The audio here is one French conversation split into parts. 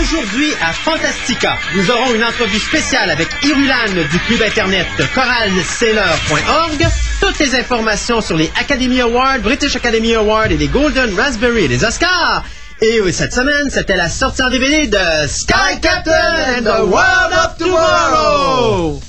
Aujourd'hui à Fantastica, nous aurons une entrevue spéciale avec Irulan du club internet choralsailor.org. Toutes les informations sur les Academy Awards, British Academy Awards et les Golden Raspberry et les Oscars. Et oui, cette semaine, c'était la sortie en DVD de Sky Captain and the World of Tomorrow.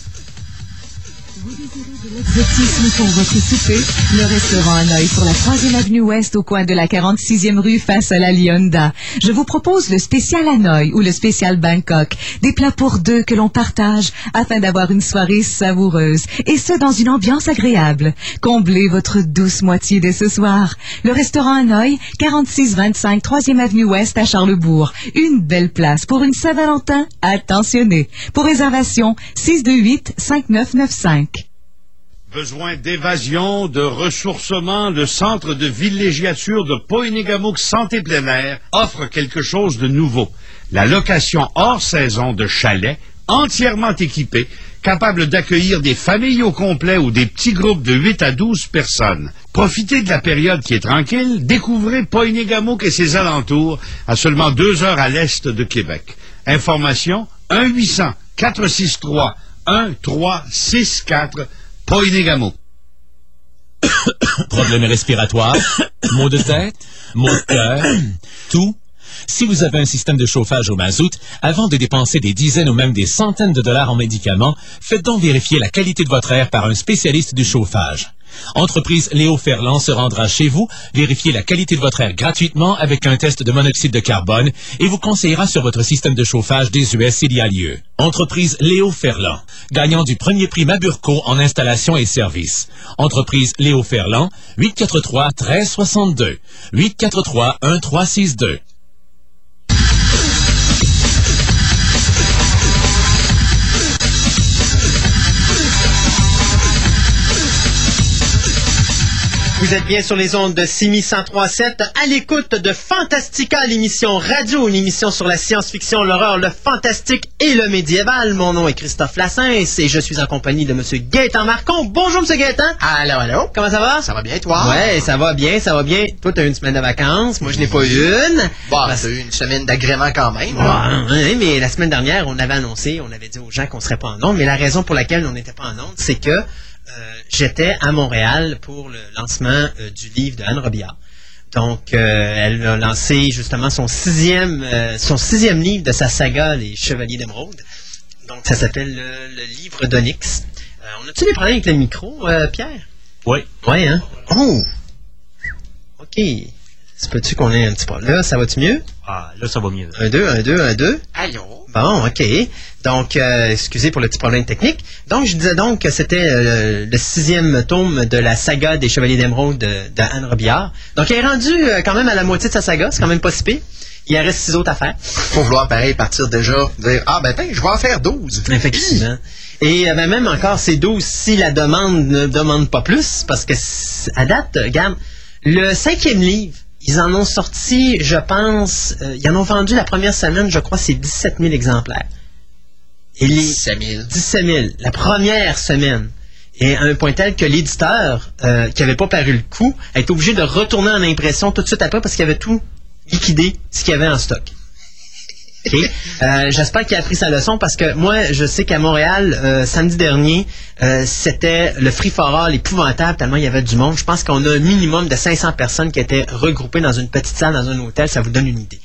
Exotisme pour votre souper, le restaurant œil sur la 3e avenue Ouest au coin de la 46e rue face à la Lyonda. Je vous propose le spécial Hanoï ou le spécial Bangkok, des plats pour deux que l'on partage afin d'avoir une soirée savoureuse et ce dans une ambiance agréable. Comblez votre douce moitié dès ce soir. Le restaurant Hanoï, 4625 3e avenue Ouest à Charlebourg. Une belle place pour une Saint-Valentin attentionnée. Pour réservation, 628 5995. Besoin d'évasion, de ressourcement, le centre de villégiature de Poinigamouk Santé plein offre quelque chose de nouveau. La location hors saison de chalets entièrement équipés, capables d'accueillir des familles au complet ou des petits groupes de 8 à 12 personnes. Profitez de la période qui est tranquille, découvrez Poinigamouk et ses alentours à seulement deux heures à l'est de Québec. Information 1-800-463-1364 Poinégamo. Problèmes respiratoires, maux de tête, maux de cœur, tout. Si vous avez un système de chauffage au mazout, avant de dépenser des dizaines ou même des centaines de dollars en médicaments, faites donc vérifier la qualité de votre air par un spécialiste du chauffage. Entreprise Léo Ferland se rendra chez vous, vérifier la qualité de votre air gratuitement avec un test de monoxyde de carbone et vous conseillera sur votre système de chauffage désuet s'il y a lieu. Entreprise Léo Ferland, gagnant du premier prix Maburco en installation et service. Entreprise Léo Ferland, 843 1362, 843 1362. Vous êtes bien sur les ondes de 6137 à l'écoute de Fantastica, l'émission radio, une émission sur la science-fiction, l'horreur, le fantastique et le médiéval. Mon nom est Christophe Lassens et je suis en compagnie de Monsieur Gaëtan Marcon. Bonjour Monsieur Gaëtan. Allô, allô. Comment ça va? Ça va bien, toi? Ouais, ça va bien, ça va bien. Toi, t'as eu une semaine de vacances. Moi, je n'ai pas eu une. Bon, t'as eu une semaine d'agrément quand même. Ouais, ouais, mais la semaine dernière, on avait annoncé, on avait dit aux gens qu'on serait pas en ondes, mais la raison pour laquelle on n'était pas en ondes, c'est que j'étais à Montréal pour le lancement euh, du livre de Anne Robillard. Donc, euh, elle a lancé justement son sixième, euh, son sixième livre de sa saga, Les Chevaliers d'Émeraude. Donc, ça s'appelle le, le livre d'Onyx. Euh, on a-tu des problèmes avec le micro, euh, Pierre? Oui. Oui, hein? Oh! OK. Se peut-tu qu'on ait un petit problème? Là, ça va-tu mieux? Ah, là, ça va mieux. Un, deux, un, deux, un, deux. Allô? Bon, OK. Donc, euh, excusez pour le petit problème technique. Donc, je disais donc que c'était euh, le sixième tome de la saga des Chevaliers d'Émeraude de, de Anne Robillard. Donc, elle est rendue euh, quand même à la moitié de sa saga. C'est quand même pas si pire. Il en reste six autres à faire. Faut vouloir, pareil, partir déjà, dire, ah, ben, ben, je vais en faire 12. Effectivement. Et ben, même encore, c'est 12 si la demande ne demande pas plus. Parce que, à date, regarde, le cinquième livre, ils en ont sorti, je pense, euh, ils en ont vendu la première semaine, je crois, c'est 17 000 exemplaires. Et les, 17 000. 17 000, la première semaine. Et à un point tel que l'éditeur, euh, qui n'avait pas paru le coup, a été obligé de retourner en impression tout de suite après parce qu'il avait tout liquidé ce qu'il y avait en stock. OK? Euh, J'espère qu'il a appris sa leçon parce que moi, je sais qu'à Montréal, euh, samedi dernier, euh, c'était le Free for All épouvantable tellement il y avait du monde. Je pense qu'on a un minimum de 500 personnes qui étaient regroupées dans une petite salle, dans un hôtel. Ça vous donne une idée.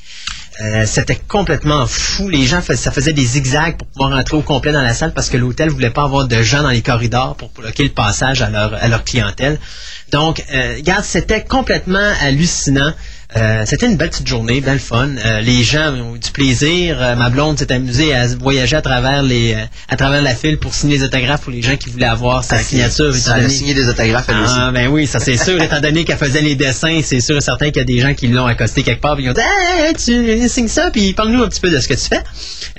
Euh, c'était complètement fou. Les gens, ça faisait des zigzags pour pouvoir entrer au complet dans la salle parce que l'hôtel voulait pas avoir de gens dans les corridors pour bloquer le passage à leur, à leur clientèle. Donc, euh, regarde, c'était complètement hallucinant. Euh, c'était une belle petite journée, belle fun. Euh, les gens ont eu du plaisir. Euh, ma blonde s'est amusée à voyager à travers les, euh, à travers la file pour signer les autographes pour les gens qui voulaient avoir sa signature. Ça a donné- signé des autographes, elle ah, aussi. ben oui, ça c'est sûr, étant donné qu'elle faisait les dessins, c'est sûr et certain qu'il y a des gens qui l'ont accosté quelque part, puis ils ont dit hey, tu signes ça, puis parle-nous un petit peu de ce que tu fais.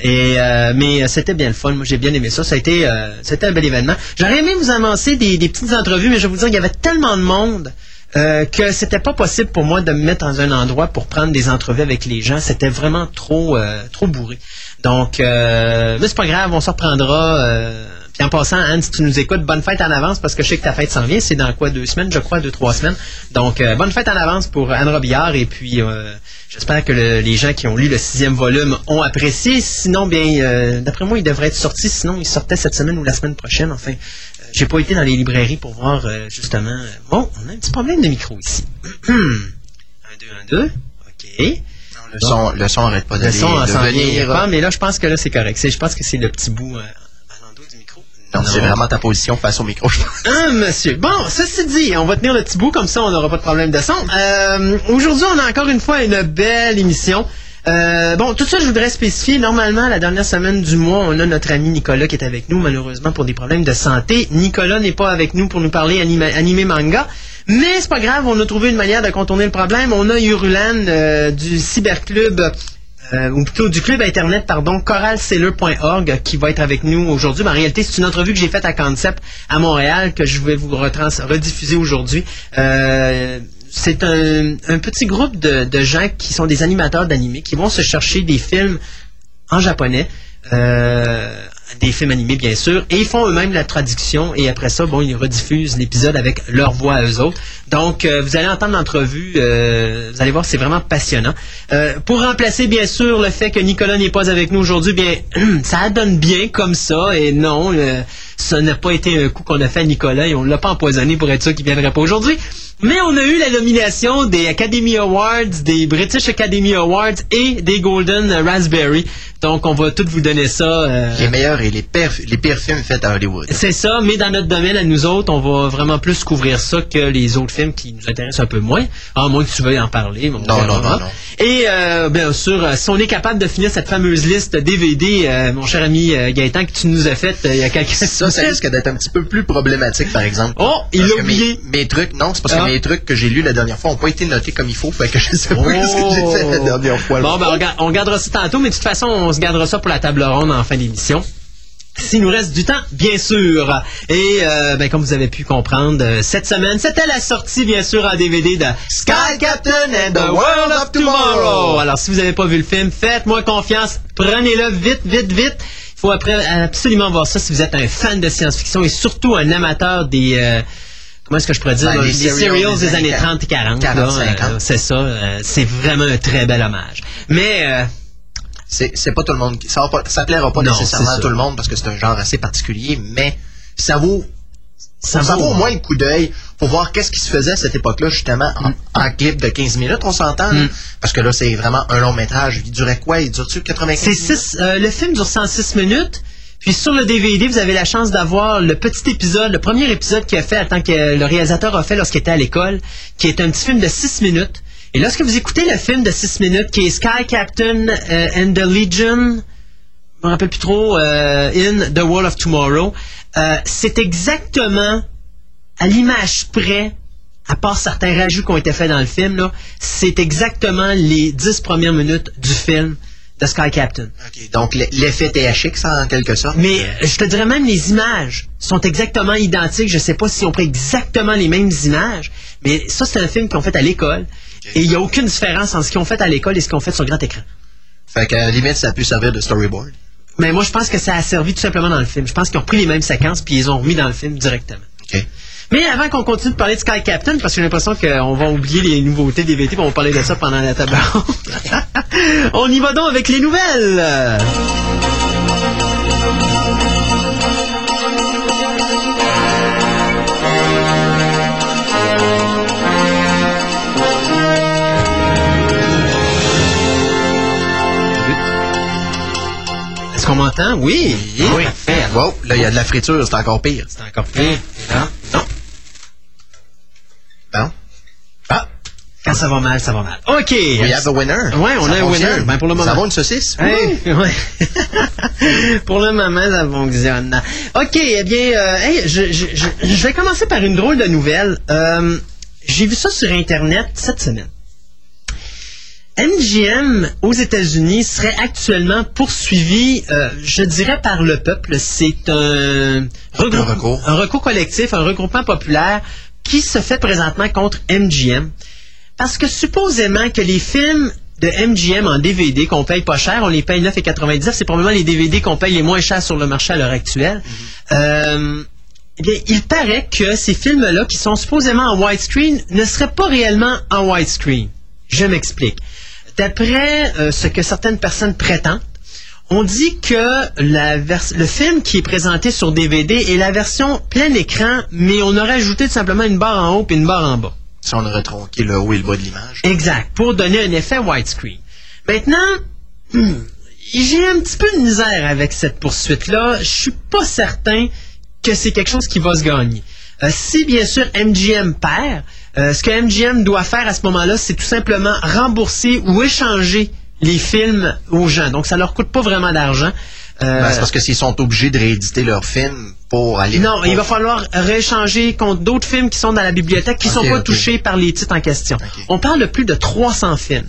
Et euh, mais c'était bien le fun, moi j'ai bien aimé ça, ça a été euh, c'était un bel événement. J'aurais aimé vous annoncer des, des petites entrevues, mais je vais vous dire qu'il y avait tellement de monde. Euh, que c'était pas possible pour moi de me mettre dans un endroit pour prendre des entrevues avec les gens. C'était vraiment trop, euh, trop bourré. Donc, euh, mais c'est pas grave, on se reprendra. Euh, puis en passant, Anne, si tu nous écoutes, bonne fête en avance parce que je sais que ta fête s'en vient. C'est dans quoi deux semaines, je crois, deux trois semaines. Donc, euh, bonne fête en avance pour Anne Robillard et puis euh, j'espère que le- les gens qui ont lu le sixième volume ont apprécié. Sinon, bien, euh, d'après moi, il devrait être sorti. Sinon, il sortait cette semaine ou la semaine prochaine. Enfin, j'ai pas été dans les librairies pour voir euh, justement. euh, bon, on a un petit problème de micro ici. un, deux, un, deux. OK. Le son, le son arrête pas Le son de s'en vient venir. pas, mais là, je pense que là, c'est correct. Je pense que c'est le petit bout euh, à l'endroit du micro. Non, c'est vraiment ta position face au micro, je pense. Ah, monsieur. Bon, ceci dit, on va tenir le petit bout, comme ça, on n'aura pas de problème de son. Euh, Aujourd'hui, on a encore une fois une belle émission. Euh, bon, tout ça, je voudrais spécifier. Normalement, la dernière semaine du mois, on a notre ami Nicolas qui est avec nous, malheureusement, pour des problèmes de santé. Nicolas n'est pas avec nous pour nous parler anima- animé manga. Mais c'est pas grave, on a trouvé une manière de contourner le problème. On a Urulan euh, du cyberclub euh, ou plutôt du club internet, pardon, choralsailor.org qui va être avec nous aujourd'hui. Mais en réalité, c'est une entrevue que j'ai faite à Concept à Montréal que je vais vous rediffuser aujourd'hui. Euh, c'est un, petit groupe de, gens qui sont des animateurs d'animés qui vont se chercher des films en japonais. euh, des films animés bien sûr et ils font eux-mêmes la traduction et après ça bon ils rediffusent l'épisode avec leur voix à eux autres donc euh, vous allez entendre l'entrevue euh, vous allez voir c'est vraiment passionnant pour remplacer bien sûr le fait que Nicolas n'est pas avec nous aujourd'hui bien ça donne bien comme ça et non ça n'a pas été un coup qu'on a fait à Nicolas et on l'a pas empoisonné pour être sûr qu'il viendrait pas aujourd'hui mais on a eu la nomination des Academy Awards, des British Academy Awards et des Golden Raspberry. Donc, on va tout vous donner ça. euh, Les meilleurs et les pires, les pires films faits à Hollywood. c'est ça, mais dans notre domaine, à nous autres, on va vraiment plus couvrir ça que les autres films qui nous intéressent un peu moins. À moins que tu veuilles en parler. Non, non, non, non. Et euh, bien sûr, euh, si on est capable de finir cette fameuse liste DVD, euh, mon cher ami Gaëtan, que tu nous as faite il y a quelques Ça, ça risque d'être un petit peu plus problématique, par exemple. Oh, il l'a oublié. Mes, mes trucs, non, c'est parce Ah. que mes trucs que j'ai lus la dernière fois n'ont pas été notés comme il faut, fait que je sais pas Oh. ce que j'ai fait la dernière fois. Bon, ben, on gardera ça tantôt, mais de toute façon, on se gardera ça pour la table ronde en fin d'émission. S'il nous reste du temps, bien sûr. Et euh, ben, comme vous avez pu comprendre, euh, cette semaine, c'était la sortie, bien sûr, en DVD de Sky Captain and the World of Tomorrow. Alors, si vous n'avez pas vu le film, faites-moi confiance, prenez-le vite, vite, vite. Il faut après absolument voir ça si vous êtes un fan de science-fiction et surtout un amateur des... euh, comment est-ce que je pourrais dire? Ben, les des serials des années années 30 et 40. 40, là, 50. euh, c'est ça. euh, c'est vraiment un très bel hommage. Mais... euh, C'est c'est pas tout le monde qui. Ça, va pas, ça plaira pas Non, nécessairement à tout le monde parce que c'est un genre assez particulier, mais ça vaut. Ça vaut- au moins un coup d'œil pour voir qu'est-ce qui se faisait à cette époque-là, justement, en, en clip de 15 minutes, on s'entend. Mm. Parce que là, c'est vraiment un long métrage. Il durait quoi? Il dure-tu 95 C'est minutes? six, euh, le film dure 106 minutes. Puis sur le DVD, vous avez la chance d'avoir le petit épisode, le premier épisode qu'il a fait, tant que le réalisateur a fait lorsqu'il était à l'école, qui est un petit film de 6 minutes. Et lorsque vous écoutez le film de 6 minutes, qui est Sky Captain euh, and the Legion, je me rappelle plus trop, euh, in the World of Tomorrow, euh, c'est exactement à l'image près, à part certains rajouts qui ont été faits dans le film, c'est exactement les 10 premières minutes du film de Sky Captain. Donc, l'effet THX, en quelque sorte. Mais je te dirais même les images sont exactement identiques. Je sais pas si on prend exactement les mêmes images, mais ça c'est un film qu'ils ont fait à l'école. Et il n'y a aucune différence entre ce qu'ils ont fait à l'école et ce qu'ils ont fait sur grand écran. Fait qu'à la limite, ça a pu servir de storyboard. Mais moi je pense que ça a servi tout simplement dans le film. Je pense qu'ils ont pris les mêmes séquences puis ils ont remis dans le film directement. OK. Mais avant qu'on continue de parler de Sky Captain, parce que j'ai l'impression qu'on va oublier les nouveautés des VT, puis on va parler de ça pendant la table ronde. on y va donc avec les nouvelles. Qu'on m'entend? Oui. Oui. Parfait. Wow, là, il y a de la friture, c'est encore pire. C'est encore pire. Non. Non. Bon. Ah, Quand ça va mal, ça va mal. OK. we have a winner. Ouais, on Ça a un winner. Ben, pour le moment. Ça vaut une saucisse? Hey, ouais. Pour le moment, ça fonctionne. OK, eh bien, euh, hey, je, je, je, je vais commencer par une drôle de nouvelle. Euh, J'ai vu ça sur Internet cette semaine. MGM aux États-Unis serait actuellement poursuivi, euh, je dirais, par le peuple. C'est un, regroupe- recours. un recours collectif, un regroupement populaire qui se fait présentement contre MGM. Parce que supposément que les films de MGM en DVD qu'on paye pas cher, on les paye 9,99, c'est probablement les DVD qu'on paye les moins chers sur le marché à l'heure actuelle. Euh, eh bien, il paraît que ces films-là, qui sont supposément en widescreen, ne seraient pas réellement en widescreen. Je m'explique. D'après euh, ce que certaines personnes prétendent, on dit que la le film qui est présenté sur DVD est la version plein écran, mais on aurait ajouté tout simplement une barre en haut et une barre en bas. Si on aurait tronqué le haut et le bas de l'image. Exact, pour donner un effet widescreen. Maintenant, hmm, j'ai un petit peu de misère avec cette poursuite-là. Je suis pas certain que c'est quelque chose qui va se gagner. Euh, si bien sûr MGM perd, euh, ce que MGM doit faire à ce moment-là, c'est tout simplement rembourser ou échanger les films aux gens. Donc ça leur coûte pas vraiment d'argent. Euh, Ben, c'est parce que s'ils sont obligés de rééditer leurs films pour aller. non, pour- il va falloir rééchanger contre d'autres films qui sont dans la bibliothèque qui sont pas touchés par les titres en question. On parle de plus de 300 films.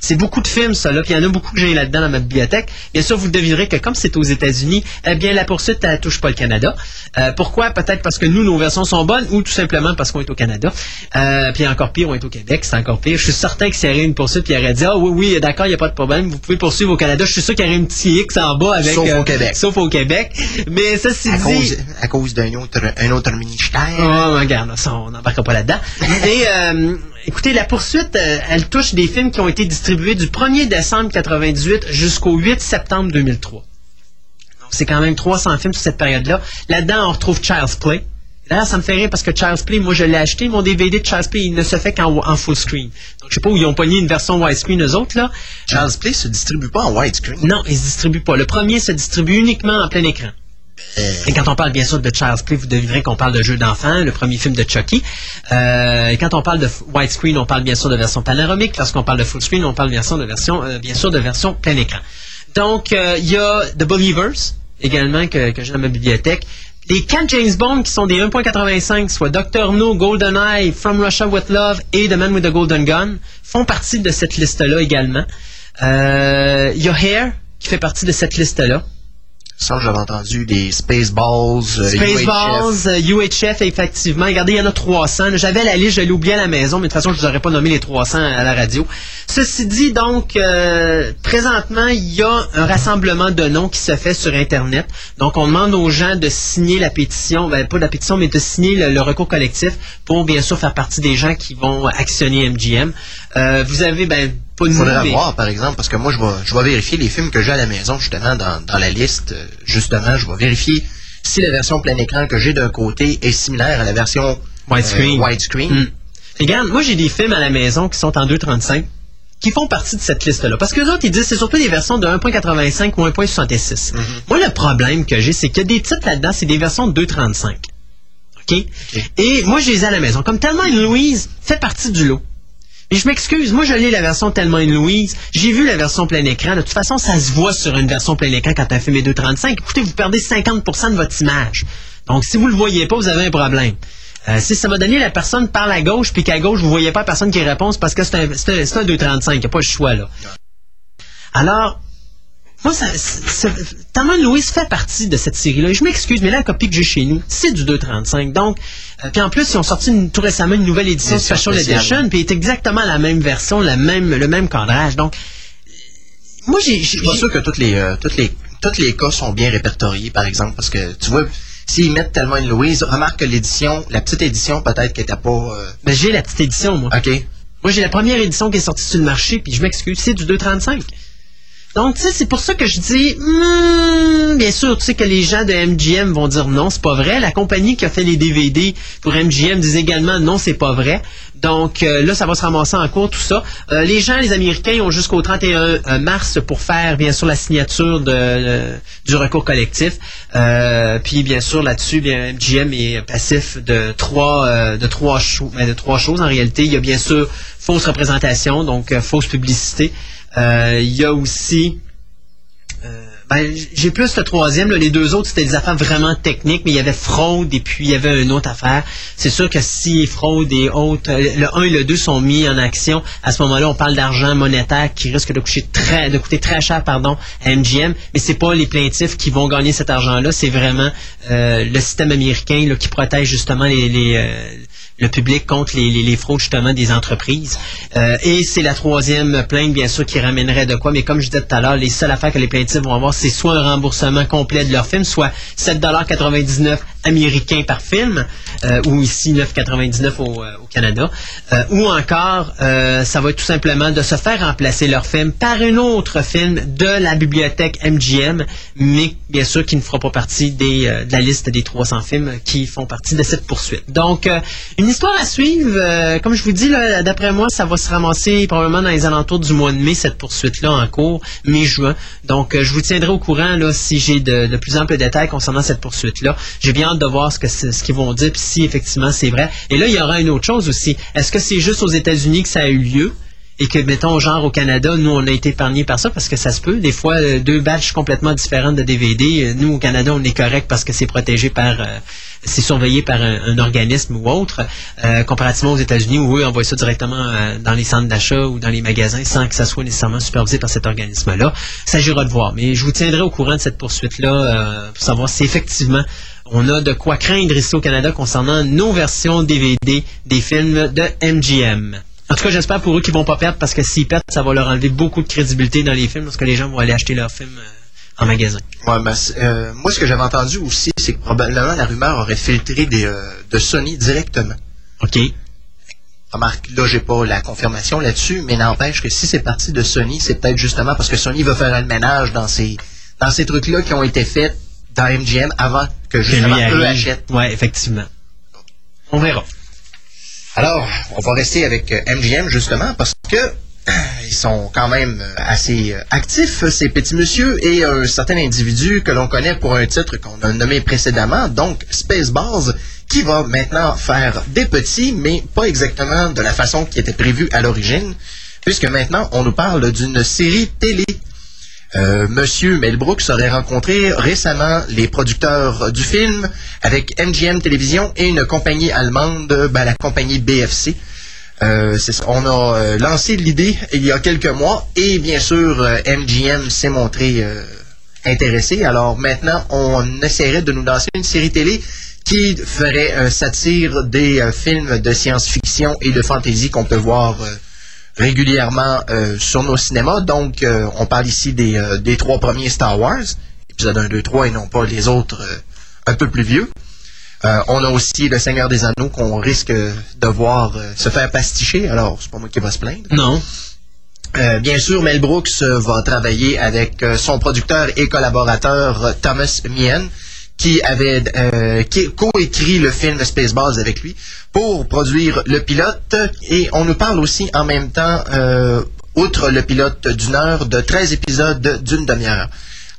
C'est beaucoup de films, ça, là, puis il y en a beaucoup que j'ai là-dedans dans ma bibliothèque. Bien sûr, vous devinerez que comme c'est aux États-Unis, eh bien, la poursuite, elle touche pas le Canada. Euh, pourquoi? Peut-être parce que nous, nos versions sont bonnes, ou tout simplement parce qu'on est au Canada. Euh, puis encore pire, on est au Québec, c'est encore pire. Je suis certain que s'il y aurait une poursuite, puis il aurait dit, ah oui, oui, d'accord, il n'y a pas de problème, vous pouvez poursuivre au Canada. Je suis sûr qu'il y aurait un petit X en bas avec... Sauf au euh, Québec. Sauf au Québec. Mais ça, c'est à dit... cause, à cause d'un autre, un autre ministère. Oh, regarde, ça, on n'embarquera pas là-dedans. Et euh, écoutez, la poursuite, euh, elle touche des films qui ont été distribués du 1er décembre 98 jusqu'au 8 septembre 2003. Donc, c'est quand même 300 films sur cette période-là. Là-dedans, on retrouve Child's Play. D'ailleurs, ça me fait rire parce que Child's Play, moi, je l'ai acheté. Mon DVD de Child's Play, il ne se fait qu'en en full screen. Donc, je sais pas où ils ont pogné une version widescreen, eux autres, là. Charles Play se distribue pas en widescreen? Non, il se distribue pas. Le premier se distribue uniquement en plein écran. Et quand on parle bien sûr de Child's Play, vous devinerez qu'on parle de jeux d'enfants, le premier film de Chucky. Euh, quand on parle de widescreen, on parle bien sûr de version panoramique. Lorsqu'on parle de full screen, on parle bien sûr de version, euh, bien sûr de version plein écran. Donc euh, il y a The Believers également que, j'ai dans ma bibliothèque. Les quatre James Bond qui sont des 1.85, soit Dr. No, GoldenEye, From Russia with Love et The Man with the Golden Gun, font partie de cette liste-là également. Euh, Il y a Hair qui fait partie de cette liste-là. Ça, j'avais entendu des Spaceballs, euh, Spaceballs, UHF. euh, UHF, effectivement. Regardez, il y en a 300. là. J'avais la liste, je l'ai oublié à la maison, mais de toute façon, je vous aurais pas nommé les 300 à la radio. Ceci dit, donc, euh, présentement, il y a un rassemblement de noms qui se fait sur Internet. Donc, on demande aux gens de signer la pétition, ben, pas la pétition, mais de signer le, le recours collectif pour, bien sûr, faire partie des gens qui vont actionner MGM. Euh, vous avez, ben, pas de Faudrait mais- voir, par exemple, parce que moi, je vais, je vais vérifier les films que j'ai à la maison, justement, dans, dans la liste. Justement, je vais vérifier si la version plein écran que j'ai d'un côté est similaire à la version Widescreen. euh, widescreen. Mm. Regarde, moi j'ai des films à la maison qui sont en 2.35 qui font partie de cette liste-là. Parce que les autres, ils disent c'est surtout des versions de 1.85 ou 1.66. Moi, le problème que j'ai, c'est qu'il y a des titres là-dedans, c'est des versions de 2.35. OK? Et moi, je les ai à la maison. Comme Tellement une Louise fait partie du lot. Mais je m'excuse, moi je lis la version Tellement une Louise, j'ai vu la version plein écran, de toute façon ça se voit sur une version plein écran quand un film est 2.35. Écoutez, vous perdez 50% de votre image. Donc si vous le voyez pas, vous avez un problème. Euh, si ça va donner la personne parle à gauche, puis qu'à gauche, vous voyez pas la personne qui répond, parce que c'est un, un, un 2.35, il n'y a pas le choix là. Alors, moi, ça, Thelma Louise fait partie de cette série-là. Je m'excuse, mais là, la copie que j'ai chez nous, c'est du 2.35. Donc, euh, puis en plus, ils ont sorti une- tout récemment une nouvelle édition Special spéciale. Edition, puis c'est exactement la même version, la même, le même cadrage. Donc, moi, j'ai... Je suis pas sûr que toutes les, euh, toutes les, toutes les cas sont bien répertoriés, par exemple, parce que, tu vois, s'ils mettent tellement une Louise, remarque que l'édition, la petite édition, peut-être qu'elle était pas... euh, Ben, j'ai la petite édition, moi. OK. Moi, j'ai la première édition qui est sortie sur le marché, puis je m'excuse, c'est du 2.35. Donc, tu sais, c'est pour ça que je dis, hmm, bien sûr, tu sais que les gens de MGM vont dire non, c'est pas vrai. La compagnie qui a fait les DVD pour MGM dit également non, c'est pas vrai. Donc, euh, là, ça va se ramasser en cours, tout ça. Euh, les gens, les Américains, ont jusqu'au 31 euh, mars pour faire, bien sûr, la signature de, du recours collectif. Puis, bien sûr, là-dessus, bien, MGM est passif de trois, de trois, cho- ben, de trois choses. En réalité, il y a bien sûr fausse représentation, donc fausse publicité. Euh, il y a aussi ben, j'ai plus le troisième. Les deux autres, c'était des affaires vraiment techniques, mais il y avait fraude et puis il y avait une autre affaire. C'est sûr que si fraude et autres, euh, le 1 et le 2 sont mis en action, à ce moment-là, on parle d'argent monétaire qui risque de coûter très, de coûter très cher, pardon, à MGM. Mais c'est pas les plaintifs qui vont gagner cet argent-là, c'est vraiment euh, le système américain qui protège justement les, euh, le public contre les, fraudes justement des entreprises. Euh, et c'est la troisième plainte, bien sûr, qui ramènerait de quoi. Mais comme je disais tout à l'heure, les seules affaires que les plaintifs vont avoir, c'est soit un remboursement complet de leur film, soit 7,99 américains par film, euh, ou ici 9,99 au, euh, au Canada, euh, ou encore, ça va être tout simplement de se faire remplacer leur film par un autre film de la bibliothèque MGM, mais bien sûr qui ne fera pas partie des, de la liste des 300 films qui font partie de cette poursuite. Donc, une histoire à suivre. comme je vous dis, d'après moi, ça va se ramasser probablement dans les alentours du mois de mai, cette poursuite-là en cours, mai-juin. Donc, je vous tiendrai au courant là, si j'ai de, de, plus amples détails concernant cette poursuite-là. J'ai bien hâte de voir ce que ce qu'ils vont dire, puis si effectivement c'est vrai. Et là, il y aura une autre chose aussi. Est-ce que c'est juste aux États-Unis que ça a eu lieu? Et que, mettons, genre au Canada, nous, on a été épargnés par ça parce que ça se peut. Des fois, euh, deux batchs complètement différentes de DVD. Euh, nous, au Canada, on est correct parce que c'est protégé par, euh, c'est surveillé par un, organisme ou autre, comparativement aux États-Unis où eux envoient ça directement dans les centres d'achat ou dans les magasins sans que ça soit nécessairement supervisé par cet organisme-là. Ça s'agira de voir. Mais je vous tiendrai au courant de cette poursuite-là pour savoir si effectivement on a de quoi craindre ici au Canada concernant nos versions DVD des films de MGM. En tout cas, j'espère pour eux qu'ils vont pas perdre parce que s'ils perdent, ça va leur enlever beaucoup de crédibilité dans les films parce que les gens vont aller acheter leurs films euh, en magasin. Ouais, ben, euh, moi, ce que j'avais entendu aussi, c'est que probablement la rumeur aurait filtré des, euh, de Sony directement. OK. Remarque, là, j'ai pas la confirmation là-dessus, mais n'empêche que si c'est parti de Sony, c'est peut-être justement parce que Sony veut faire un ménage dans ces, dans ces trucs-là qui ont été faits dans MGM avant que justement eux achètent. Oui, effectivement. On verra. Alors, on va rester avec MGM justement parce que ils sont quand même assez actifs, ces petits messieurs, et un certain individu que l'on connaît pour un titre qu'on a nommé précédemment, donc Spaceballs, qui va maintenant faire des petits, mais pas exactement de la façon qui était prévue à l'origine, puisque maintenant on nous parle d'une série télé euh, Monsieur Mel Brooks aurait rencontré récemment les producteurs du film avec MGM Télévision et une compagnie allemande, ben, la compagnie BFC. Euh, on a euh, lancé l'idée il y a quelques mois et bien sûr MGM s'est montré intéressé. Alors maintenant, on essaierait de nous lancer une série télé qui ferait un satire des films de science-fiction et de fantasy qu'on peut voir régulièrement euh, sur nos cinémas. Donc, euh, on parle ici des, euh, des, trois premiers Star Wars, épisode 1, 2, 3, et non pas les autres un peu plus vieux. on a aussi Le Seigneur des Anneaux qu'on risque de voir se faire pasticher. Alors, c'est pas moi qui va se plaindre. Non. bien sûr, Mel Brooks va travailler avec son producteur et collaborateur Thomas Mien qui avait euh, qui coécrit le film Spaceballs avec lui pour produire le pilote et on nous parle aussi en même temps euh, outre le pilote d'une heure de 13 épisodes d'une demi-heure.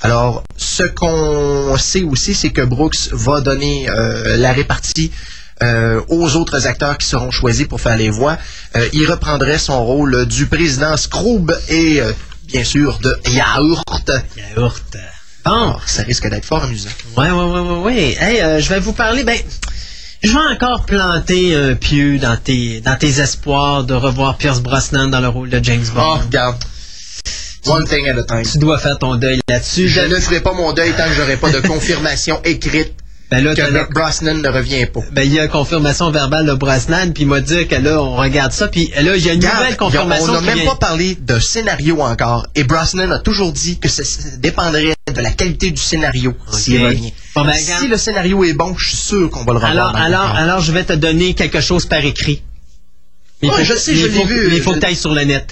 Alors, ce qu'on sait aussi, c'est que Brooks va donner euh, la répartie aux autres acteurs qui seront choisis pour faire les voix. il reprendrait son rôle du président Scroob et, bien sûr, de Yaourt. Yaourt. Ça risque d'être fort amusant. Ouais, ouais, ouais, ouais, ouais. Hey, euh, je vais vous parler, ben, je vais encore planter un pieu dans tes, dans tes espoirs de revoir Pierce Brosnan dans le rôle de James Bond. Oh, regarde. One thing at a time. Tu dois faire ton deuil là-dessus. Je ne ferai pas mon deuil tant que j'aurai pas de confirmation écrite ben là, que Brosnan ne revient pas. Ben, il y a une confirmation verbale de Brosnan, puis il m'a dit que là, on regarde ça, puis là, il y a une nouvelle confirmation. on n'a même pas parlé de scénario encore, et Brosnan a toujours dit que ça dépendrait de la qualité du scénario. Ben, si le scénario est bon, je suis sûr qu'on va le revoir. Alors, alors, alors, je vais te donner quelque chose par écrit. je sais, je l'ai vu. Mais il faut que tu ailles sur le net.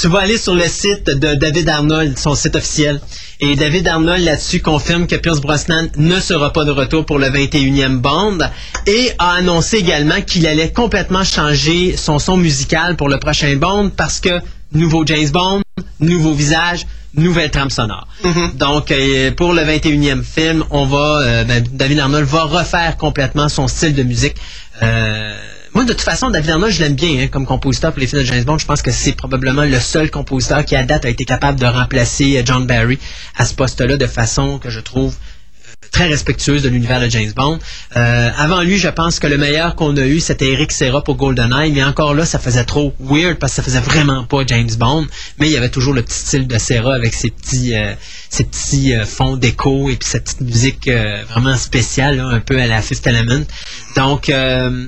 Tu vas aller sur le site de David Arnold, son site officiel. Et David Arnold là-dessus confirme que Pierce Brosnan ne sera pas de retour pour le 21e Bond et a annoncé également qu'il allait complètement changer son son musical pour le prochain Bond parce que nouveau James Bond, nouveau visage, nouvelle trame sonore. Mm-hmm. Donc, euh, pour le 21e film, on va, euh, ben, David Arnold va refaire complètement son style de musique. Euh, moi, de toute façon, David Arnold, je l'aime bien hein, comme compositeur pour les films de James Bond. Je pense que c'est probablement le seul compositeur qui, à date, a été capable de remplacer euh, John Barry à ce poste-là de façon que je trouve très respectueuse de l'univers de James Bond. Euh, avant lui, je pense que le meilleur qu'on a eu, c'était Eric Serra pour GoldenEye, mais encore là, ça faisait trop weird parce que ça faisait vraiment pas James Bond, mais il y avait toujours le petit style de Serra avec ses petits, euh, ses petits euh, fonds d'écho et puis cette petite musique euh, vraiment spéciale, là, un peu à la Fifth Element. Donc, euh,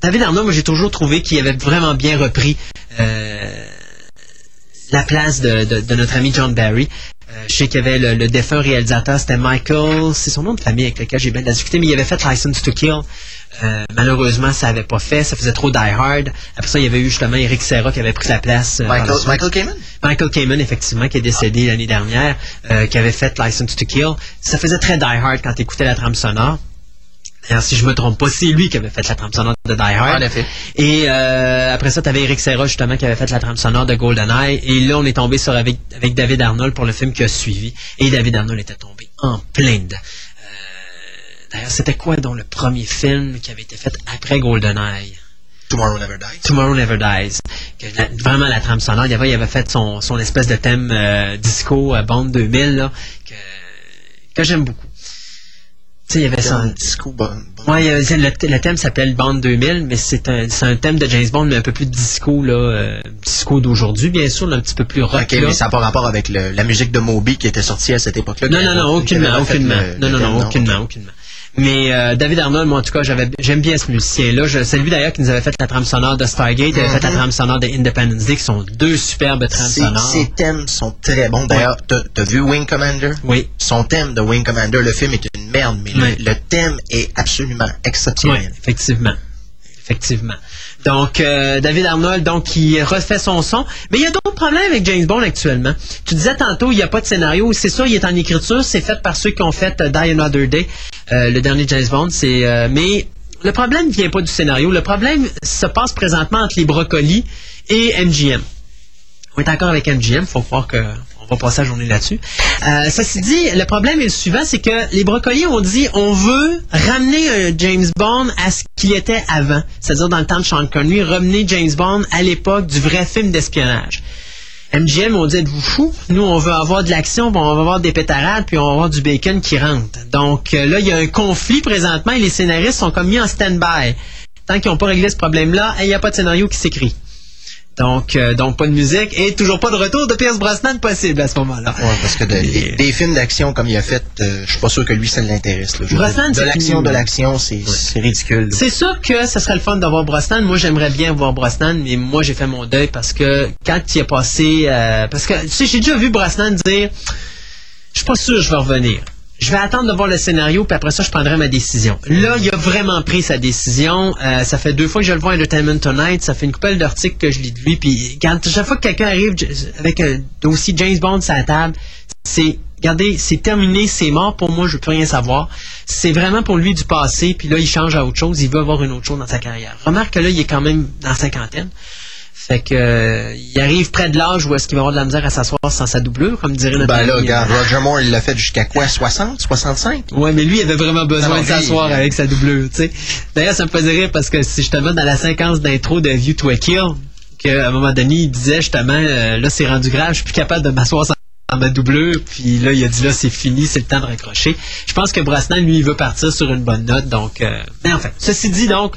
David Arnaud, moi, j'ai toujours trouvé qu'il avait vraiment bien repris la place de, de- de notre ami John Barry. Euh, je sais qu'il y avait le, le défunt réalisateur, c'était Michael, c'est son nom de famille avec lequel j'ai bien discuté, mais il avait fait License to Kill. Euh, malheureusement, ça n'avait pas fait, ça faisait trop Die Hard. Après ça, il y avait eu justement Eric Serra qui avait pris sa place. euh, la Michael. Michael Kamen? Michael Kamen, effectivement, qui est décédé l'année dernière, euh, qui avait fait License to Kill. Ça faisait très Die Hard quand tu écoutais la trame sonore. D'ailleurs, si je me trompe pas, c'est lui qui avait fait la trame sonore de Die Hard. En effet. Et euh, après ça, tu avais Eric Serra, justement, qui avait fait la trame sonore de GoldenEye. Et là, on est tombé sur avec, avec David Arnold pour le film qui a suivi. Et David Arnold était tombé en plein dedans. Euh, D'ailleurs, c'était quoi dans le premier film qui avait été fait après GoldenEye? Tomorrow Never Dies. Tomorrow Never Dies. Que la- vraiment la trame sonore. Il avait, il avait fait son, son espèce de thème euh, disco à Bond 2000 là, que, que j'aime beaucoup. Tu sais, il y avait son... Disco. Ouais, avait- le, le thème s'appelle Bond 2000, mais c'est un, un thème de James Bond, mais un peu plus disco, là, euh, disco d'aujourd'hui, bien sûr, là, un petit peu plus rock. Ok, là. mais ça n'a pas rapport avec le- la musique de Moby qui était sortie à cette époque-là. Non, non, non, aucunement, aucunement. le- non, non, non, aucunement, aucunement. Mais euh, David Arnold, moi, en tout cas, j'avais, j'aime bien ce musicien-là. C'est lui d'ailleurs qui nous avait fait la trame sonore de Stargate, il avait fait la trame sonore de Independence Day, qui sont deux superbes trames sonores. ces thèmes sont très bons. D'ailleurs, t'as vu Wing Commander? Oui. Son thème de Wing Commander, le film est une merde, mais le- Oui. le, thème est absolument Oui, exceptionnel. effectivement. Effectivement. Donc, euh, David Arnold, donc, qui refait son son. Mais il y a d'autres problèmes avec James Bond actuellement. Tu disais tantôt, il n'y a pas de scénario. C'est sûr, il est en écriture. C'est fait par ceux qui ont fait euh, Die Another Day, euh, le dernier James Bond. C'est, euh, mais le problème ne vient pas du scénario. Le problème se passe présentement entre les brocolis et MGM. On est encore avec MGM, faut croire que on va passer la journée là-dessus. Euh, ceci dit, le problème est le suivant, c'est que les brocolis ont dit on veut ramener un James Bond à ce qu'il était avant, c'est-à-dire dans le temps de Sean Connery, ramener James Bond à l'époque du vrai film d'espionnage. MGM ont dit êtes-vous fous? Nous on veut avoir de l'action, on va avoir des pétarades, puis on va avoir du bacon qui rentre. Donc euh, là il y a un conflit présentement et les scénaristes sont comme mis en stand-by. Tant qu'ils n'ont pas réglé ce problème-là, il n'y a pas de scénario qui s'écrit. Donc, euh, donc pas de musique et toujours pas de retour de Pierce Brosnan possible à ce moment-là. Ouais, parce que de- des, des films d'action comme il a fait, euh, je suis pas sûr que lui ça l'intéresse. Brosnan, de l'action, de l'action, c'est ridicule. C'est sûr que ce serait le fun d'avoir Brosnan. Moi, j'aimerais bien voir Brosnan, mais moi, j'ai fait mon deuil parce que quand il est passé... euh, parce que, tu sais, j'ai déjà vu Brosnan dire « Je suis pas sûr que je vais revenir. Je vais attendre de voir le scénario, puis après ça, je prendrai ma décision. » Là, il a vraiment pris sa décision. Euh, ça fait deux fois que je le vois à Entertainment Tonight. Ça fait une couple d'articles que je lis de lui. Puis quand chaque fois que quelqu'un arrive avec un dossier James Bond sur la table, c'est regardez, c'est terminé, c'est mort pour moi, je plus rien savoir. C'est vraiment pour lui du passé, puis là, il change à autre chose, il veut avoir une autre chose dans sa carrière. Remarque que là, il est quand même dans la cinquantaine. Fait que euh, il arrive près de l'âge où est-ce qu'il va avoir de la misère à s'asseoir sans sa doublure, comme dirait notre Ben là, regarde, euh, Roger Moore, il l'a fait jusqu'à quoi? 60? 65? Ouais, mais lui, il avait vraiment besoin Non, de s'asseoir avec sa doublure, tu sais. D'ailleurs, ça me faisait rire parce que si justement dans la séquence d'intro de View to a Kill, qu'à un moment donné, il disait justement, euh, là, c'est rendu grave, je suis plus capable de m'asseoir sans ma doublure, puis là, il a dit, là, c'est fini, c'est le temps de raccrocher. Je pense que Brosnan, lui, il veut partir sur une bonne note, donc... euh, Mais enfin, ceci dit, donc,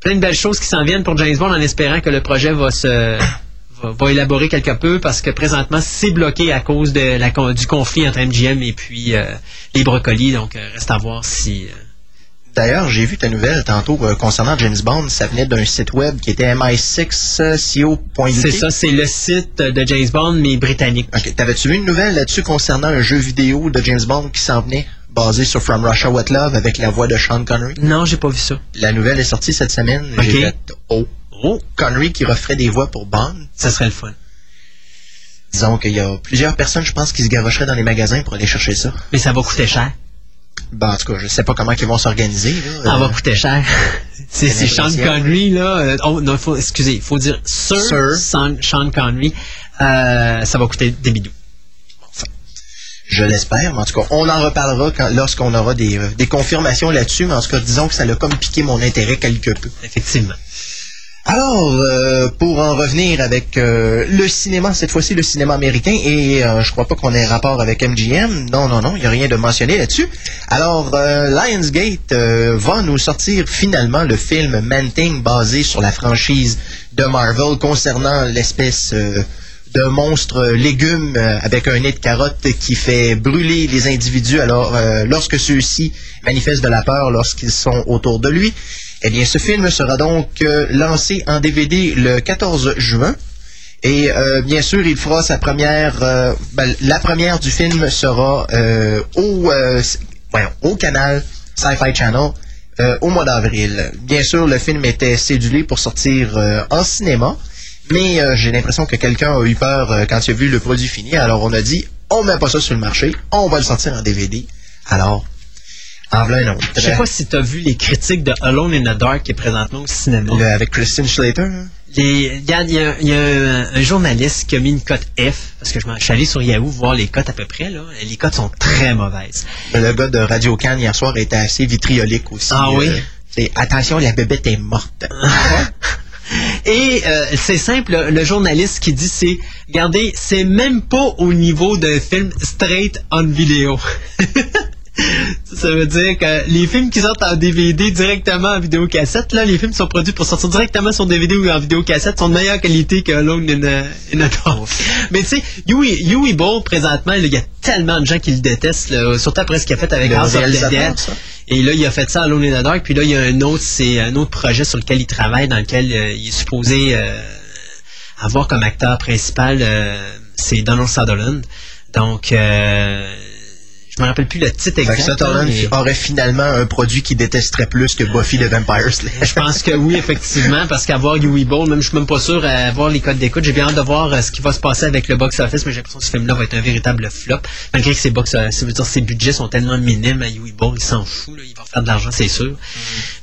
plein de belles choses qui s'en viennent pour James Bond en espérant que le projet va se... Va, va élaborer quelque peu parce que présentement c'est bloqué à cause de la, du conflit entre MGM et puis euh, les brocolis donc euh, reste à voir si euh, D'ailleurs, j'ai vu ta nouvelle tantôt euh, concernant James Bond. Ça venait d'un site web qui était mi6co.uk. c'est ça c'est le site de James Bond mais britannique Ok, t'avais-tu vu une nouvelle là-dessus concernant un jeu vidéo de James Bond qui s'en venait, basé sur From Russia With Love avec la voix de Sean Connery? non j'ai pas vu ça La nouvelle est sortie cette semaine. Ok. J'ai fait Oh, oh Connery qui referait des voix pour Bond. ça serait le fun Disons qu'il y a plusieurs personnes, je pense, qui se garocheraient dans les magasins pour aller chercher ça. mais ça va coûter cher Ben, en tout cas, je sais pas comment ils vont s'organiser. ça Euh, va coûter cher c'est Sean. Connery là oh non faut excusez il faut dire Sir, Sir. Sean, Sean Connery Euh, ça va coûter des bidous Je l'espère. Mais en tout cas, on en reparlera lorsqu'on aura des, euh, des confirmations là-dessus. Mais en tout cas, disons que ça l'a comme piqué mon intérêt quelque peu. Effectivement. Alors, euh, pour en revenir avec euh, le cinéma, cette fois-ci le cinéma américain, et euh, je crois pas qu'on ait rapport avec MGM. Non, non, non, il n'y a rien de mentionné là-dessus. Alors, euh, Lionsgate euh, va nous sortir finalement le film Man-Thing basé sur la franchise de Marvel concernant l'espèce de monstre légume euh, avec un nez de carotte qui fait brûler les individus alors euh, lorsque ceux-ci manifestent de la peur lorsqu'ils sont autour de lui. Eh bien, ce film sera donc euh, lancé en DVD le 14 juin. Et euh, bien sûr, il fera sa première. euh, ben, la première du film sera euh, au, euh, au canal Sci-Fi Channel euh, au mois d'avril. Bien sûr, le film était cédulé pour sortir euh, en cinéma, mais euh, j'ai l'impression que quelqu'un a eu peur euh, quand il a vu le produit fini. Alors on a dit, on met pas ça sur le marché, on va le sortir en DVD. Alors, en un autre. Je sais pas si tu as vu les critiques de Alone in the Dark qui est présentement au cinéma. Le- avec Christian Slater. hein? Il y a, il y a un, un journaliste qui a mis une cote F, parce que je, suis allé sur Yahoo voir les cotes à peu près, là. Les cotes sont très mauvaises. Le gars de Radio Cannes hier soir était assez vitriolique aussi. Ah oui? c'est, attention, la bébête est morte. Et euh, c'est simple, le, journaliste qui dit c'est, regardez, c'est même pas au niveau d'un film straight on vidéo. Ça veut dire que les films qui sortent en DVD directement en vidéocassette, là, les films sont produits pour sortir directement sur DVD ou en vidéocassette, sont de meilleure qualité que Alone in a, in a Dark. Mais tu sais, Yui, Yui Ball, présentement, là, il y a tellement de gens qui le détestent, là, surtout après ce qu'il a fait avec House of the réalisateur, Dead. ça? Et là, il a fait ça à Alone in the Dark. Puis là, il y a un autre, c'est un autre projet sur lequel il travaille, dans lequel euh, il est supposé euh, avoir comme acteur principal, euh, c'est Donald Sutherland. Donc, euh, je me rappelle plus le titre exact. Mais aurait finalement un produit qu'il détesterait plus que Buffy the Vampire Slayer. je pense que oui, effectivement, parce qu'avoir Yui Ball, même je suis même pas sûr à voir les codes d'écoute. J'ai bien hâte de voir euh, ce qui va se passer avec le box-office, mais j'ai l'impression que ce film-là va être un véritable flop. Malgré que ses box, euh, ça veut dire ses budgets sont tellement minimes à Yui Ball, il s'en fout, là, il va faire de l'argent, c'est sûr.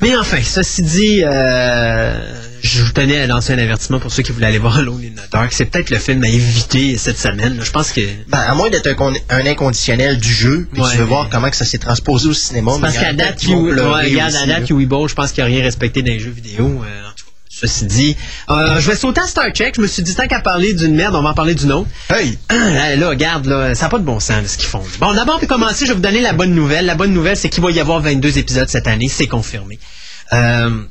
Mais enfin, ceci dit, euh, je vous tenais à lancer un avertissement pour ceux qui voulaient aller voir Alone in the Dark. C'est peut-être le film à éviter cette semaine. là. Je pense que Ben, à moins d'être un, un inconditionnel du jeu, puis Ouais, tu veux mais- voir comment que ça s'est transposé au cinéma. Parce qu'à a date, pleurer ouais, regarde, à date. Yui Ball, je pense qu'il n'a rien respecté dans les jeux vidéo. euh, en tout cas, ceci dit, euh, je vais sauter à Star Trek. Je me suis dit, tant qu'à parler d'une merde, on va en parler d'une autre. Hey! Là, là, regarde, là, ça n'a pas de bon sens, ce qu'ils font. Bon, d'abord, pour commencer, je vais vous donner la bonne nouvelle. La bonne nouvelle, c'est qu'il va y avoir 22 épisodes cette année. C'est confirmé. Euh,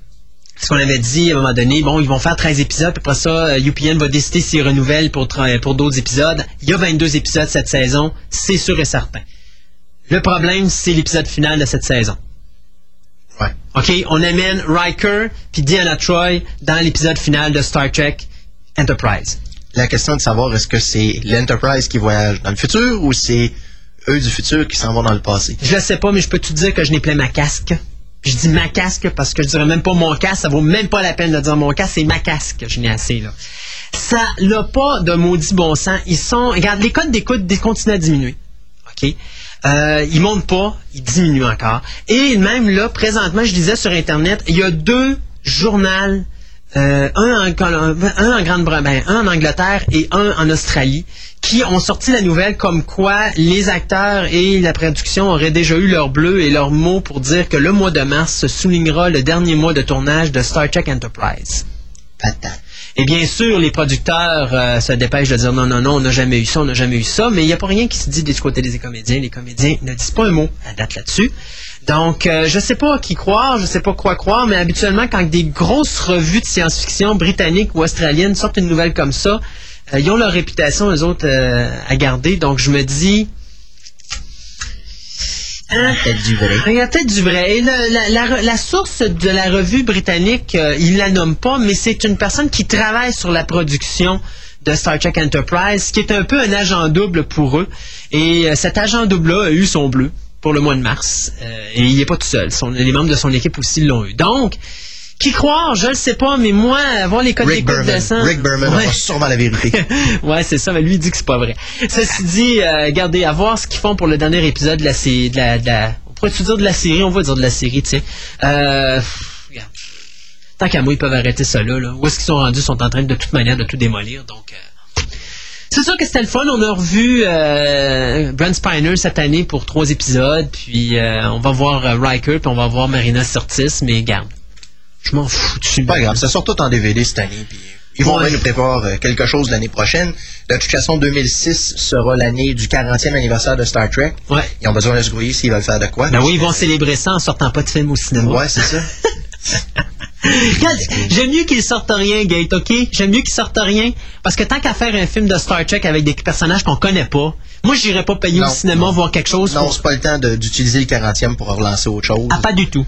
ce qu'on avait dit à un moment donné, bon, ils vont faire 13 épisodes, puis après ça, euh, UPN va décider s'ils renouvellent pour, tra- pour d'autres épisodes. Il y a 22 épisodes cette saison, c'est sûr et certain. Le problème, c'est l'épisode final de cette saison. Ouais. OK, on amène Riker puis Diana Troy dans l'épisode final de Star Trek Enterprise. La question est de savoir est-ce que c'est l'Enterprise qui voyage dans le futur ou c'est eux du futur qui s'en vont dans le passé? Je sais pas, mais je peux te dire que je n'ai plein ma casque. Je dis ma casque parce que je dirais même pas mon casque, ça vaut même pas la peine de dire mon casque, c'est ma casque, je n'ai assez là. Ça n'a pas de maudit bon sens. Ils sont, regarde, les codes d'écoute dé- continuent à diminuer. OK? Euh, ils montent pas, ils diminuent encore. Et même là, présentement, je disais sur Internet, il y a deux journaux, euh, un, en, un en Grande-Bretagne, un en Angleterre et un en Australie, qui ont sorti la nouvelle comme quoi les acteurs et la production auraient déjà eu leur bleu et leur mot pour dire que le mois de mars se soulignera le dernier mois de tournage de Star Trek Enterprise. Patate. Et bien sûr, les producteurs euh, se dépêchent de dire non, non, non, on n'a jamais eu ça, on n'a jamais eu ça, mais il n'y a pas rien qui se dit du côté des comédiens. Les comédiens ne disent pas un mot à date là-dessus. Donc, euh, je sais pas qui croire, je sais pas quoi croire, mais habituellement, quand des grosses revues de science-fiction britanniques ou australiennes sortent une nouvelle comme ça, euh, ils ont leur réputation, eux autres, euh, à garder. Donc, je me dis... Hein? Peut-être du vrai. Il y a peut-être du vrai. Et le- la, la- la source de la revue britannique, euh, il la nomme pas, mais c'est une personne qui travaille sur la production de Star Trek Enterprise, qui est un peu un agent double pour eux. Et cet agent double-là a eu son bleu pour le mois de mars. Euh, et il n'est pas tout seul. Son- les membres de son équipe aussi l'ont eu. Donc, qui croire, je ne sais pas, mais moi, avoir les codes d'écoute de sang... Rick Berman Ouais. aura sûrement la vérité. ouais, c'est ça, mais lui il dit que c'est pas vrai. Ceci dit, euh, regardez, à voir ce qu'ils font pour le dernier épisode de la série, de la, de la- on pourrait dire de la série, on va dire de la série, tu sais. Euh, regarde. Tant qu'à moi, ils peuvent arrêter ça là, là. Où est-ce qu'ils sont rendus, ils sont en train de, de toute manière de tout démolir, donc... euh, C'est sûr que c'était le fun. On a revu euh, Brent Spiner cette année pour trois épisodes. Puis euh, on va voir euh, Riker, puis on va voir Marina Sirtis. Mais garde, je m'en fous dessus. Pas grave, ça sort tout en DVD cette année. Puis ils vont Ouais. nous prévoir euh, quelque chose l'année prochaine. De toute façon, 2006 sera l'année du 40e anniversaire de Star Trek. Ouais. Ils ont besoin de se grouiller s'ils veulent faire de quoi. Ben oui, ils vont célébrer ça en sortant pas de film au cinéma. Ouais, c'est ça. J'aime mieux qu'ils sortent rien, Gate, OK? J'aime mieux qu'ils sortent rien. Parce que tant qu'à faire un film de Star Trek avec des personnages qu'on connaît pas, moi, j'irais pas payer Non, au cinéma non. voir quelque chose. Non, pour- c'est pas le temps d'utiliser le 40e pour relancer autre chose. Ah, pas du tout.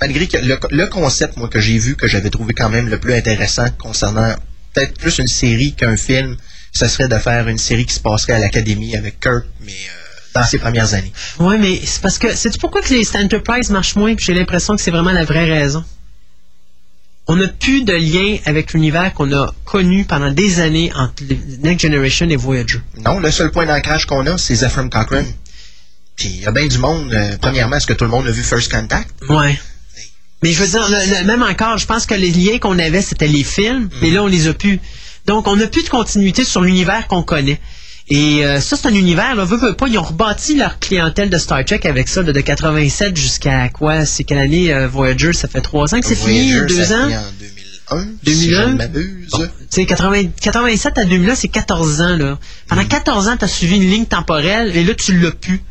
Malgré que le, le concept, moi, que j'ai vu, que j'avais trouvé quand même le plus intéressant concernant peut-être plus une série qu'un film, ce serait de faire une série qui se passerait à l'Académie avec Kirk, mais euh, dans ses premières années. Ouais, mais c'est parce que. Sais-tu pourquoi que les Enterprise marchent moins? Puis j'ai l'impression que c'est vraiment la vraie raison? On n'a plus de lien avec l'univers qu'on a connu pendant des années entre Next Generation et Voyager. Non, le seul point d'ancrage qu'on a, c'est Zephyr Cochrane. Puis il y a bien du monde. euh, premièrement, est-ce que tout le monde a vu First Contact? Ouais. Mais je veux dire, le- le- même encore, je pense que les liens qu'on avait, c'était les films, mais là, on les a plus. Donc, on n'a plus de continuité sur l'univers qu'on connaît. Et euh, ça, c'est un univers, là, veut, veut pas, ils ont rebâti leur clientèle de Star Trek avec ça, là, de 87 jusqu'à quoi? C'est quelle année, euh, Voyager? Ça fait trois ans que c'est fini, deux ans? en 2001, si 2001? je ne m'abuse. Tu sais, 80 87 à 2000, c'est 14 ans, là. Pendant 14 ans, tu as suivi une ligne temporelle, et là, tu l'as plus.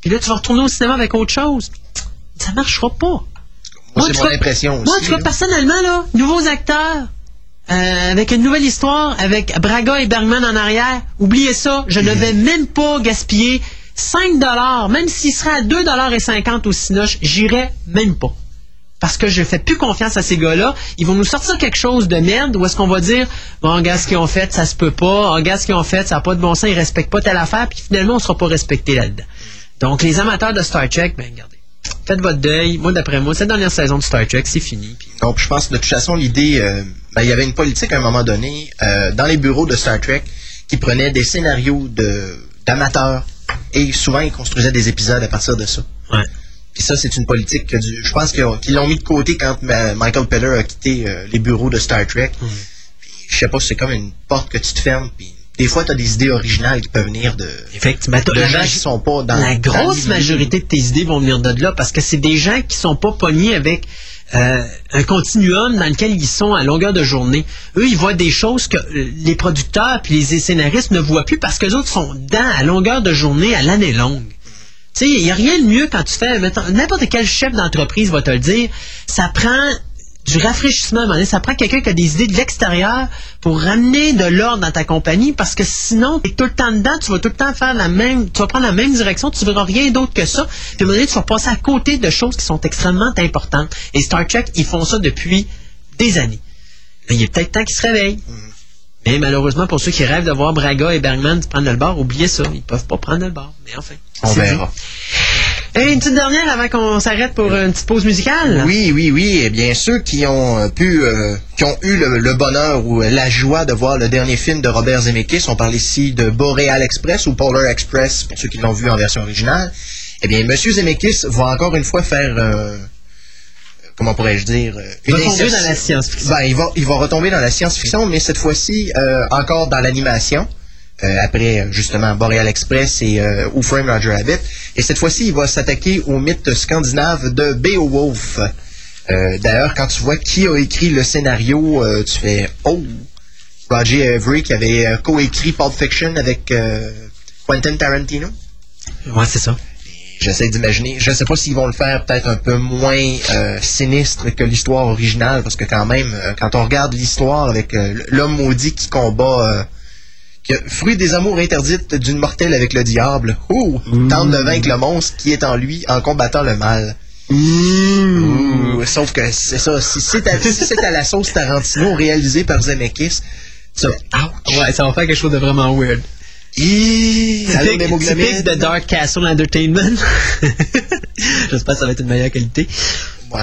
Puis là, tu vas retourner au cinéma avec autre chose. Ça marchera pas. Moi, c'est mon impression aussi. Moi, cas, là. personnellement, là, nouveaux acteurs, euh, avec une nouvelle histoire, avec Braga et Bergman en arrière, oubliez ça, je ne vais même pas gaspiller 5 dollars, même s'il serait à 2 dollars et 50 au Cinoche, j'irais même pas. Parce que je fais plus confiance à ces gars-là. Ils vont nous sortir quelque chose de merde ou est-ce qu'on va dire, bon, regarde ce qu'ils ont fait, ça se peut pas, regarde ce qu'ils ont fait, ça n'a pas de bon sens, ils respectent pas telle affaire, puis finalement, on sera pas respecté là-dedans. Donc, les amateurs de Star Trek, ben, regardez. Faites votre deuil. Moi, d'après moi, cette dernière saison de Star Trek, c'est fini. Donc, je pense que de toute façon, l'idée, euh, ben, il y avait une politique à un moment donné euh, dans les bureaux de Star Trek qui prenait des scénarios de d'amateurs et souvent ils construisaient des épisodes à partir de ça. Ouais. Puis ça, c'est une politique que du, je pense qu'ils ont- qu'ils l'ont mis de côté quand ma- Michael Peller a quitté euh, les bureaux de Star Trek. Mm. Puis, je sais pas, c'est comme une porte que tu te fermes. Puis des fois, tu as des idées originales qui peuvent venir de, Effectivement. de gens qui sont pas dans la grosse majorité de tes idées vont venir de là parce que c'est des gens qui sont pas pognés avec euh, un continuum dans lequel ils sont à longueur de journée. Eux, ils voient des choses que euh, les producteurs puis les scénaristes ne voient plus parce que les autres sont dedans à longueur de journée à l'année longue. Tu sais, il n'y a rien de mieux quand tu fais, n'importe quel chef d'entreprise va te le dire, ça prend du rafraîchissement à. Ça prend quelqu'un qui a des idées de l'extérieur pour ramener de l'ordre dans ta compagnie parce que sinon, tu es tout le temps dedans, tu vas tout le temps faire la même, tu vas prendre la même direction, tu verras rien d'autre que ça. Puis à un moment donné, tu vas passer à côté de choses qui sont extrêmement importantes. Et Star Trek, ils font ça depuis des années. Mais il est peut-être temps qu'ils se réveillent. Mais malheureusement, pour ceux qui rêvent de voir Braga et Bergman prendre le bar, oubliez ça. Ils peuvent pas prendre le bar. Mais enfin. On verra. Et une petite dernière avant qu'on s'arrête pour une petite pause musicale. Oui, oui, oui. Eh bien, ceux qui ont euh, pu, euh, qui ont eu le, le bonheur ou euh, la joie de voir le dernier film de Robert Zemeckis, on parle ici de Boreal Express ou Polar Express, pour ceux qui l'ont vu en version originale. Eh bien, Monsieur Zemeckis va encore une fois faire, euh, comment pourrais-je dire, euh, Il va tomber insertion- dans la science-fiction. Ben, il va, il va retomber dans la science-fiction, mais cette fois-ci euh, encore dans l'animation. euh, après justement Boreal Express et euh, Who Framed Roger Rabbit. Et cette fois-ci, il va s'attaquer au mythe scandinave de Beowulf. Euh, D'ailleurs, quand tu vois qui a écrit le scénario, euh, tu fais Oh! Roger Avery qui avait euh, coécrit Pulp Fiction avec euh, Quentin Tarantino. Ouais, c'est ça. J'essaie d'imaginer. Je ne sais pas s'ils vont le faire peut-être un peu moins euh, sinistre que l'histoire originale, parce que quand même, euh, quand on regarde l'histoire avec euh, l'homme maudit qui combat, euh, qui a- fruit des amours interdites d'une mortelle avec le diable, ouh, tente de vaincre le monstre qui est en lui en combattant le mal. Ouh, Sauf que c'est ça, si c'est à, si c'est à la sauce Tarantino réalisée par Zemeckis, ça, ouch. Ouais, ça va faire quelque chose de vraiment weird. Allô, Typique, de Dark Castle Entertainment. J'espère que ça va être une meilleure qualité. Ouais.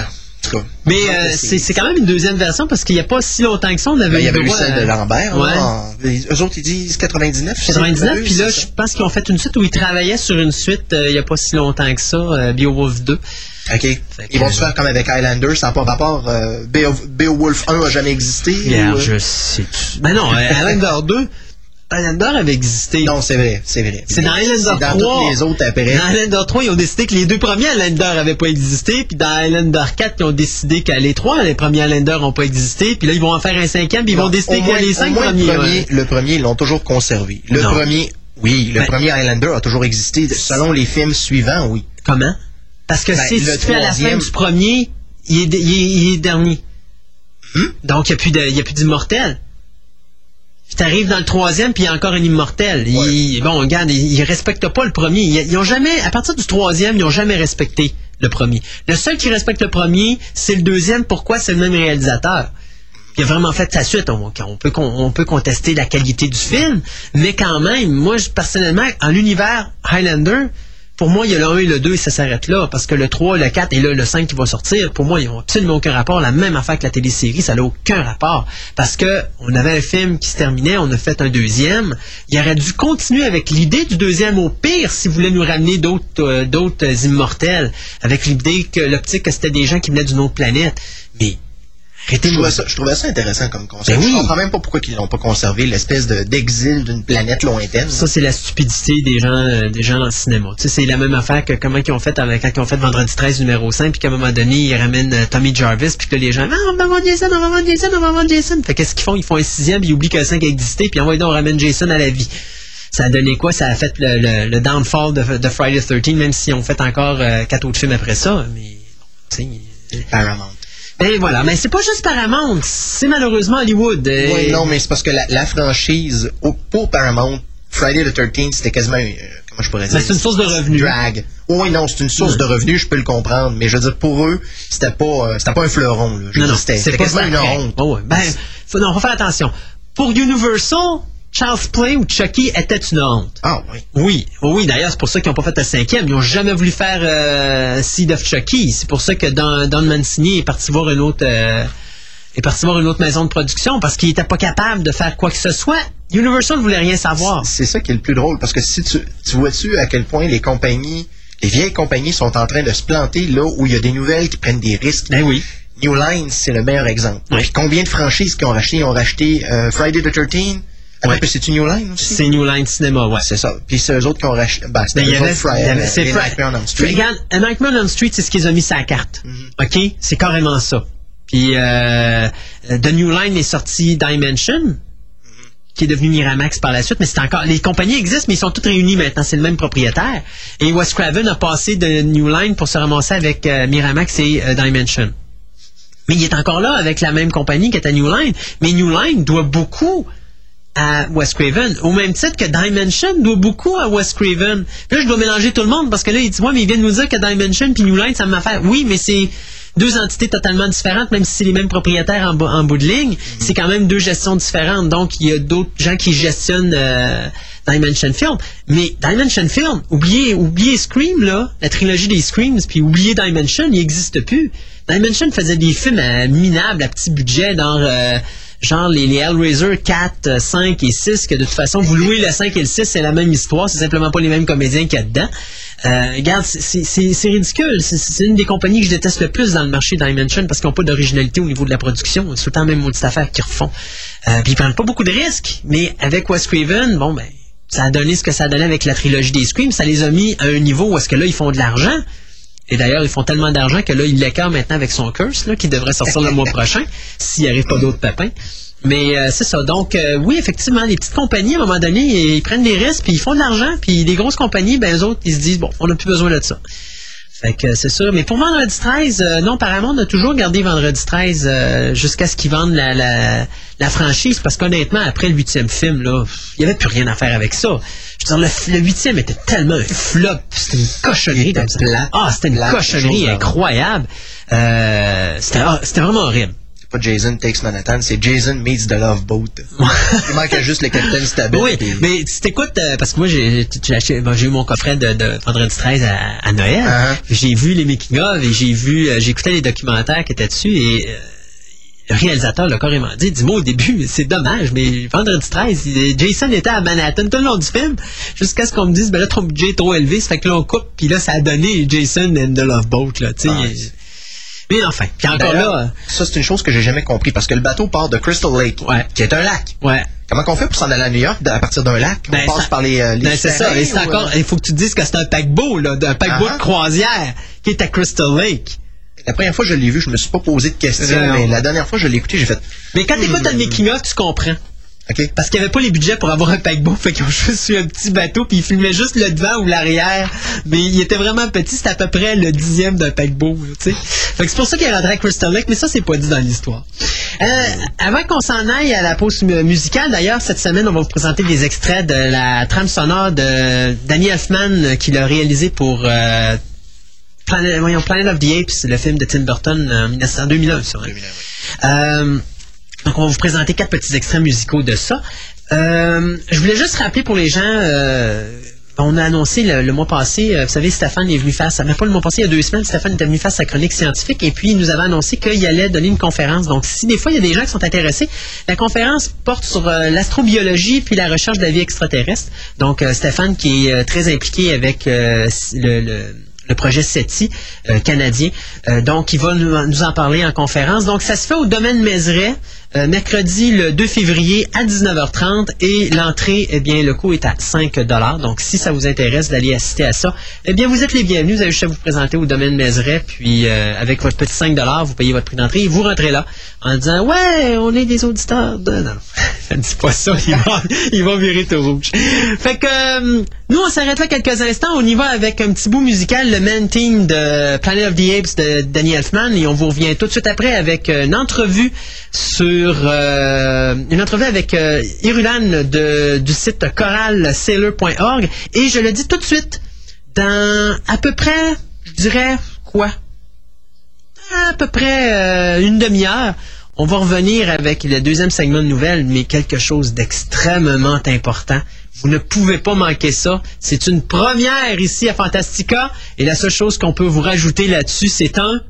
Mais euh, c'est quand même une deuxième version parce qu'il n'y a pas si longtemps que ça, on avait Ben, il y avait eu celle de Lambert. Ouais. là, en- les- eux autres, ils disent 99. si 99, je puis là, je pense qu'ils ont fait une suite où ils travaillaient sur une suite euh, il n'y a pas si longtemps que ça, euh, Beowulf 2. OK. Ils vont se faire comme avec Highlander, ça n'a pas rapport. Beowulf Beowulf 1 a jamais existé. Ou, je sais. Ben non, Highlander 2, Highlander avait existé. Non, c'est vrai, c'est vrai. C'est dans Highlander C'est dans 3. toutes les autres après. Dans Highlander 3, ils ont décidé que les deux premiers Highlander n'avaient pas existé. Puis dans Highlander 4, ils ont décidé que les trois, les premiers Highlander n'ont pas existé. Puis là, ils vont en faire un cinquième. Puis ils vont décider au que moins- les au cinq moins, premiers. Le premier, ouais. le premier, ils l'ont toujours conservé. Le Non. premier, oui, le Ben- premier Highlander a toujours existé. Selon les films suivants, oui. Comment? Parce que Ben, si tu fais à la fin du premier, il est, il est- il est dernier. Hmm? Donc, il n'y a y a plus d'immortel. Puis t'arrives dans le troisième, puis il y a encore un immortel. Il- bon, regarde, ils, ils respectent pas le premier. Ils, ils ont jamais, à partir du troisième, ils n'ont jamais respecté le premier. Le seul qui respecte le premier, c'est le deuxième. Pourquoi? C'est le même réalisateur. Il a vraiment fait sa suite. On, on peut, on peut contester la qualité du film, mais quand même, moi, personnellement, en l'univers Highlander, pour moi, il y a le 1 et le 2 et ça s'arrête là. Parce que le 3, le 4 et le 5 qui va sortir, pour moi, ils n'ont absolument aucun rapport. La même affaire que la télésérie, ça n'a aucun rapport. Parce que on avait un film qui se terminait, on a fait un deuxième. Il aurait dû continuer avec l'idée du deuxième au pire s'il voulait nous ramener d'autres euh, immortels. Avec l'idée que l'optique que c'était des gens qui venaient d'une autre planète. Mais Je trouvais, ça, je trouvais ça intéressant comme concept. Ben oui. Je comprends même pas pourquoi ils l'ont pas conservé, l'espèce de- d'exil d'une planète lointaine. Ça, c'est la stupidité des gens, euh, des gens dans le cinéma. Tu sais, c'est la même affaire que comment ils ont fait avec, quand ils ont fait Vendredi 13 numéro 5, puis qu'à un moment donné, ils ramènent euh, Tommy Jarvis, puis que les gens, ah, on va vendre Jason, on va vendre Jason, on va vendre Jason. Fait qu'est-ce qu'ils font? Ils font un sixième, puis ils oublient que le 5 existait, puis envoyez donc, on ramène Jason à la vie. Ça a donné quoi? Ça a fait le, le- le downfall de, de Friday the 13, même s'ils ont fait encore euh, quatre autres films après ça. Mais. Paramount. Ben voilà, mais c'est pas juste Paramount, c'est malheureusement Hollywood. Oui, non, mais c'est parce que la, la franchise, au- pour Paramount, Friday the 13th, c'était quasiment, euh, comment je pourrais dire? C'est une source de revenus. Drag. Oui, non, c'est une source de revenus, je peux le comprendre, mais je veux dire, pour eux, c'était pas, euh, c'était pas un fleuron, là. Je Non, dire, non, c'était c'est c'était pas quasiment une honte. Oh, ouais. Ben, faut, non, faut faire attention. Pour Universal, Charles Play ou Chucky était une honte? Ah, oui. Oui, oui, d'ailleurs, c'est pour ça qu'ils n'ont pas fait le cinquième. Ils n'ont jamais voulu faire euh, Seed of Chucky. C'est pour ça que Don, Don Mancini est parti voir une autre euh, est parti voir une autre maison de production parce qu'il n'était pas capable de faire quoi que ce soit. Universal ne voulait rien savoir. C'est ça qui est le plus drôle, parce que si tu, tu vois-tu à quel point les compagnies, les vieilles compagnies sont en train de se planter là où il y a des nouvelles qui prennent des risques? Ben oui. New Line, c'est le meilleur exemple. Oui. Puis combien de franchises qui ont racheté? Ils ont racheté euh, Friday the 13th. Attends, Ouais. c'est-tu New Line aussi? C'est New Line Cinema, ouais. C'est ça. Puis c'est eux autres qui ont racheté. Ben, Ben, euh, c'est Nightmare on Street. Regarde, A Nightmare on Street, c'est ce qu'ils ont mis sur la carte. Mm-hmm. OK? C'est carrément ça. Puis, euh, The New Line est sorti Dimension, Mm-hmm. qui est devenu Miramax par la suite, mais c'est encore, les compagnies existent, mais ils sont toutes réunies maintenant, c'est le même propriétaire. Et Wes Craven a passé de New Line pour se ramasser avec euh, Miramax et euh, Dimension. Mais il est encore là avec la même compagnie qu'était New Line. Mais New Line doit beaucoup à Wes Craven, au même titre que Dimension doit beaucoup à Wes Craven. Puis là, je dois mélanger tout le monde parce que là, il dit, ouais, mais il vient de nous dire que Dimension puis New Line, ça m'a fait. Oui, mais c'est deux entités totalement différentes, même si c'est les mêmes propriétaires en, bou- en bout de ligne. C'est quand même deux gestions différentes. Donc, il y a d'autres gens qui gestionnent euh, Dimension Film. Mais Dimension Film, oubliez, oubliez Scream, là, la trilogie des Screams, puis oubliez Dimension, il n'existe plus. Dimension faisait des films à minables, à petit budget, dans euh, genre les, les Hellraiser 4, euh, 5 et 6, que de toute façon, vous louez le 5 et le 6, c'est la même histoire, c'est simplement pas les mêmes comédiens qu'il y a dedans. Euh, regarde, c'est- ridicule. C'est- une des compagnies que je déteste le plus dans le marché Dimension parce qu'ils n'ont pas d'originalité au niveau de la production. C'est tout le temps même maudite affaire qu'ils refont. Euh, puis ils prennent pas beaucoup de risques. Mais avec Wes Craven, bon ben, ça a donné ce que ça a donné avec la trilogie des Screams. Ça les a mis à un niveau où est-ce que là, ils font de l'argent. Et d'ailleurs, ils font tellement d'argent que là, il l'écart maintenant avec son curse, là, qui devrait sortir le mois prochain, s'il n'y arrive pas d'autres pépins. Mais euh, c'est ça. Donc, euh, oui, effectivement, les petites compagnies, à un moment donné, ils prennent des risques, puis ils font de l'argent, puis les grosses compagnies, ben, eux autres, ils se disent, bon, on n'a plus besoin de ça. Fait que c'est sûr. Mais pour Vendredi 13, euh, non, Paramount a toujours gardé Vendredi 13 euh, jusqu'à ce qu'ils vendent la, la, la franchise, parce qu'honnêtement, après le huitième film, là, il n'y avait plus rien à faire avec ça. Je veux dire, le, huitième était tellement un flop, c'était une cochonnerie comme ça. Ah, c'était une cochonnerie incroyable. Euh, c'était ah, c'était vraiment horrible. Pas Jason Takes Manhattan, c'est Jason Meets the Love Boat. Il manque juste le Capitaine Stabile. Oui, mais tu t'écoutes, euh, parce que moi, j'ai bon, eu mon coffret de, de Vendredi 13 à, à Noël. Uh-huh. J'ai vu les making-of et j'ai vu, euh, écouté les documentaires qui étaient dessus et euh, le réalisateur l'a carrément dit. Dis-moi au début, c'est dommage, mais vendredi 13, Jason était à Manhattan tout le long du film, jusqu'à ce qu'on me dise, ben là, ton budget est trop élevé, ça fait que là, on coupe, puis là, ça a donné Jason and the Love Boat, là, tu sais. Ah, mais enfin, puis encore là, ça c'est une chose que j'ai jamais compris parce que le bateau part de Crystal Lake, Ouais. qui est un lac. ouais. Comment qu'on fait pour s'en aller à New York à partir d'un lac? Ben, On passe ça- par les, euh, les Ben, c'est ça, et c'est encore, euh, il faut que tu te dises que c'est un paquebot, là, un paquebot Ah. de croisière, qui est à Crystal Lake. La première fois que je l'ai vu, je me suis pas posé de questions, mais la dernière fois que je l'ai écouté, j'ai fait Mais quand t'écoutes un making-of, tu comprends. Parce qu'il n'y avait pas les budgets pour avoir un paquebot, fait qu'ils ont juste eu un petit bateau, puis ils filmaient juste le devant ou l'arrière. Mais il était vraiment petit, c'était à peu près le dixième d'un paquebot, tu sais. Fait que c'est pour ça qu'il est rentré à Crystal Lake, mais ça, c'est pas dit dans l'histoire. Euh, avant qu'on s'en aille à la pause mu- musicale, d'ailleurs, cette semaine, on va vous présenter des extraits de la trame sonore de Danny Elfman, euh, qui l'a réalisé pour euh, Planet, voyons, Planet of the Apes, le film de Tim Burton en 1900 2001, ça, hein. Euh, donc, on va vous présenter quatre petits extraits musicaux de ça. Euh, je voulais juste rappeler pour les gens, euh, on a annoncé le, mois passé, euh, vous savez, Stéphane est venu faire ça, mais pas le mois passé, il y a deux semaines, Stéphane était venu faire sa chronique scientifique et puis il nous avait annoncé qu'il allait donner une conférence. Donc, si des fois il y a des gens qui sont intéressés, la conférence porte sur l'astrobiologie puis la recherche de la vie extraterrestre. Donc, Stéphane qui est très impliqué avec le- le projet SETI canadien. Donc, il va nous, nous en parler en conférence. Donc, ça se fait au domaine Mézeray, euh, mercredi le 2 février à 19h30 et l'entrée, eh bien, le coût est à 5 Donc, si ça vous intéresse d'aller assister à ça, eh bien, vous êtes les bienvenus. Vous avez juste à vous présenter au domaine Mézeray, puis euh, avec votre petit 5 vous payez votre prix d'entrée et vous rentrez là en disant « Ouais, on est des auditeurs de... » Non, dis pas ça, il va, il va virer tout rouge. Fait que, euh, nous, on s'arrête là quelques instants. On y va avec un petit bout musical, le main team de Planet of the Apes de Danny Elfman. Et on vous revient tout de suite après avec euh, une entrevue sur... euh, une entrevue avec euh, Irulan de, du site choralsailor.org. Et je le dis tout de suite, dans à peu près, je dirais, quoi? À peu près une demi-heure, on va revenir avec le deuxième segment de nouvelles, mais quelque chose d'extrêmement important. Vous ne pouvez pas manquer ça. C'est une première ici à Fantastica. Et la seule chose qu'on peut vous rajouter là-dessus, c'est un...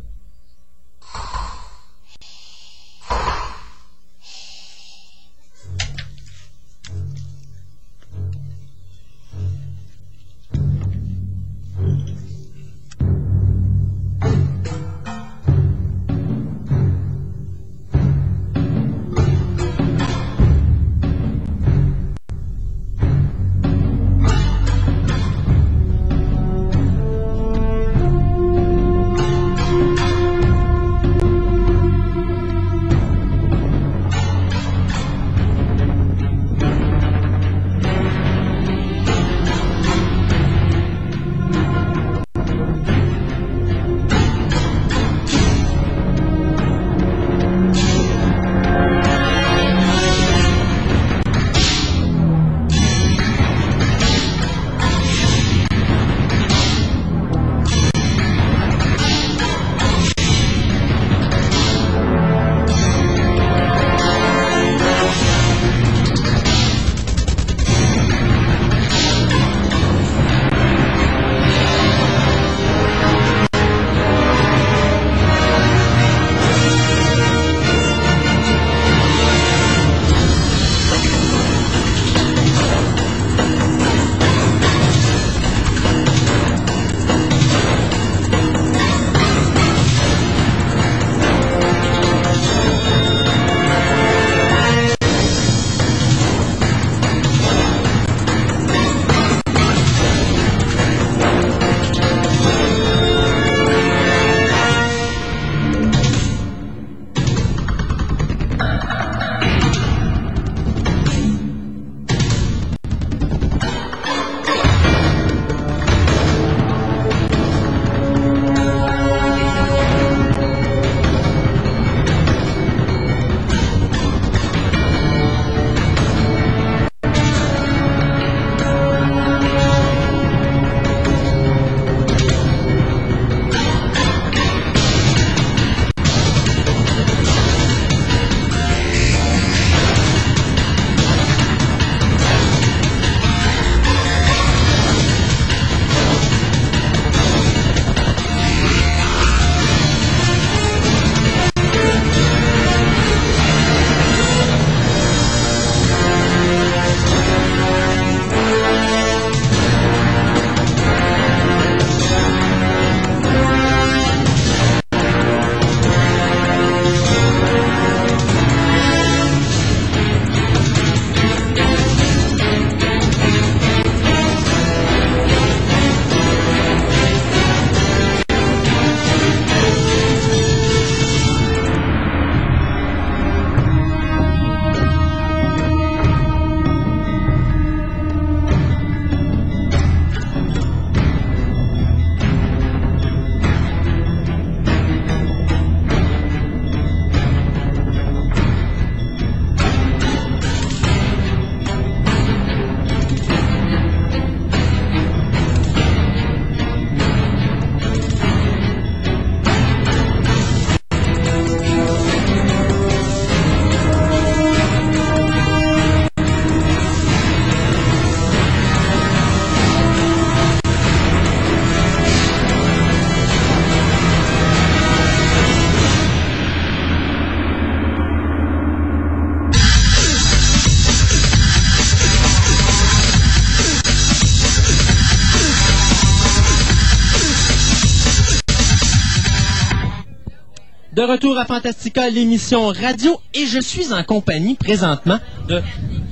retour à Fantastica, l'émission radio, et je suis en compagnie présentement de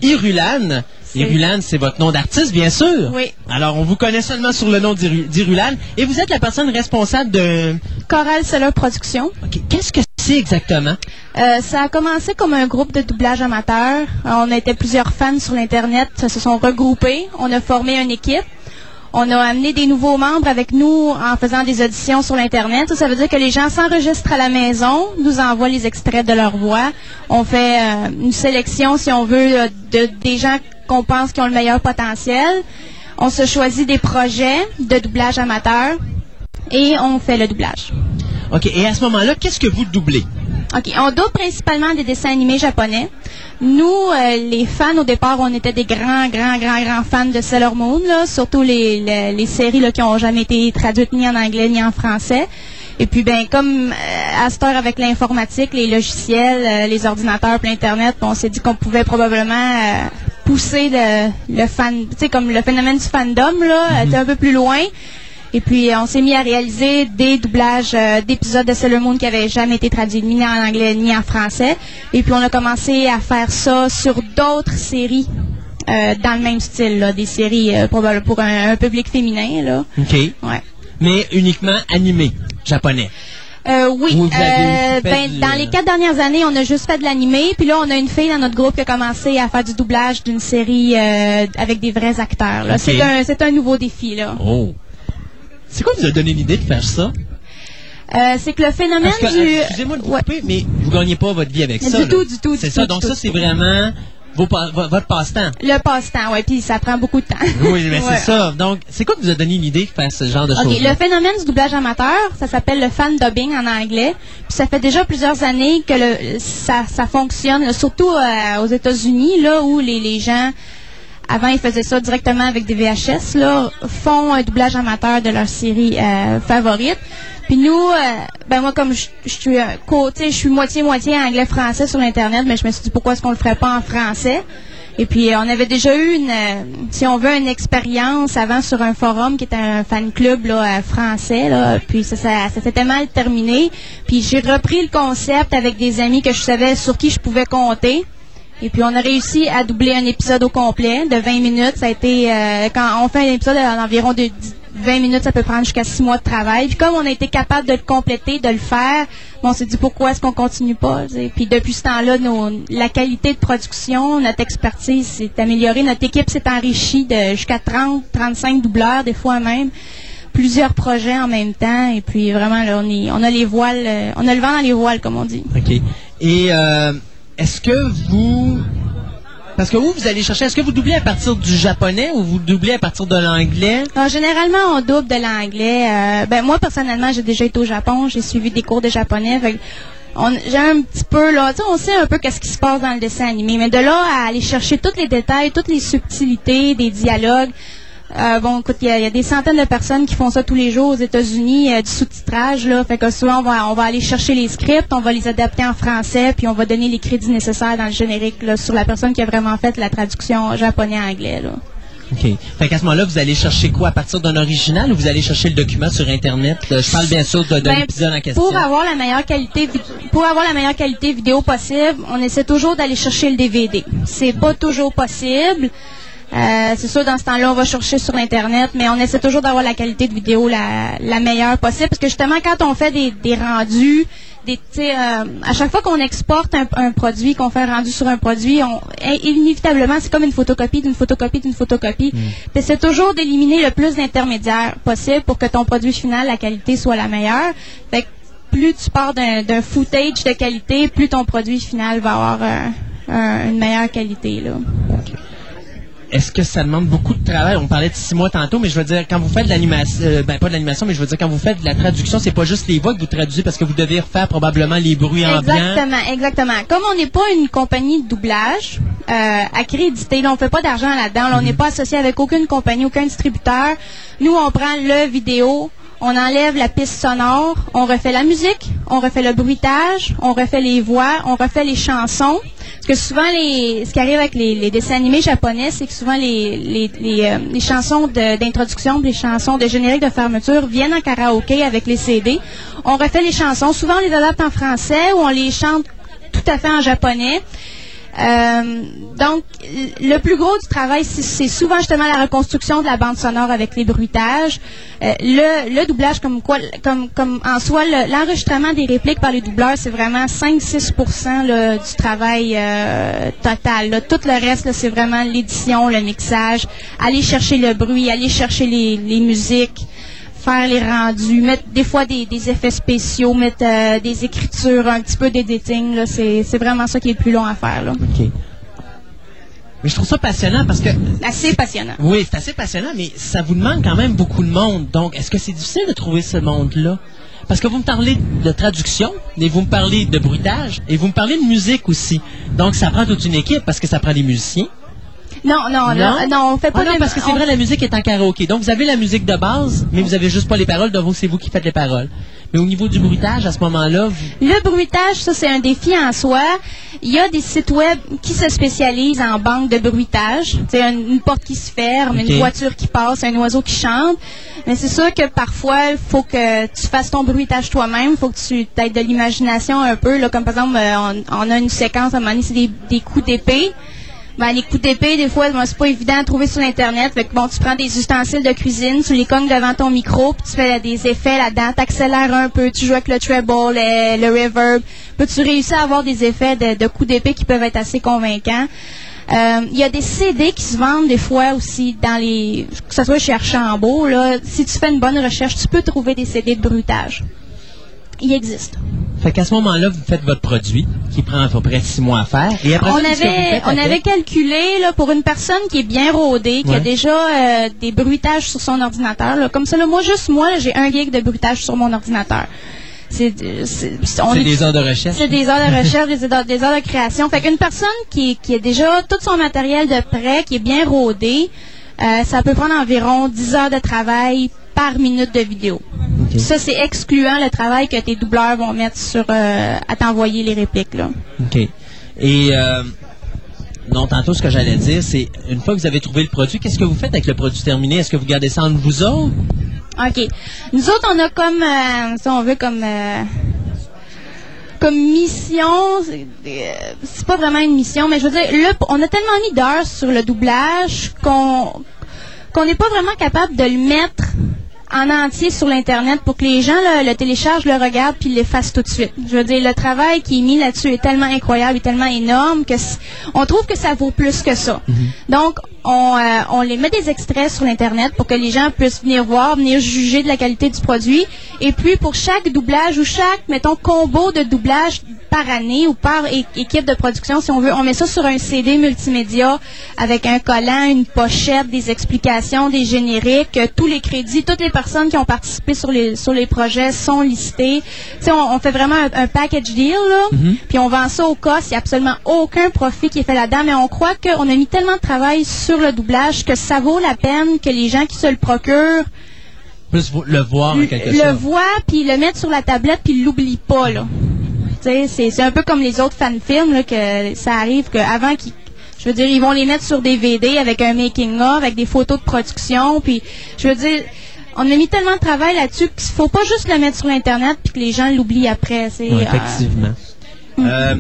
Irulan. Irulan, c'est votre nom d'artiste, bien sûr. Oui. Alors, on vous connaît seulement sur le nom d'Iru- d'Irulan, et vous êtes la personne responsable de... Coral Solar Production. Ok, Qu'est-ce que c'est exactement? Euh, ça a commencé comme un groupe de doublage amateur. Euh, On était plusieurs fans sur l'Internet, se sont regroupés. On a formé une équipe. On a amené des nouveaux membres avec nous en faisant des auditions sur l'Internet. Ça, veut dire que les gens s'enregistrent à la maison, nous envoient les extraits de leur voix. On fait euh, une sélection, si on veut, euh, de, des gens qu'on pense qui ont le meilleur potentiel. On se choisit des projets de doublage amateur et on fait le doublage. OK, et à ce moment-là, qu'est-ce que vous doublez? OK. On double principalement des dessins animés japonais. Nous, euh, les fans, au départ, on était des grands, grands, grands, grands fans de Sailor Moon, là, surtout les, les, les séries là, qui n'ont jamais été traduites ni en anglais ni en français. Et puis, ben, comme euh, à cette heure avec l'informatique, les logiciels, euh, les ordinateurs, puis l'Internet, on s'est dit qu'on pouvait probablement euh, pousser le, le fan, tu sais, comme le phénomène du fandom, là, était un peu plus loin. Et puis, euh, on s'est mis à réaliser des doublages euh, d'épisodes de Sailor Moon qui n'avaient jamais été traduits ni en anglais ni en français. Et puis, on a commencé à faire ça sur d'autres séries euh, dans le même style, là, des séries euh, pour, pour un, un public féminin. Là. OK. Ouais. Mais uniquement animé, japonais. Euh, oui, ben, du- dans les quatre dernières années, on a juste fait de l'animé. Puis là, on a une fille dans notre groupe qui a commencé à faire du doublage d'une série avec des vrais acteurs. C'est un, un nouveau défi. là. Oh. C'est quoi qui vous a donné l'idée de faire ça? Euh, c'est que le phénomène que, du... excusez-moi de vous Ouais. couper, mais vous gagnez pas votre vie avec Du ça. là. tout, du tout, C'est du ça, tout, donc du ça, c'est vraiment vos votre passe-temps. Le passe-temps, ouais, puis ça prend beaucoup de temps. Oui, mais Ouais. c'est ça. Donc, c'est quoi qui vous a donné l'idée de faire ce genre de OK, choses? le phénomène du doublage amateur, ça s'appelle le fan dubbing en anglais. Puis ça fait déjà plusieurs années que le, ça, ça fonctionne, surtout euh, aux États-Unis, là où les, les gens, avant ils faisaient ça directement avec des VHS, là, font un doublage amateur de leur série euh, favorite. Puis nous, euh, ben moi comme je suis euh, côté, je suis moitié moitié anglais-français sur l'internet, mais je me suis dit pourquoi est-ce qu'on le ferait pas en français? Et puis, on avait déjà eu une, euh, si on veut, une expérience avant sur un forum qui était un fan club là, euh, français. Là, puis ça, ça, ça s'était mal terminé. Puis j'ai repris le concept avec des amis que je savais sur qui je pouvais compter. Et puis on a réussi à doubler un épisode au complet de 20 minutes. Ça a été euh, quand on fait un épisode d'environ de 10 20 minutes, ça peut prendre jusqu'à 6 mois de travail. Puis comme on a été capable de le compléter, de le faire, on s'est dit pourquoi est-ce qu'on continue pas. tu sais? Puis depuis ce temps-là, la qualité de production, notre expertise s'est améliorée, notre équipe s'est enrichie de jusqu'à 30, 35 doubleurs des fois même plusieurs projets en même temps et puis vraiment là on est on a les voiles euh, on a le vent dans les voiles comme on dit. OK. Et euh, est-ce que vous... Parce que vous, vous allez chercher... Est-ce que vous doublez à partir du japonais ou vous doublez à partir de l'anglais? Non, généralement, on double de l'anglais. Euh, ben, moi, personnellement, j'ai déjà été au Japon. J'ai suivi des cours de japonais. On, j'ai un petit peu, là, on sait un peu qu'est-ce qui se passe dans le dessin animé. Mais de là à aller chercher tous les détails, toutes les subtilités des dialogues, euh, bon, écoute, il y, a- il y a des centaines de personnes qui font ça tous les jours aux États-Unis, euh, du sous-titrage, là. Fait que souvent, on va, on va aller chercher les scripts, on va les adapter en français, puis on va donner les crédits nécessaires dans le générique, là, sur la personne qui a vraiment fait la traduction japonais-anglais, là. OK. Fait qu'à ce moment-là, vous allez chercher quoi? À partir d'un original ou vous allez chercher le document sur Internet? Je parle bien sûr de, de Ben, l'épisode en question. Pour avoir la meilleure qualité, pour avoir la meilleure qualité vidéo possible, on essaie toujours d'aller chercher le DVD. C'est pas toujours possible. Euh, c'est sûr, dans ce temps-là, on va chercher sur Internet, mais on essaie toujours d'avoir la qualité de vidéo la, la meilleure possible, parce que justement, quand on fait des, des rendus, des, euh, à chaque fois qu'on exporte un, un produit, qu'on fait un rendu sur un produit, on, in- inévitablement, c'est comme une photocopie d'une photocopie d'une photocopie. Puis C'est toujours d'éliminer le plus d'intermédiaires possible pour que ton produit final, la qualité soit la meilleure. Fait que plus tu pars d'un footage de qualité, plus ton produit final va avoir euh, un- une meilleure qualité. Là. Est-ce que ça demande beaucoup de travail? On parlait de six mois tantôt, mais je veux dire, quand vous faites de l'animation, euh, ben pas de l'animation, mais je veux dire, quand vous faites de la traduction, c'est pas juste les voix que vous traduisez parce que vous devez refaire probablement les bruits ambiants. Exactement, exactement. Comme on n'est pas une compagnie de doublage euh, accréditée, là, on fait pas d'argent là-dedans, là, on n'est pas associé avec aucune compagnie, aucun distributeur. Nous, on prend le vidéo, on enlève la piste sonore, on refait la musique, on refait le bruitage, on refait les voix, on refait les chansons. Parce que souvent, les, ce qui arrive avec les, dessins animés japonais, c'est que souvent les, les, euh, chansons d'introduction, les chansons de générique de fermeture viennent en karaoké avec les CD. On refait les chansons. Souvent, on les adapte en français ou on les chante tout à fait en japonais. Euh, donc, le plus gros du travail, c'est- souvent justement la reconstruction de la bande sonore avec les bruitages. Euh, le, doublage, comme quoi, comme, en soi, le- l'enregistrement des répliques par les doubleurs, c'est vraiment 5-6% là, du travail euh, total. Tout le reste, c'est vraiment l'édition, le mixage, aller chercher le bruit, aller chercher les musiques faire les rendus, mettre des fois des, des effets spéciaux, mettre euh, des écritures, un petit peu d'editing. c'est vraiment ça qui est le plus long à faire. Là. OK. Mais je trouve ça passionnant parce que Assez passionnant. Oui, c'est assez passionnant, mais ça vous demande quand même beaucoup de monde. Donc, est-ce que c'est difficile de trouver ce monde-là? Parce que vous me parlez de traduction, et vous me parlez de bruitage, et vous me parlez de musique aussi. Donc, ça prend toute une équipe parce que ça prend des musiciens. Non, non, non, non, on fait pas Ah non, de- parce que c'est on- vrai, la musique est en karaoké. Donc, vous avez la musique de base, mais vous avez juste pas les paroles, donc c'est vous qui faites les paroles. Mais au niveau du bruitage, à ce moment-là, vous... Le bruitage, ça, c'est un défi en soi. Il y a des sites web qui se spécialisent en banque de bruitage. C'est une porte qui se ferme, une voiture qui passe, un oiseau qui chante. Mais c'est sûr que parfois, il faut que tu fasses ton bruitage toi-même. Il faut que tu aies de l'imagination un peu. Là, comme par exemple, euh, on, on a une séquence, à un moment donné, c'est des, des coups d'épée. Ben, les coups d'épée, des fois, ben, c'est pas évident à trouver sur Internet. Fait que, bon, tu prends des ustensiles de cuisine, tu les cognes devant ton micro, puis tu fais des effets là-dedans, t'accélères un peu, tu joues avec le treble, le, le reverb. Puis tu réussis à avoir des effets de, de coups d'épée qui peuvent être assez convaincants. Euh, Il y a des CD qui se vendent des fois aussi dans les... que ce soit chez Archambault, là. Si tu fais une bonne recherche, tu peux trouver des CD de bruitage. Il existe. Fait qu'à ce moment-là, vous faites votre produit, qui prend à peu près six mois à faire. Et après on ça, avait, faites on avait calculé là, pour une personne qui est bien rodée, qui a déjà euh, des bruitages sur son ordinateur. là. Comme ça, là, moi, juste moi, j'ai un gig de bruitage sur mon ordinateur. C'est des heures de recherche. c'est des heures de recherche, des heures, des heures de création. Fait qu'une personne qui, qui a déjà tout son matériel de prêt, qui est bien rodé, euh, ça peut prendre environ 10 heures de travail par minute de vidéo. Ça, c'est excluant le travail que tes doubleurs vont mettre sur euh, à t'envoyer les répliques. Là. OK. Et euh, non, tantôt, ce que j'allais dire, c'est une fois que vous avez trouvé le produit, qu'est-ce que vous faites avec le produit terminé? Est-ce que vous gardez ça entre vous autres? OK. Nous autres, on a comme, euh, si on veut, comme, euh, comme mission, c'est pas vraiment une mission, mais je veux dire, le, on a tellement mis d'heures sur le doublage qu'on qu'on n'est pas vraiment capable de le mettre en entier sur l'Internet pour que les gens le, le téléchargent, le regardent puis le fassent tout de suite. Je veux dire, le travail qui est mis là-dessus est tellement incroyable et tellement énorme que on trouve que ça vaut plus que ça. Donc, on, euh, on les met des extraits sur l'Internet pour que les gens puissent venir voir, venir juger de la qualité du produit. Et puis, pour chaque doublage ou chaque, mettons, combo de doublage par année ou par équipe de production, si on veut, on met ça sur un CD multimédia avec un collant, une pochette, des explications, des génériques, euh, tous les crédits, toutes les personnes qui ont participé sur les sur les projets sont listées. Tu sais, on, on fait vraiment un, un package deal, là, puis on vend ça au cost. Il n'y a absolument aucun profit qui est fait là-dedans, mais on croit qu'on a mis tellement de travail sur le doublage que ça vaut la peine que les gens qui se le procurent Plus le voir, en quelque le voient, puis le mettent sur la tablette, puis l'oublient pas, là. C'est un peu comme les autres fan-films, là, que ça arrive qu'avant qu'ils... Je veux dire, ils vont les mettre sur DVD avec un making-of, avec des photos de production, puis je veux dire... On a mis tellement de travail là-dessus qu'il faut pas juste le mettre sur Internet puis que les gens l'oublient après. C'est, Ouais, euh, effectivement. Euh,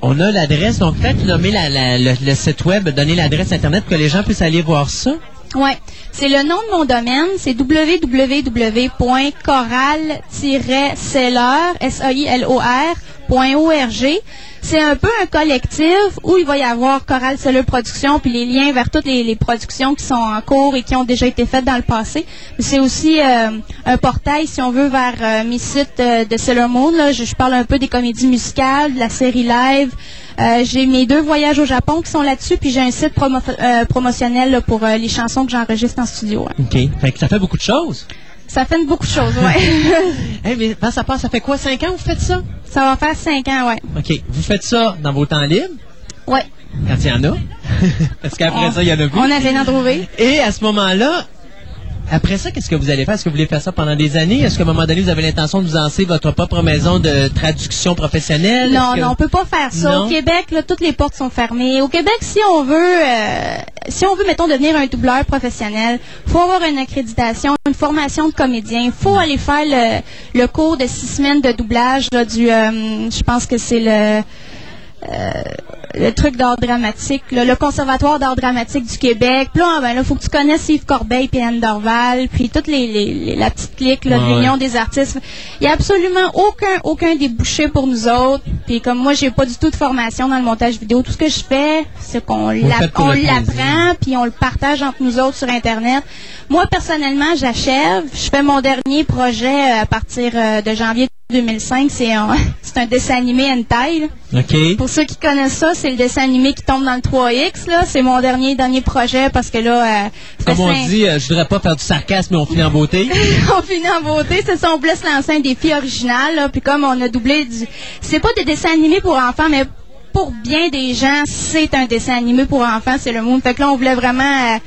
on a l'adresse, donc peut-être nommer la- la- le, le site web, donner l'adresse Internet pour que les gens puissent aller voir ça. Ouais, c'est le nom de mon domaine, c'est www.choral-seller, S-A-I-L-O-R.org. C'est un peu un collectif où il va y avoir Choral Seller Productions puis les liens vers toutes les, productions qui sont en cours et qui ont déjà été faites dans le passé. Mais C'est aussi euh, un portail, si on veut, vers euh, mes sites euh, de Sailor Moon. Là. Je, parle un peu des comédies musicales, de la série live. Euh, j'ai mes deux voyages au Japon qui sont là-dessus, puis j'ai un site euh, promotionnel là, pour les chansons que j'enregistre en studio. ouais. OK. Fait que ça fait beaucoup de choses. Ça fait beaucoup de choses, ouais. Eh, mais ben, ça passe, ça fait quoi, cinq ans vous faites ça? ça va faire cinq ans, ouais. OK. Vous faites ça dans vos temps libres, Ouais. quand il y en a. Parce qu'après ça, il y en a plus. On a rien à trouver. Et à ce moment-là, Après ça, qu'est-ce que vous allez faire? Est-ce que vous voulez faire ça pendant des années? Est-ce qu'à un moment donné, vous avez l'intention de vous lancer votre propre maison de traduction professionnelle? Non, que- non, on peut pas faire ça. Non? Au Québec, là, toutes les portes sont fermées. Au Québec, si on veut, euh, si on veut, mettons, devenir un doubleur professionnel, faut avoir une accréditation, une formation de comédien. Faut aller faire le, le cours de six semaines de doublage là, du, euh, je pense que c'est le le truc d'art dramatique, là, le Conservatoire d'art dramatique du Québec. Puis là, ben là, faut que tu connaisses Yves Corbeil puis Anne Dorval, puis toute les, les- les- la petite clique là, de Ouais, l'Union ouais. des artistes. Il y a absolument aucun aucun débouché pour nous autres. Puis comme moi, j'ai pas du tout de formation dans le montage vidéo. Tout ce que je fais, c'est qu'on l'apprend puis on le partage entre nous autres sur Internet. Moi, personnellement, j'achève. Je fais mon dernier projet euh, à partir euh, de janvier 2005. C'est un, dessin animé hentai. là. OK. Pour ceux qui connaissent ça, c'est le dessin animé qui tombe dans le 3X. là. C'est mon dernier dernier projet parce que là, euh, Comme on dit, euh, je voudrais pas faire du sarcasme, mais on finit en beauté. on finit en beauté, c'est ça, on voulait se lancer un défi original, là, puis comme on a doublé du... C'est pas des dessins animés pour enfants, mais pour bien des gens, c'est un dessin animé pour enfants, c'est le mot. Fait que là, on voulait vraiment euh,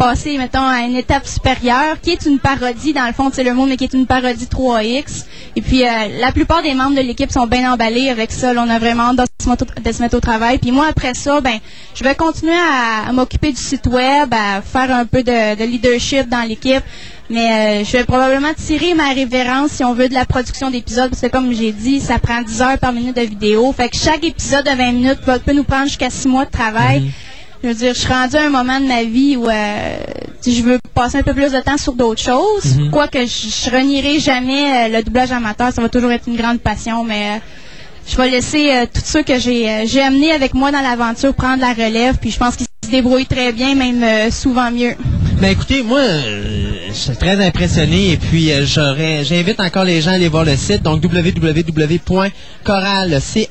passer, mettons, à une étape supérieure, qui est une parodie, dans le fond, c'est le mot, mais qui est une parodie 3X. Et puis, euh, la plupart des membres de l'équipe sont bien emballés avec ça. Là, on a vraiment hâte de se, mettre au, travail. Puis moi, après ça, ben, je vais continuer à, m'occuper du site web, à faire un peu de, de leadership dans l'équipe. Mais euh, je vais probablement tirer ma révérence, si on veut, de la production d'épisodes, parce que comme j'ai dit, ça prend 10 heures par minute de vidéo. Fait que chaque épisode de 20 minutes peut, nous prendre jusqu'à 6 mois de travail. Je veux dire, je suis rendue à un moment de ma vie où euh, je veux passer un peu plus de temps sur d'autres choses. Quoique je, je renierai jamais euh, le doublage amateur, ça va toujours être une grande passion, mais euh, je vais laisser euh, tous ceux que j'ai euh, j'ai amenés avec moi dans l'aventure prendre la relève, puis je pense qu'ils se débrouillent très bien, même euh, souvent mieux. Ben écoutez, moi, je suis très impressionné et puis j'aurais, j'invite encore les gens à aller voir le site, donc www.choral, c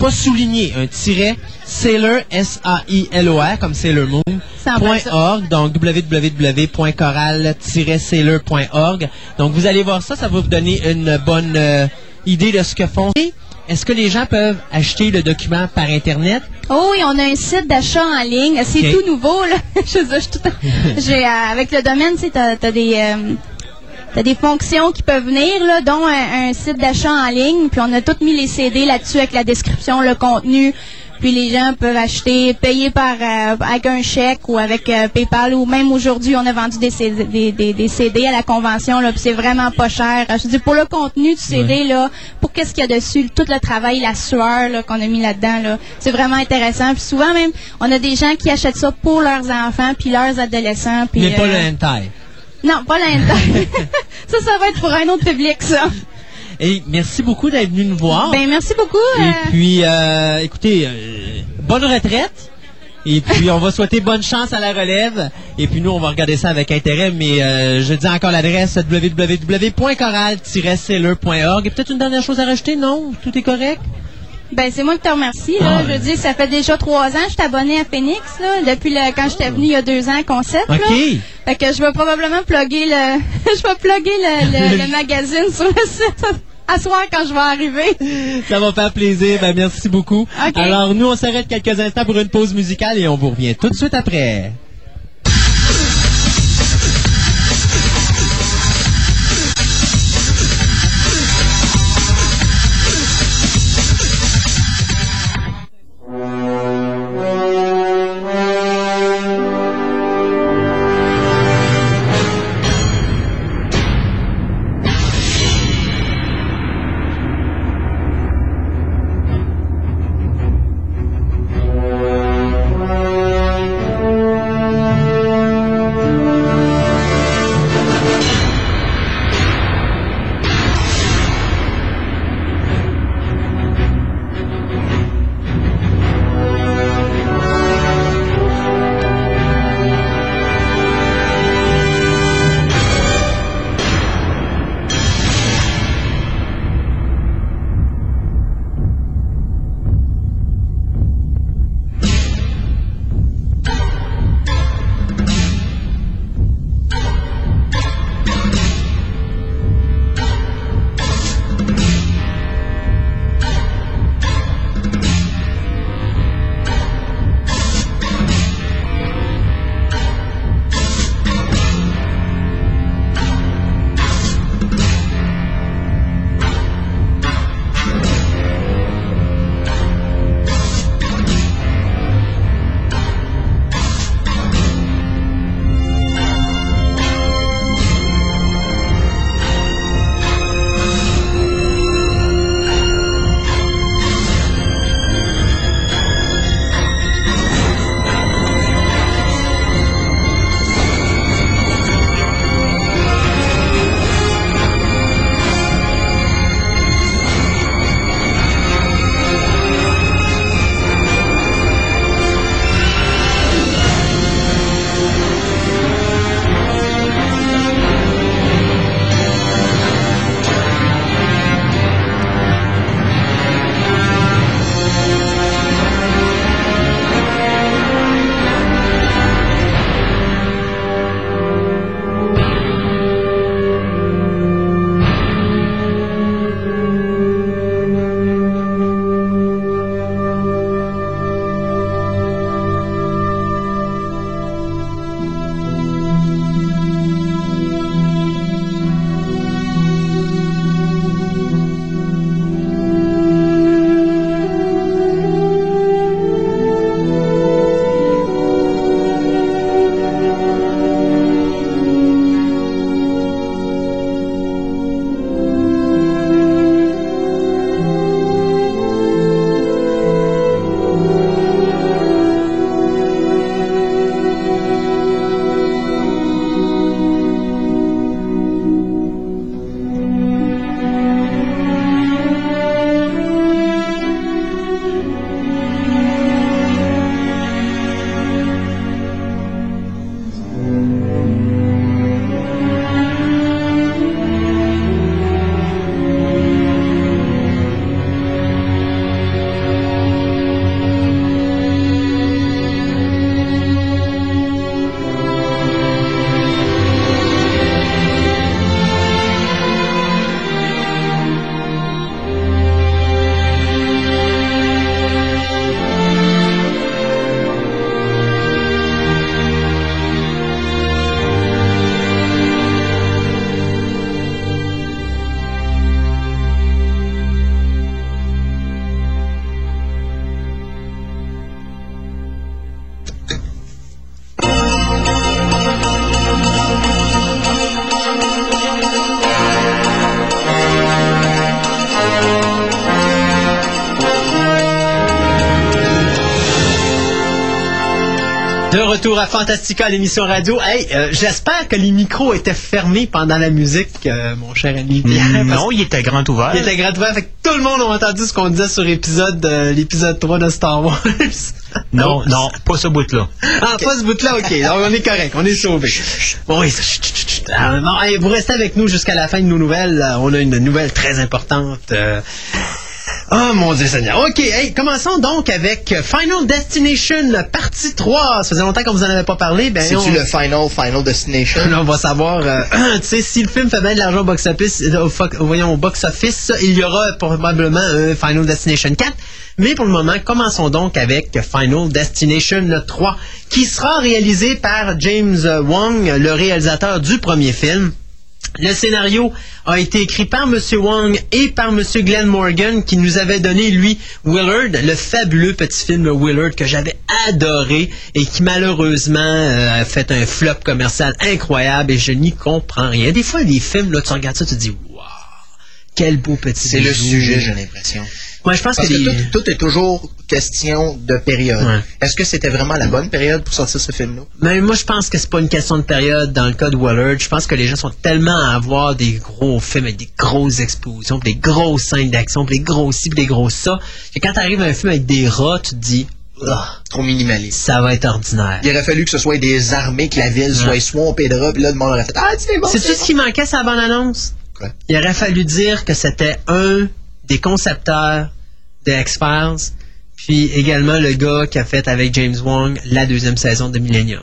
pas souligné, un tiret, Sailor, S-A-I-L-O-R, comme Sailor Moon, org, donc www.choral-sailor.org. Donc vous allez voir ça, ça va vous donner une bonne euh, idée de ce que font. Est-ce que les gens peuvent acheter le document par Internet? Oh oui, on a un site d'achat en ligne. C'est tout nouveau, là. je je euh, avec le domaine, tu sais, t'as des, euh, t'as des fonctions qui peuvent venir, là, dont un, un site d'achat en ligne. Puis on a tout mis les CD là-dessus avec la description, le contenu. Puis les gens peuvent acheter, payer par euh, avec un chèque ou avec euh, PayPal ou même aujourd'hui on a vendu des CD, des, des- des CD à la convention là, puis c'est vraiment pas cher. Je dis pour le contenu du CD là, pour qu'est-ce qu'il y a dessus, tout le travail, la sueur là, qu'on a mis là-dedans là, c'est vraiment intéressant. Puis souvent même on a des gens qui achètent ça pour leurs enfants puis leurs adolescents puis Mais pas euh, le hentai. Non pas l'intérêt. ça ça va être pour un autre public ça. Et merci beaucoup d'être venu nous voir. Ben merci beaucoup. Et euh, puis, euh, écoutez, euh, bonne retraite. Et puis, on va souhaiter bonne chance à la relève. Et puis, nous, on va regarder ça avec intérêt. Mais euh, je dis encore l'adresse www.choral-seller.org. Et peut-être une dernière chose à rajouter, non? Tout est correct? Ben, c'est moi qui te remercie. Là. Ah, je ben. veux dire, ça fait déjà trois ans que je suis abonnée à Phoenix, là, depuis le, quand j'étais venue il y a deux ans à Concept. là. OK. Fait que je vais probablement plugger le, je vais plugger le, le- le magazine sur le site à soir quand je vais arriver. Ça va faire plaisir. Ben, merci beaucoup. OK. Alors, nous, on s'arrête quelques instants pour une pause musicale et on vous revient tout de suite après. Retour à Fantastica, l'émission radio. Hey, euh, j'espère que les micros étaient fermés pendant la musique, euh, mon cher ami Pierre. parce Non, il était grand ouvert. qu'il était grand ouvert. Fait que tout le monde a entendu ce qu'on disait sur l'épisode, euh, l'épisode 3 de Star Wars. Non, non, pas ce bout-là. Ah, pas ce bout-là, ok. Donc, on est correct, on est sauvé. Bon, oui, ça. Ah, hey, vous restez avec nous jusqu'à la fin de nos nouvelles. Euh, On a une nouvelle très importante. Euh, Oh mon Dieu Seigneur. OK, hey, commençons donc avec euh, Final Destination partie 3. Ça faisait longtemps qu'on vous en avait pas parlé. Ben, C'est-tu on... le Final, Final Destination? On va savoir, euh, tu sais, si le film fait bien de l'argent au box-office, euh, voyons, au box-office, il y aura probablement un Final Destination 4. Mais pour le moment, commençons donc avec Final Destination 3, qui sera réalisé par James Wong, le réalisateur du premier film. Le scénario a été écrit par M. Wong et par M. Glenn Morgan qui nous avait donné, lui, Willard, le fabuleux petit film Willard que j'avais adoré et qui malheureusement euh, a fait un flop commercial incroyable et je n'y comprends rien. Des fois, les films, là, tu regardes ça, tu te dis, waouh, quel beau petit C'est le sujet, j'ai l'impression. Moi, je pense Parce que, que les- tout, tout est toujours question de période. Ouais. Est-ce que c'était vraiment la bonne période pour sortir ce film-là? Mais moi, je pense que c'est pas une question de période dans le cas de Willard. Je pense que les gens sont tellement à avoir des gros films avec des grosses explosions, puis des grosses scènes d'action, des gros ci, puis des gros ça, que quand t'arrives à un film avec des rats, tu te dis, Ah, Trop minimaliste. ça va être ordinaire. Il aurait fallu que ce soit des armées, que la ville soit swampée de rats, puis là, le monde aurait fait Ah, c'est bon! C'est tout ce qui manquait sa bande-annonce? Quoi? Il aurait fallu dire que c'était un des concepteurs de X-Files, puis également le gars qui a fait avec James Wong la deuxième saison de Millennium.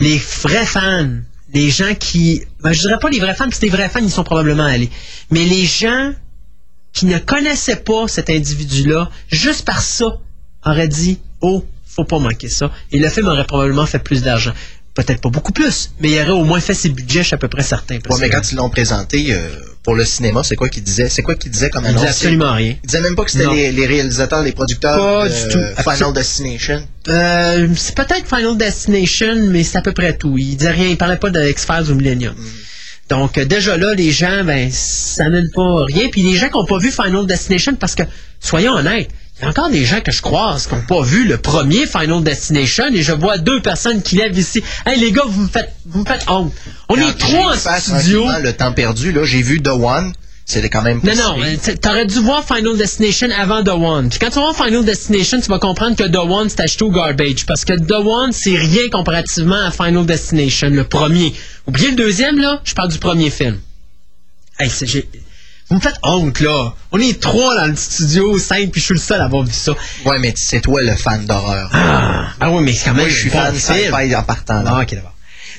Les vrais fans, les gens qui... Ben, je dirais pas les vrais fans, parce que les vrais fans, ils sont probablement allés. Mais les gens qui ne connaissaient pas cet individu-là, juste par ça, auraient dit « Oh, faut pas manquer ça ». Et le film aurait probablement fait plus d'argent. Peut-être pas beaucoup plus, mais il aurait au moins fait ses budgets, je suis à peu près certain. parce Ouais, mais quand ils l'ont présenté euh, pour le cinéma, c'est quoi qu'ils disaient? C'est quoi qu'ils disaient comme Il annonce? disait absolument rien. Ils disaient même pas que c'était les, les réalisateurs, les producteurs Pas de du tout. Final Destination. Euh, c'est peut-être Final Destination, mais c'est à peu près tout. Il disait rien, il parlait pas de X-Files ou Millennium. Donc, euh, déjà là, les gens, ben, ça n'aide pas rien. Puis les gens qui n'ont pas vu Final Destination, parce que, soyons honnêtes, il y a encore des gens que je croise qui n'ont pas vu le premier Final Destination et je vois deux personnes qui lèvent ici. Hey les gars, vous me faites, vous me faites honte. On Quand est trois en studio. Le temps perdu, là, j'ai vu The One. C'était quand même. Non, pas non, t- t'aurais dû voir Final Destination avant The One. Puis quand tu vas voir Final Destination, tu vas comprendre que The One, c'est acheté au garbage. Parce que The One, c'est rien comparativement à Final Destination, le premier. Oubliez le deuxième, là, je parle du premier film. Hey, Vous me faites honte, là. On est trois dans le studio, cinq, puis je suis le seul à avoir vu ça. Ouais, mais c'est toi le fan d'horreur. Ah, ah oui, mais c'est quand même Moi, je suis fan bon sci-fi film. en partant. là. Ah, ok, d'abord.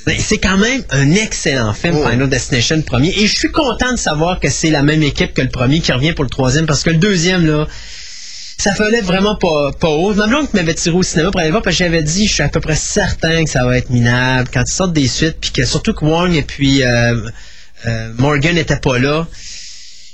Mais C'est quand même un excellent film, Oh. Final Destination premier. Et je suis content de savoir que c'est la même équipe que le premier qui revient pour le troisième, parce que le deuxième, là, ça fallait vraiment pas, pas haut. Ma blonde m'avait tiré au cinéma pour aller voir, parce que j'avais dit, je suis à peu près certain que ça va être minable. Quand ils sortent des suites, puis que surtout que Wong et puis euh, euh, Morgan n'étaient pas là,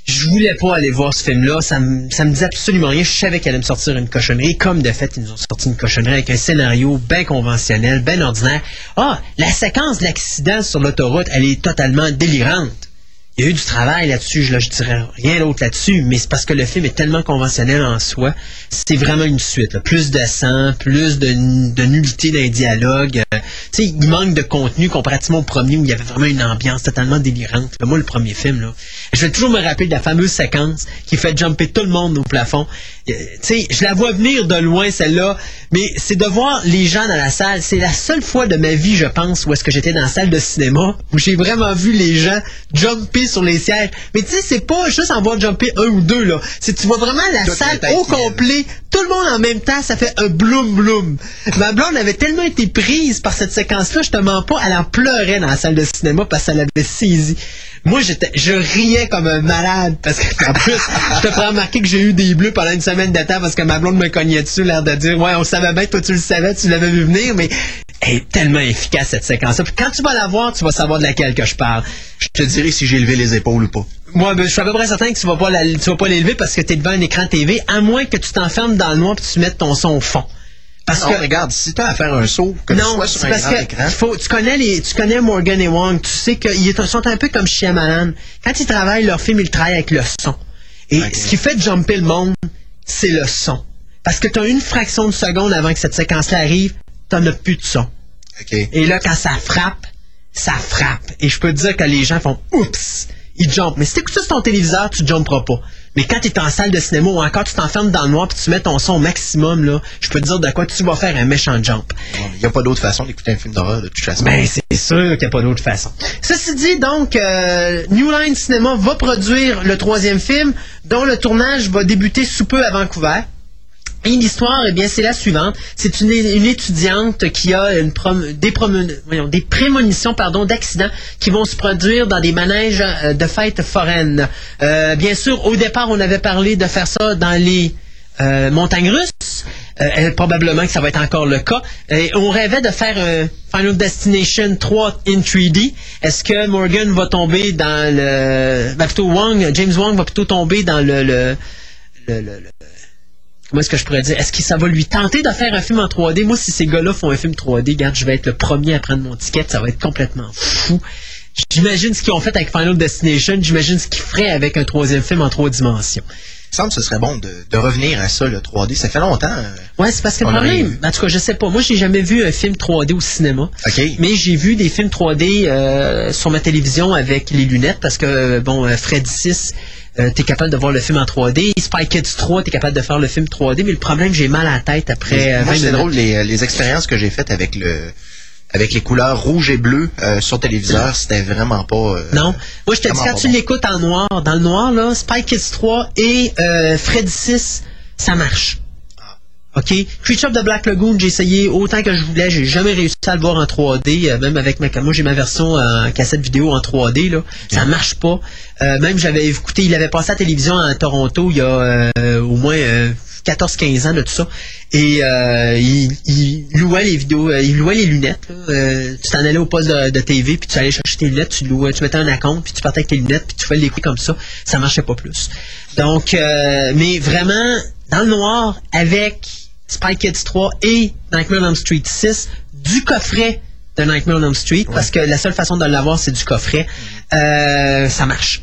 je voulais pas aller voir ce film-là. Ça ça me disait absolument rien. Je savais qu'elle allait me sortir une cochonnerie. Comme de fait, ils nous ont sorti une cochonnerie avec un scénario bien conventionnel, bien ordinaire. Ah, la séquence de l'accident sur l'autoroute, elle est totalement délirante. Il y a eu du travail là-dessus, je, dirais rien d'autre là-dessus, mais c'est parce que le film est tellement conventionnel en soi. C'est vraiment une suite. Plus de sang, plus de, de nullité d'un dialogue. Euh, tu sais, il manque de contenu comparativement au premier où il y avait vraiment une ambiance totalement délirante. Là, moi, le premier film, là, je vais toujours me rappeler de la fameuse séquence qui fait jumper tout le monde au plafond. Tu sais, je la vois venir de loin, celle-là, mais c'est de voir les gens dans la salle. C'est la seule fois de ma vie, je pense, où est-ce que j'étais dans la salle de cinéma, où j'ai vraiment vu les gens jumper sur les sièges. Mais tu sais, c'est pas juste en voir jumper un ou deux, là. C'est tu vois vraiment la salle au complet, tout le monde en même temps, ça fait un bloom bloom. Ma blonde avait tellement été prise par cette séquence-là, je te mens pas, elle en pleurait dans la salle de cinéma parce qu'elle avait saisi. Moi, j'étais, je riais comme un malade parce que, en plus, je te ferai remarquer que j'ai eu des bleus pendant une semaine de temps parce que ma blonde me cognait dessus, l'air de dire, ouais, on savait bien, toi tu le savais, tu l'avais vu venir, mais elle est tellement efficace cette séquence-là. Puis quand tu vas la voir, tu vas savoir de laquelle que je parle. Je te dirai si j'ai levé les épaules ou pas. Moi, ben, je suis à peu près certain que tu vas pas la- tu vas pas l'élever parce que tu es devant un écran TV, à moins que tu t'enfermes dans le noir et tu mettes ton son au fond. Parce Non, que regarde, si t'as à faire un saut, que tu non, sois sur un parce grand que écran, faut, tu connais les, tu connais Morgan et Wong, tu sais qu'ils sont un peu comme Shyamalan. Quand ils travaillent leur film, ils travaillent avec le son. Et ce qui fait jumper le monde, c'est le son. Parce que tu as une fraction de seconde avant que cette séquence-là arrive, t'en as plus de son. Et là, quand ça frappe, ça frappe. Et je peux te dire que les gens font oups, ils jumpent. Mais si t'écoutes ça sur ton téléviseur, tu jumperas pas. Mais quand tu es en salle de cinéma ou encore tu t'enfermes dans le noir puis tu mets ton son au maximum, là, je peux te dire de quoi tu vas faire un méchant jump. Il n'y a pas d'autre façon d'écouter un film d'horreur de toute façon. Ben, c'est sûr qu'il n'y a pas d'autre façon. Ceci dit, donc, euh, New Line Cinema va produire le troisième film, dont le tournage va débuter sous peu à Vancouver. Et l'histoire, eh bien, c'est la suivante. C'est une, étudiante qui a des, prémonitions pardon, d'accidents qui vont se produire dans des manèges euh, de fêtes foraines. Euh, bien sûr, au départ, on avait parlé de faire ça dans les euh, montagnes russes. Probablement que ça va être encore le cas. On rêvait de faire un Final Destination 3 in 3D. Est-ce que Morgan va tomber dans le... Ben, plutôt James Wong va plutôt tomber dans le, le- le- Comment est-ce que je pourrais dire? Est-ce que ça va lui tenter de faire un film en 3D? Moi, si ces gars-là font un film 3D, regarde, je vais être le premier à prendre mon ticket. Ça va être complètement fou. J'imagine ce qu'ils ont fait avec Final Destination. J'imagine ce qu'ils feraient avec un troisième film en trois dimensions. Il me semble que ce serait bon de, de revenir à ça, le 3D. Ça fait longtemps. euh, Ouais, c'est parce que le problème, en tout cas, je sais pas. Moi, j'ai jamais vu un film 3D au cinéma. OK. Mais j'ai vu des films 3D euh, sur ma télévision avec les lunettes parce que, euh, bon, Freddy 6, euh, t'es capable de voir le film en 3D. Spy Kids 3, t'es capable de faire le film 3D. Mais le problème, j'ai mal à la tête après euh, 20 Moi, c'est drôle, les, les expériences que j'ai faites avec le avec les couleurs rouge et bleu euh, sur téléviseur, c'était vraiment pas... euh, Non. Moi, je te dis, quand tu bon. l'écoutes en noir, dans le noir, là, Spy Kids 3 et euh, Freddy 6, ça marche. OK? Creature of the Black Lagoon, j'ai essayé autant que je voulais. J'ai jamais réussi à le voir en 3D. euh, même avec ma... Moi, j'ai ma version en cassette vidéo en 3D. Là. Ça marche pas. Euh, même, j'avais écouté... Il avait passé à la télévision à Toronto il y a euh, au moins... euh, 14-15 ans de tout ça. Et euh, il, il louait les vidéos, euh, il louait les lunettes. là. Euh, tu t'en allais au poste de, de TV, puis tu allais chercher tes lunettes, tu louais, tu mettais un account, puis tu partais avec tes lunettes, puis tu fais l'écouter comme ça. Ça marchait pas plus. Donc, euh, mais vraiment, dans le noir, avec Spy Kids 3 et Nightmare on Elm Street 6, du coffret de Nightmare on Elm Street, parce que la seule façon de l'avoir, c'est du coffret, euh, ça marche.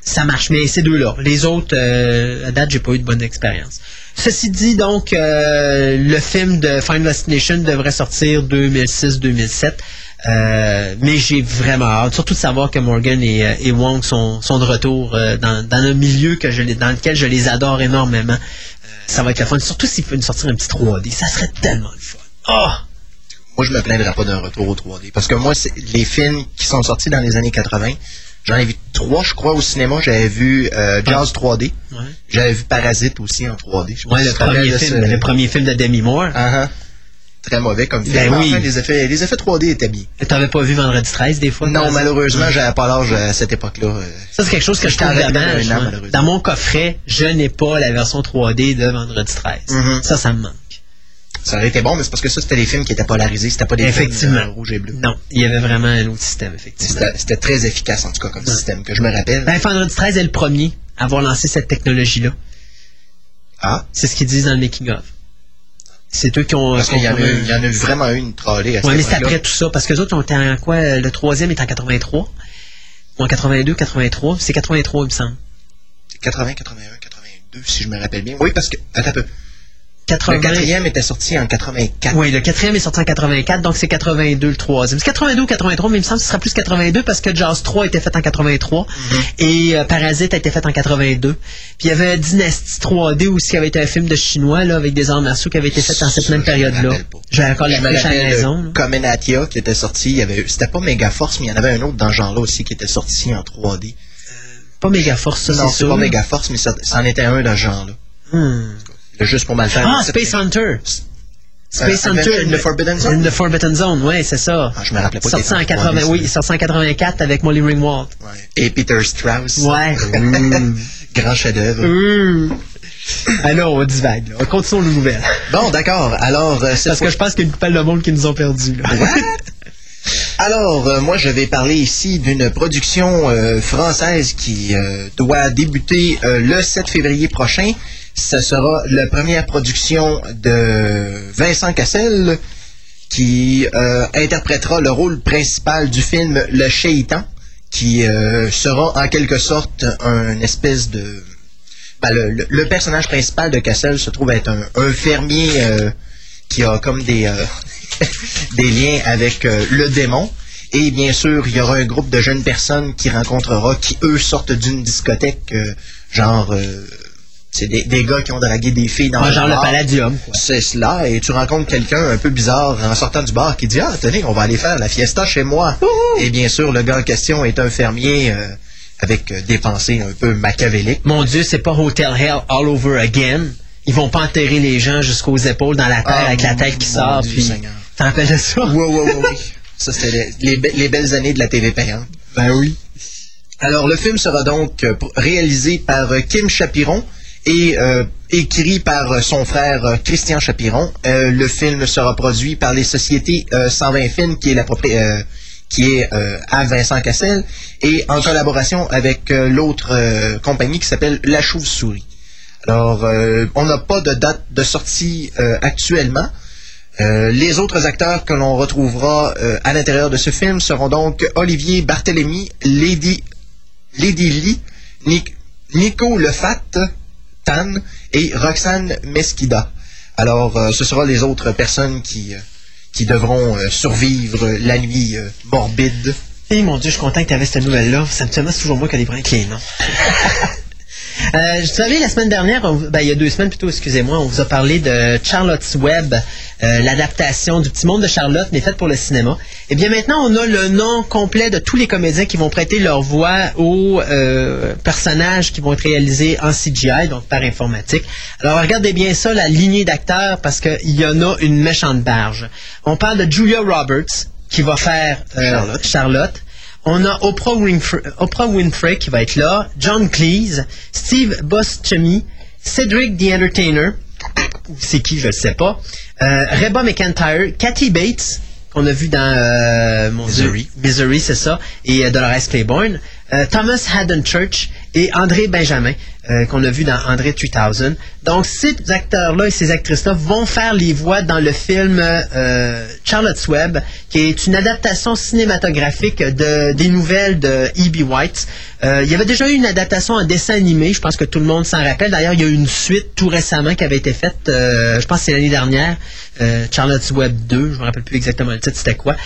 Ça marche, mais ces deux-là. Les autres, euh, à date, j'ai pas eu de bonne expérience. Ceci dit, donc, euh, le film de Final Destination devrait sortir 2006-2007. Euh, mais j'ai vraiment hâte, surtout de savoir que Morgan et, euh, et Wong sont, sont de retour dans, dans un milieu que je, dans lequel je les adore énormément. Ça va être le fun, surtout s'ils peuvent nous sortir un petit 3D. Ça serait tellement le fun. Oh! Moi, je me plaindrais pas d'un retour au 3D. Parce que moi, les films qui sont sortis dans les années 80, j'en ai vu trois, je crois, au cinéma. J'avais vu euh, Jazz 3D. Ouais. J'avais vu Parasite aussi en 3D. Je sais pas Ouais, le premier, film, ce- le premier film de Demi Moore. Ah, ah. Très mauvais comme film. Ben oui. enfin, les, effets, les effets 3D étaient bien. T'avais pas vu Vendredi 13 des fois? Non, malheureusement, j'avais pas l'âge à cette époque-là. euh. Ça, c'est quelque chose que je J'étais trouve dommage. an. Dans mon coffret, je n'ai pas la version 3D de Vendredi 13. Mhm. Ça, ça me manque. Ça aurait été bon, mais c'est parce que ça, c'était des films qui étaient polarisés. C'était pas des Effectivement. films euh, rouge et bleu. Non, il y avait vraiment un autre système, effectivement. C'était c'était très efficace, en tout cas, comme système, que je me rappelle. Ben, Vendredi 13 est le premier à avoir lancé cette technologie-là. ah, C'est ce qu'ils disent dans le making-of. C'est eux qui ont... parce qu'il y, en a eu- il y en a eu vraiment une trollée à cette Ouais, mais c'est après tout ça, parce que les autres ont été en quoi? Le troisième est en 83. Ou en 82, 83. C'est 83, il me semble. C'est 80, 81, 82, si je me rappelle bien. Oui, parce que, attends un peu. 80... Le quatrième était sorti en 84. Oui, le quatrième est sorti en 84, donc c'est 82 le troisième. C'est 82 ou 83, mais il me semble que ce sera plus 82 parce que Jazz 3 a été fait en 83 et euh, Parasite a été fait en 82. Puis il y avait Dynasty 3D aussi qui avait été un film de chinois là, avec des arts martiaux qui avait été fait dans cette même période-là. J'ai encore Je me l'affiche à la maison. Comenatia qui était sorti. Il y avait, c'était pas Megaforce, mais il y en avait un autre dans ce genre-là aussi qui était sorti en 3D. Pas méga force, ça, non, c'est pas Megaforce, mais ça, ça en était un dans ce genre-là. Hmm. Juste pour mal faire. Ah, Space Hunter. Space Euh, Hunter. Adventure in the Forbidden Zone? In the Forbidden Zone, ouais, c'est ça. Ah, je me rappelais pas Sorti en était en 80, 3D, oui, sorti en 84 avec Molly Ringwald. Ouais. Et Peter Strauss. Ouais. Hmm. Grand chef-d'œuvre. Hmm. Alors, on divague, là. Continuons nos nouvelles. Bon, d'accord. Alors, euh, Parce fois- que je pense qu'il y a une coupelle de monde qui nous ont perdus. Alors, euh, moi, je vais parler ici d'une production euh, française qui doit débuter le 7 février prochain. Ce sera la première production de Vincent Cassel qui euh, interprétera le rôle principal du film Le Chéitan, qui euh, sera en quelque sorte un espèce de... ben, le, le- personnage principal de Cassel se trouve être un, un fermier euh, qui a comme des... euh, des liens avec euh, le démon. Et bien sûr, il y aura un groupe de jeunes personnes qui rencontrera, qui eux sortent d'une discothèque, euh, genre, c'est des, des gars qui ont dragué des filles dans Ouais, un genre le. Palladium. C'est cela, et tu rencontres quelqu'un un peu bizarre en sortant du bar qui dit Ah, tenez, on va aller faire la fiesta chez moi. Et bien sûr, le gars en question est un fermier euh, avec euh, des pensées un peu machiavéliques. Mon Dieu, c'est pas Hotel Hell all over again. Ils vont pas enterrer les gens jusqu'aux épaules dans la terre Ah, avec la tête qui sort. Dieu Puis... T'en rappelles de ça? Oui, oui, oui, oui. Ça, c'était les, les be- les belles années de la TV payante. Ben oui. Alors, le film sera donc euh, réalisé par Kim Chapiron et euh, écrit par euh, son frère euh, Christian Chapiron. Le film sera produit par les sociétés euh, 120 Films, qui est la qui est à Vincent Cassel, et en collaboration avec l'autre compagnie qui s'appelle La Chauve-souris. Alors, on n'a pas de date de sortie actuellement. Les autres acteurs que l'on retrouvera à l'intérieur de ce film seront donc Olivier Barthélemy, Lady, Lady Lee, Nic- Nico Lefat, Tan et Roxane Mesquida. Alors, euh, ce sera les autres personnes qui, euh, qui devront euh, survivre la nuit morbide. Eh mon Dieu, je suis content que tu avais cette nouvelle-là. Ça me toujours moi qui ai les bras avec les noms. Euh, vous savez, la semaine dernière, on- ben, il y a deux semaines plutôt, excusez-moi, on vous a parlé de Charlotte's Web, euh, l'adaptation du petit monde de Charlotte, mais faite pour le cinéma. Et bien maintenant, on a le nom complet de tous les comédiens qui vont prêter leur voix aux euh, personnages qui vont être réalisés en CGI, donc par informatique. Alors regardez bien ça, la lignée d'acteurs, parce qu'il y en a une méchante barge. On parle de Julia Roberts, qui va faire euh, Charlotte. Charlotte. On a Oprah Winfrey, Oprah Winfrey qui va être là, John Cleese, Steve Buscemi, Cedric the Entertainer, c'est qui, je ne sais pas, euh, Reba McIntyre, Kathy Bates, qu'on a vu dans euh, mon Dieu, Misery. Misery, c'est ça, et euh, Dolores Claiborne, euh, Thomas Haddon Church et André Benjamin, euh, qu'on a vu dans André 3000. Donc, ces acteurs-là et ces actrices-là vont faire les voix dans le film euh, Charlotte's Web, qui est une adaptation cinématographique de, des nouvelles de E.B. White. Euh, il y avait déjà eu une adaptation en dessin animé, je pense que tout le monde s'en rappelle. D'ailleurs, il y a eu une suite tout récemment qui avait été faite, je pense que c'est l'année dernière, Charlotte's Web 2, je me rappelle plus exactement le titre, c'était quoi.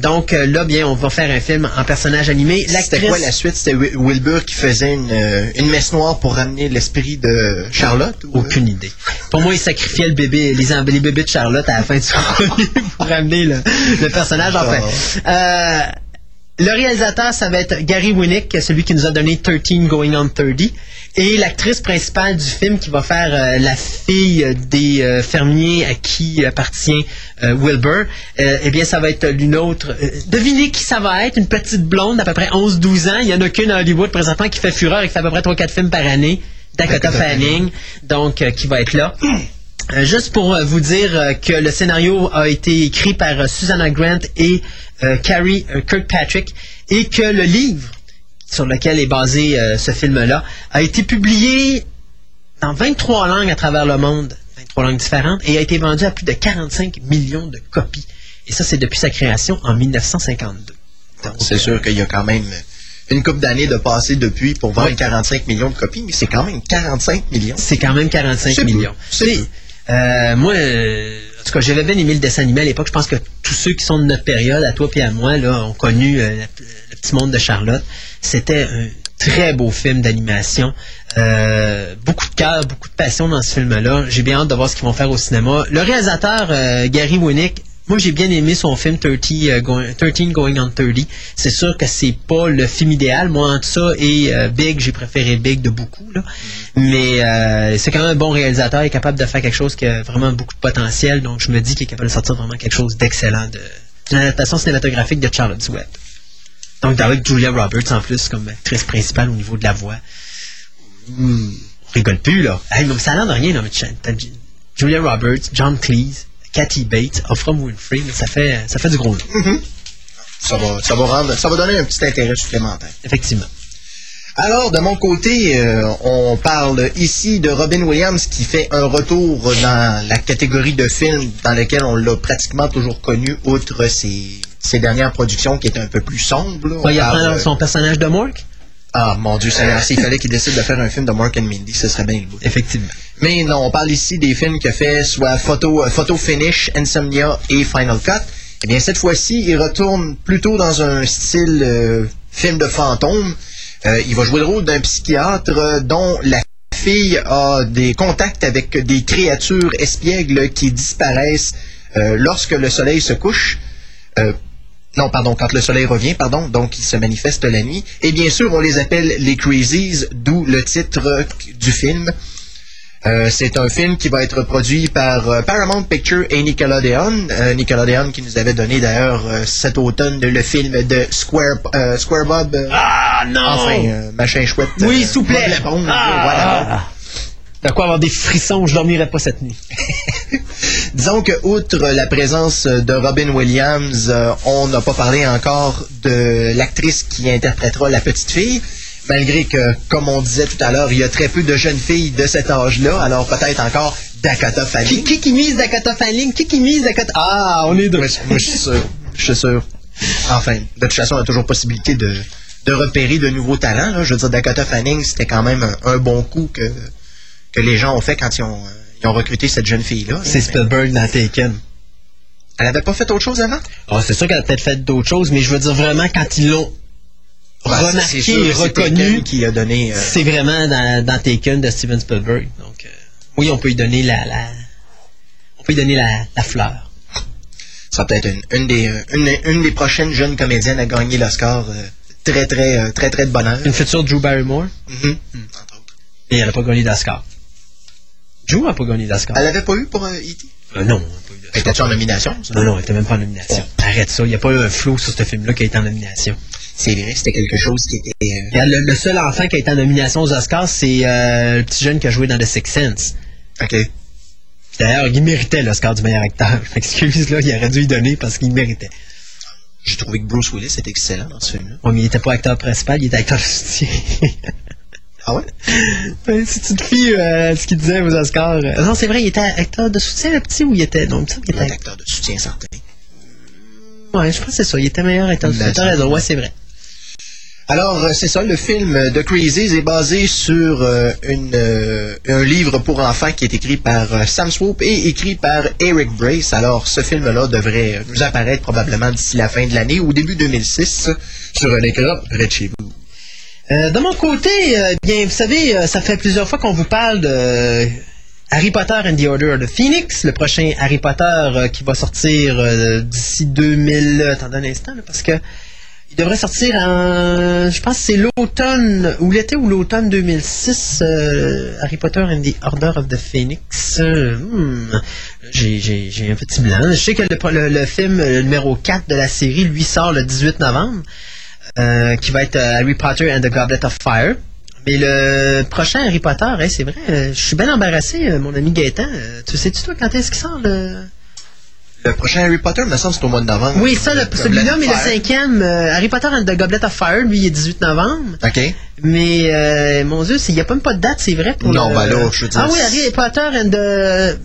Donc là, bien, on va faire un film en personnage animé. C'était quoi la suite? C'était Wi- Wilbur qui faisait une, euh, une messe noire pour ramener l'esprit de Charlotte? ou- Aucune idée. Pour moi, il sacrifiait le bébé, les, les bébés de Charlotte à la fin du premier pour ramener le, le personnage. Enfin, Euh, le réalisateur, ça va être Gary Winnick, celui qui nous a donné 13 Going on 30. Et l'actrice principale du film qui va faire euh, la fille des euh, fermiers à qui appartient euh, Wilbur, eh bien, ça va être l'une autre. devinez qui ça va être, une petite blonde d'à peu près 11-12 ans. Il y en a qu'une à Hollywood présentement qui fait fureur et qui fait à peu près 3-4 films par année. Dakota Dakota Fanning, donc qui va être là. Euh, juste pour euh, vous dire euh, que le scénario a été écrit par Susanna Grant et Carrie Kirkpatrick et que le livre sur lequel est basé ce film-là a été publié dans 23 langues à travers le monde, 23 langues différentes, et a été vendu à plus de 45 millions de copies. Et ça, c'est depuis sa création en 1952. Donc, C'est sûr qu'il y a quand même une couple d'années de passé depuis pour vendre 45 millions de copies, mais c'est quand même 45 millions. c'est quand même 45 C'est peu. millions. C'est euh, moi, euh, en tout cas, j'avais bien aimé le dessin animé à l'époque. Je pense que tous ceux qui sont de notre période, à toi et à moi, là, ont connu euh, le petit monde de Charlotte. C'était un très beau film d'animation. Euh, beaucoup de cœur, beaucoup de passion dans ce film-là. J'ai bien hâte de voir ce qu'ils vont faire au cinéma. Le réalisateur, Gary Winnick, moi, j'ai bien aimé son film 30, euh, going, 13 Going on 30. C'est sûr que c'est pas le film idéal. Moi, entre ça et euh, Big, j'ai préféré Big de beaucoup. Là. Mais euh, c'est quand même un bon réalisateur. Il est capable de faire quelque chose qui a vraiment beaucoup de potentiel. Donc, je me dis qu'il est capable de sortir vraiment quelque chose d'excellent de d'une adaptation cinématographique de Charlotte's Web. Donc, avec Julia Roberts en plus comme actrice principale au niveau de la voix. Hmm, on rigole plus, là. Hey, mais ça a l'air de rien, là, mais Julia Roberts, John Cleese, Kathy Bates, Oprah Winfrey, mais ça fait, ça fait du gros lot, Ça va, ça va rendre, ça va donner un petit intérêt supplémentaire. effectivement. Alors, de mon côté, euh, on parle ici de Robin Williams qui fait un retour dans la catégorie de films dans lequel on l'a pratiquement toujours connu, outre ses, ses dernières productions qui étaient un peu plus sombres. là. On Ouais, il parle, apprend euh, son personnage de Mork. Ah, mon Dieu, Seigneur, s'il fallait qu'il décide de faire un film de Mark and Mindy, ce serait bien le. Effectivement. Mais non, on parle ici des films a fait, soit Photo, euh, Photo Finish, Insomnia et Final Cut. Eh bien, cette fois-ci, il retourne plutôt dans un style euh, film de fantôme. Euh, il va jouer le rôle d'un psychiatre euh, dont la fille a des contacts avec des créatures espiègles qui disparaissent euh, lorsque le soleil se couche. Non, pardon, quand le soleil revient, pardon, donc ils se manifestent la nuit. Et bien sûr, on les appelle les Crazies, d'où le titre du film. Euh, c'est un film qui va être produit par euh, Paramount Picture et Nickelodeon. Euh, Nickelodeon qui nous avait donné d'ailleurs euh, cet automne le film de Square, euh, Square Bob. Ah non! enfin, machin chouette. Oui, s'il vous plaît. Ah! voilà. De quoi avoir des frissons, je dormirai pas cette nuit. Disons que, outre la présence de Robin Williams, euh, on n'a pas parlé encore de l'actrice qui interprétera la petite fille. Malgré que, comme on disait tout à l'heure, il y a très peu de jeunes filles de cet âge-là, alors peut-être encore Dakota Fanning. qui, qui mise Dakota Fanning? Qui qui mise Dakota... Ah, on est deux. Moi, je- moi, je suis sûr. Je suis sûr. Enfin, de toute façon, on a toujours possibilité de, de repérer de nouveaux talents. là. Je veux dire, Dakota Fanning, c'était quand même un, un bon coup que, que les gens ont fait quand ils ont, euh, ils ont recruté cette jeune fille-là. C'est Spielberg dans Taken. Elle avait pas fait autre chose avant? Ah, c'est sûr qu'elle a peut-être fait d'autres choses, mais je veux dire vraiment, quand ils l'ont remarqué sûr et reconnu, Taken qui a donné. euh, c'est vraiment dans, dans Taken de Steven Spielberg. Donc, euh, oui, on peut y donner la, la on peut donner la, la fleur. Ça sera peut-être une, une des, une, une des prochaines jeunes comédiennes à gagner l'Oscar. euh, très, très, très, très de bonheur. Une future Drew Barrymore, Mhm. Entre autres. et elle n'a pas gagné d'Oscar. Drew n'a pas gagné d'Oscar. Elle avait pas eu pour euh, E.T.? Euh, non, elle était-tu en nomination? ça? Non, non, elle était même pas en nomination. Arrête ça, il n'y a pas eu un flou sur ce film-là qui a été en nomination. C'est vrai, c'était quelque chose qui était... euh, Le, le seul enfant qui a été en nomination aux Oscars, c'est euh, le petit jeune qui a joué dans The Sixth Sense. OK. D'ailleurs, il méritait l'Oscar du meilleur acteur. Je m'excuse, là, il aurait dû y donner parce qu'il méritait. J'ai trouvé que Bruce Willis était excellent dans ce film-là. Mais il était pas acteur principal, il était acteur soutien. Ah ouais? Fies euh, à ce qu'il disait aux Oscars. euh, Non, c'est vrai, il était acteur de soutien, le petit, ou il était. Non, il était. acteur de soutien certain. Ouais, je pense que c'est ça. Il était meilleur acteur de soutien. T'as raison, ouais, c'est vrai. Alors, euh, c'est ça, le film de Crazies est basé sur euh, une, euh, un livre pour enfants qui est écrit par euh, Sam Swope et écrit par Eric Brace. Alors, ce film-là devrait euh, nous apparaître probablement d'ici la fin de l'année ou début 2006 sur un écran près de chez vous. Euh, de mon côté, euh, bien, vous savez, euh, ça fait plusieurs fois qu'on vous parle de Harry Potter and the Order of the Phoenix, le prochain Harry Potter qui va sortir d'ici 2000. euh, Attendez un instant, parce que il devrait sortir en, je pense, c'est l'automne ou l'été ou l'automne 2006. euh, Harry Potter and the Order of the Phoenix. Hmm, j'ai, un petit blanc. Je sais que le, le- le film numéro 4 de la série, lui, sort le 18 novembre euh, qui va être euh, Harry Potter and the Goblet of Fire. Mais le prochain Harry Potter, hein, c'est vrai, euh, je suis bien embarrassé, mon ami Gaëtan. Tu sais-tu, toi, quand est-ce qu'il sort le... Le prochain Harry Potter, me semble, c'est au mois de novembre. Oui, ça, celui-là, mais le cinquième, euh, Harry Potter and the Goblet of Fire, lui, il est 18 novembre. OK. Mais, euh, mon Dieu, il n'y a pas même pas de date, c'est vrai, pour Non, le... ben là, je veux dire, Ah oui, Harry Potter and the...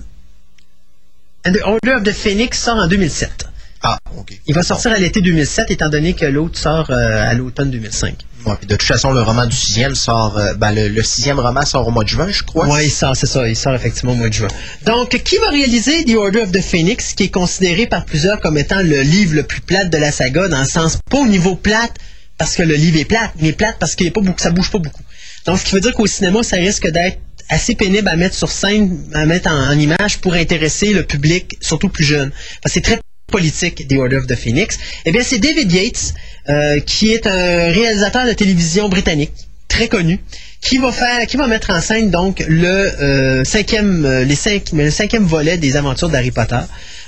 and the Order of the Phoenix sort en 2007. Ah, OK. Il va sortir à l'été 2007, étant donné que l'autre sort euh, à l'automne 2005. Ouais, puis de toute façon, le roman du sixième sort... euh, ben, le, le sixième roman sort au mois de juin, je crois. Oui, il sort, c'est ça, il sort effectivement au mois de juin. Donc, qui va réaliser The Order of the Phoenix, qui est considéré par plusieurs comme étant le livre le plus plate de la saga, dans le sens pas au niveau plate, parce que le livre est plate, mais plate parce qu'il pas beaucoup, ça bouge pas beaucoup. Donc, ce qui veut dire qu'au cinéma, ça risque d'être assez pénible à mettre sur scène, à mettre en, en image pour intéresser le public, surtout plus jeune. Parce que c'est très politique The Order of the Phoenix. Eh bien, c'est David Yates, euh, qui est un réalisateur de télévision britannique, très connu, qui va faire, qui va mettre en scène donc le euh, cinquième, euh, les cinq, le cinquième volet des aventures d'Harry Potter.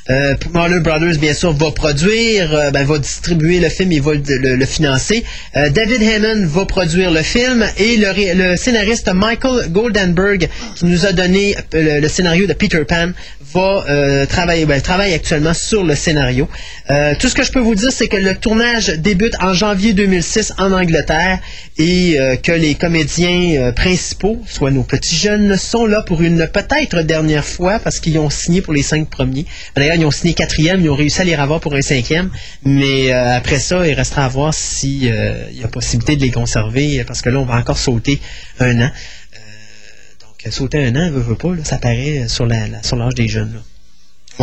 Euh, Brothers, bien sûr, va produire, ben, va distribuer le film et va le, financer. David Heyman va produire le film et le, scénariste Michael Goldenberg, qui nous a donné le, le scénario de Peter Pan, va euh, travailler, ben, travaille actuellement sur le scénario. Euh, tout ce que je peux vous dire, c'est que le tournage débute en janvier 2006 en Angleterre et euh, que les comédiens euh, principaux, soit nos petits jeunes, sont là pour une peut-être dernière fois parce qu'ils ont signé pour les cinq premiers. D'ailleurs, ils ont signé quatrième, ils ont réussi à les revoir pour un cinquième, mais euh, après ça, il restera à voir s'il y a possibilité de les conserver parce que là, on va encore sauter un an. Euh, sauter un an, veut, veut pas, là, ça paraît sur la- la- sur l'âge des jeunes. là.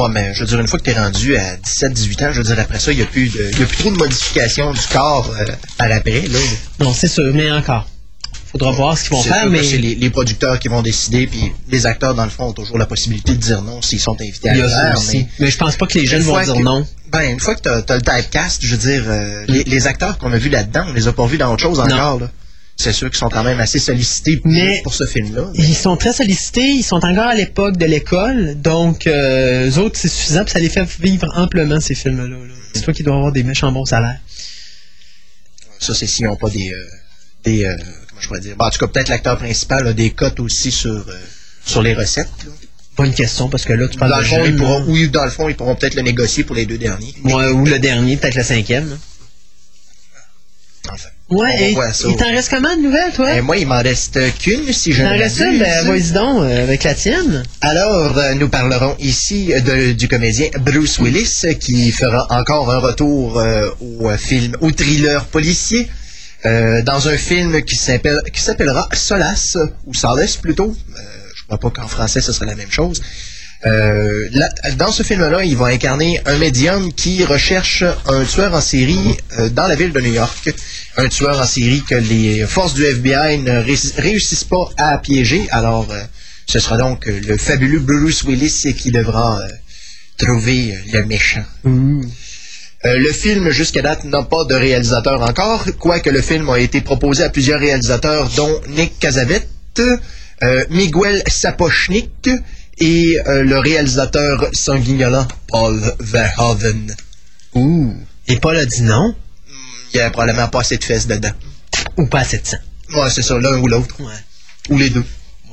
Ouais, mais je veux dire, une fois que tu es rendu à 17-18 ans, je veux dire, après ça, il n'y a, plus de- il y a plus trop de modifications du corps euh, à l'après. Non, c'est sûr, mais encore. Faudra voir ce qu'ils vont faire, mais c'est les, les producteurs qui vont décider, puis les acteurs, dans le fond, ont toujours la possibilité de dire non s'ils sont invités à le faire. mais- Mais je pense pas que les jeunes Une vont dire que- non. Ben, une fois que tu as, le typecast, je veux dire, euh, les, les acteurs qu'on a vus là-dedans, on les a pas vus dans autre chose encore. là. C'est sûr qu'ils sont quand même assez sollicités pour, Mais- pour ce film-là. Ils sont très sollicités, ils sont encore à l'époque de l'école, donc euh, eux autres, c'est suffisant, puis ça les fait vivre amplement, ces films-là. là. C'est toi qui dois avoir des méchants bons salaires. Ça, c'est s'ils n'ont pas des... euh, des euh, comment je pourrais dire? Ben, en tout cas, peut-être l'acteur principal a des cotes aussi sur, euh, sur les recettes. là. Bonne question, parce que là, tu parles Dans de le fond, jeunes, ils pourront, oui, dans le fond, ils pourront peut-être le négocier pour les deux derniers. Ouais, ou le dernier, peut-être le cinquième. Enfin, Ouais, on va et voir ça. il t'en reste comment de nouvelles, toi? Et moi, il m'en reste qu'une, si je ne reste une? Ben, vas-y donc, euh, avec la tienne. Alors, euh, nous parlerons ici de- du comédien Bruce Willis qui fera encore un retour euh, au film, au thriller policier, euh, dans un film qui s'appelle qui s'appellera Solace ou Solace plutôt. Euh, je crois pas qu'en français ce serait la même chose. Euh, là, dans ce film-là, il va incarner un médium qui recherche un tueur en série euh, dans la ville de New York. Un tueur en série que les forces du FBI ne ré- réussissent pas à piéger. Alors, euh, ce sera donc euh, le fabuleux Bruce Willis qui devra euh, trouver le méchant. Euh, le film, jusqu'à date, n'a pas de réalisateur encore, quoique le film a été proposé à plusieurs réalisateurs, dont Nick Cazavette, Miguel Sapochnik et le réalisateur sanguignolant Paul Verhoeven. Ouh. Et Paul a dit non, Il y a probablement pas assez de fesses dedans. ou pas assez de sang. Ouais, c'est ça, l'un ou l'autre. Ouais. Ou les deux.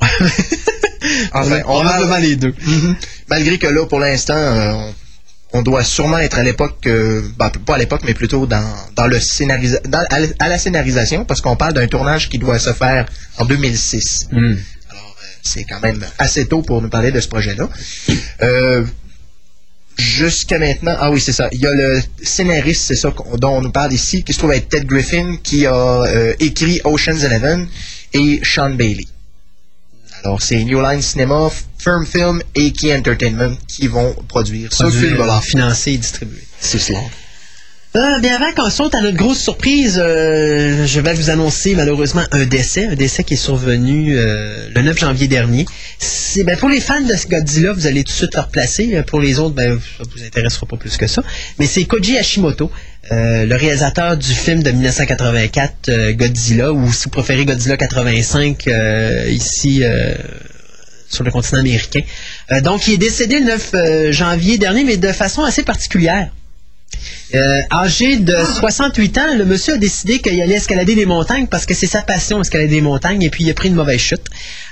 enfin, on va Probablement les deux. Mhm. Malgré que là, pour l'instant, euh, on, doit sûrement être à l'époque, euh, ben, pas à l'époque, mais plutôt dans, dans le scénarisa dans- à, la- à la scénarisation, parce qu'on parle d'un tournage qui doit se faire en 2006. Alors, euh, c'est quand même assez tôt pour nous parler de ce projet-là. Jusqu'à maintenant, ah oui, c'est ça. Il y a le scénariste, c'est ça dont on nous parle ici, qui se trouve être Ted Griffin, qui a euh, écrit Ocean's Eleven et Sean Bailey. Alors, c'est New Line Cinema, Firm Film et Key Entertainment qui vont produire ce Produit, film-là. financé et distribué. C'est cela. Euh, bien avant qu'on saute à notre grosse surprise, euh, je vais vous annoncer malheureusement un décès, un décès qui est survenu euh, le 9 janvier dernier. C'est ben, pour les fans de ce Godzilla, vous allez tout de suite le replacer. Euh, Pour les autres, ben, ça vous intéressera pas plus que ça. Mais c'est Koji Hashimoto, euh, le réalisateur du film de 1984 euh, Godzilla, ou si vous préférez Godzilla 85 euh, ici. sur le continent américain. Donc, il est décédé le 9 euh, janvier dernier, mais de façon assez particulière. Euh, âgé de 68 ans, le monsieur a décidé qu'il allait escalader des montagnes parce que c'est sa passion, escalader des montagnes, et puis il a pris une mauvaise chute.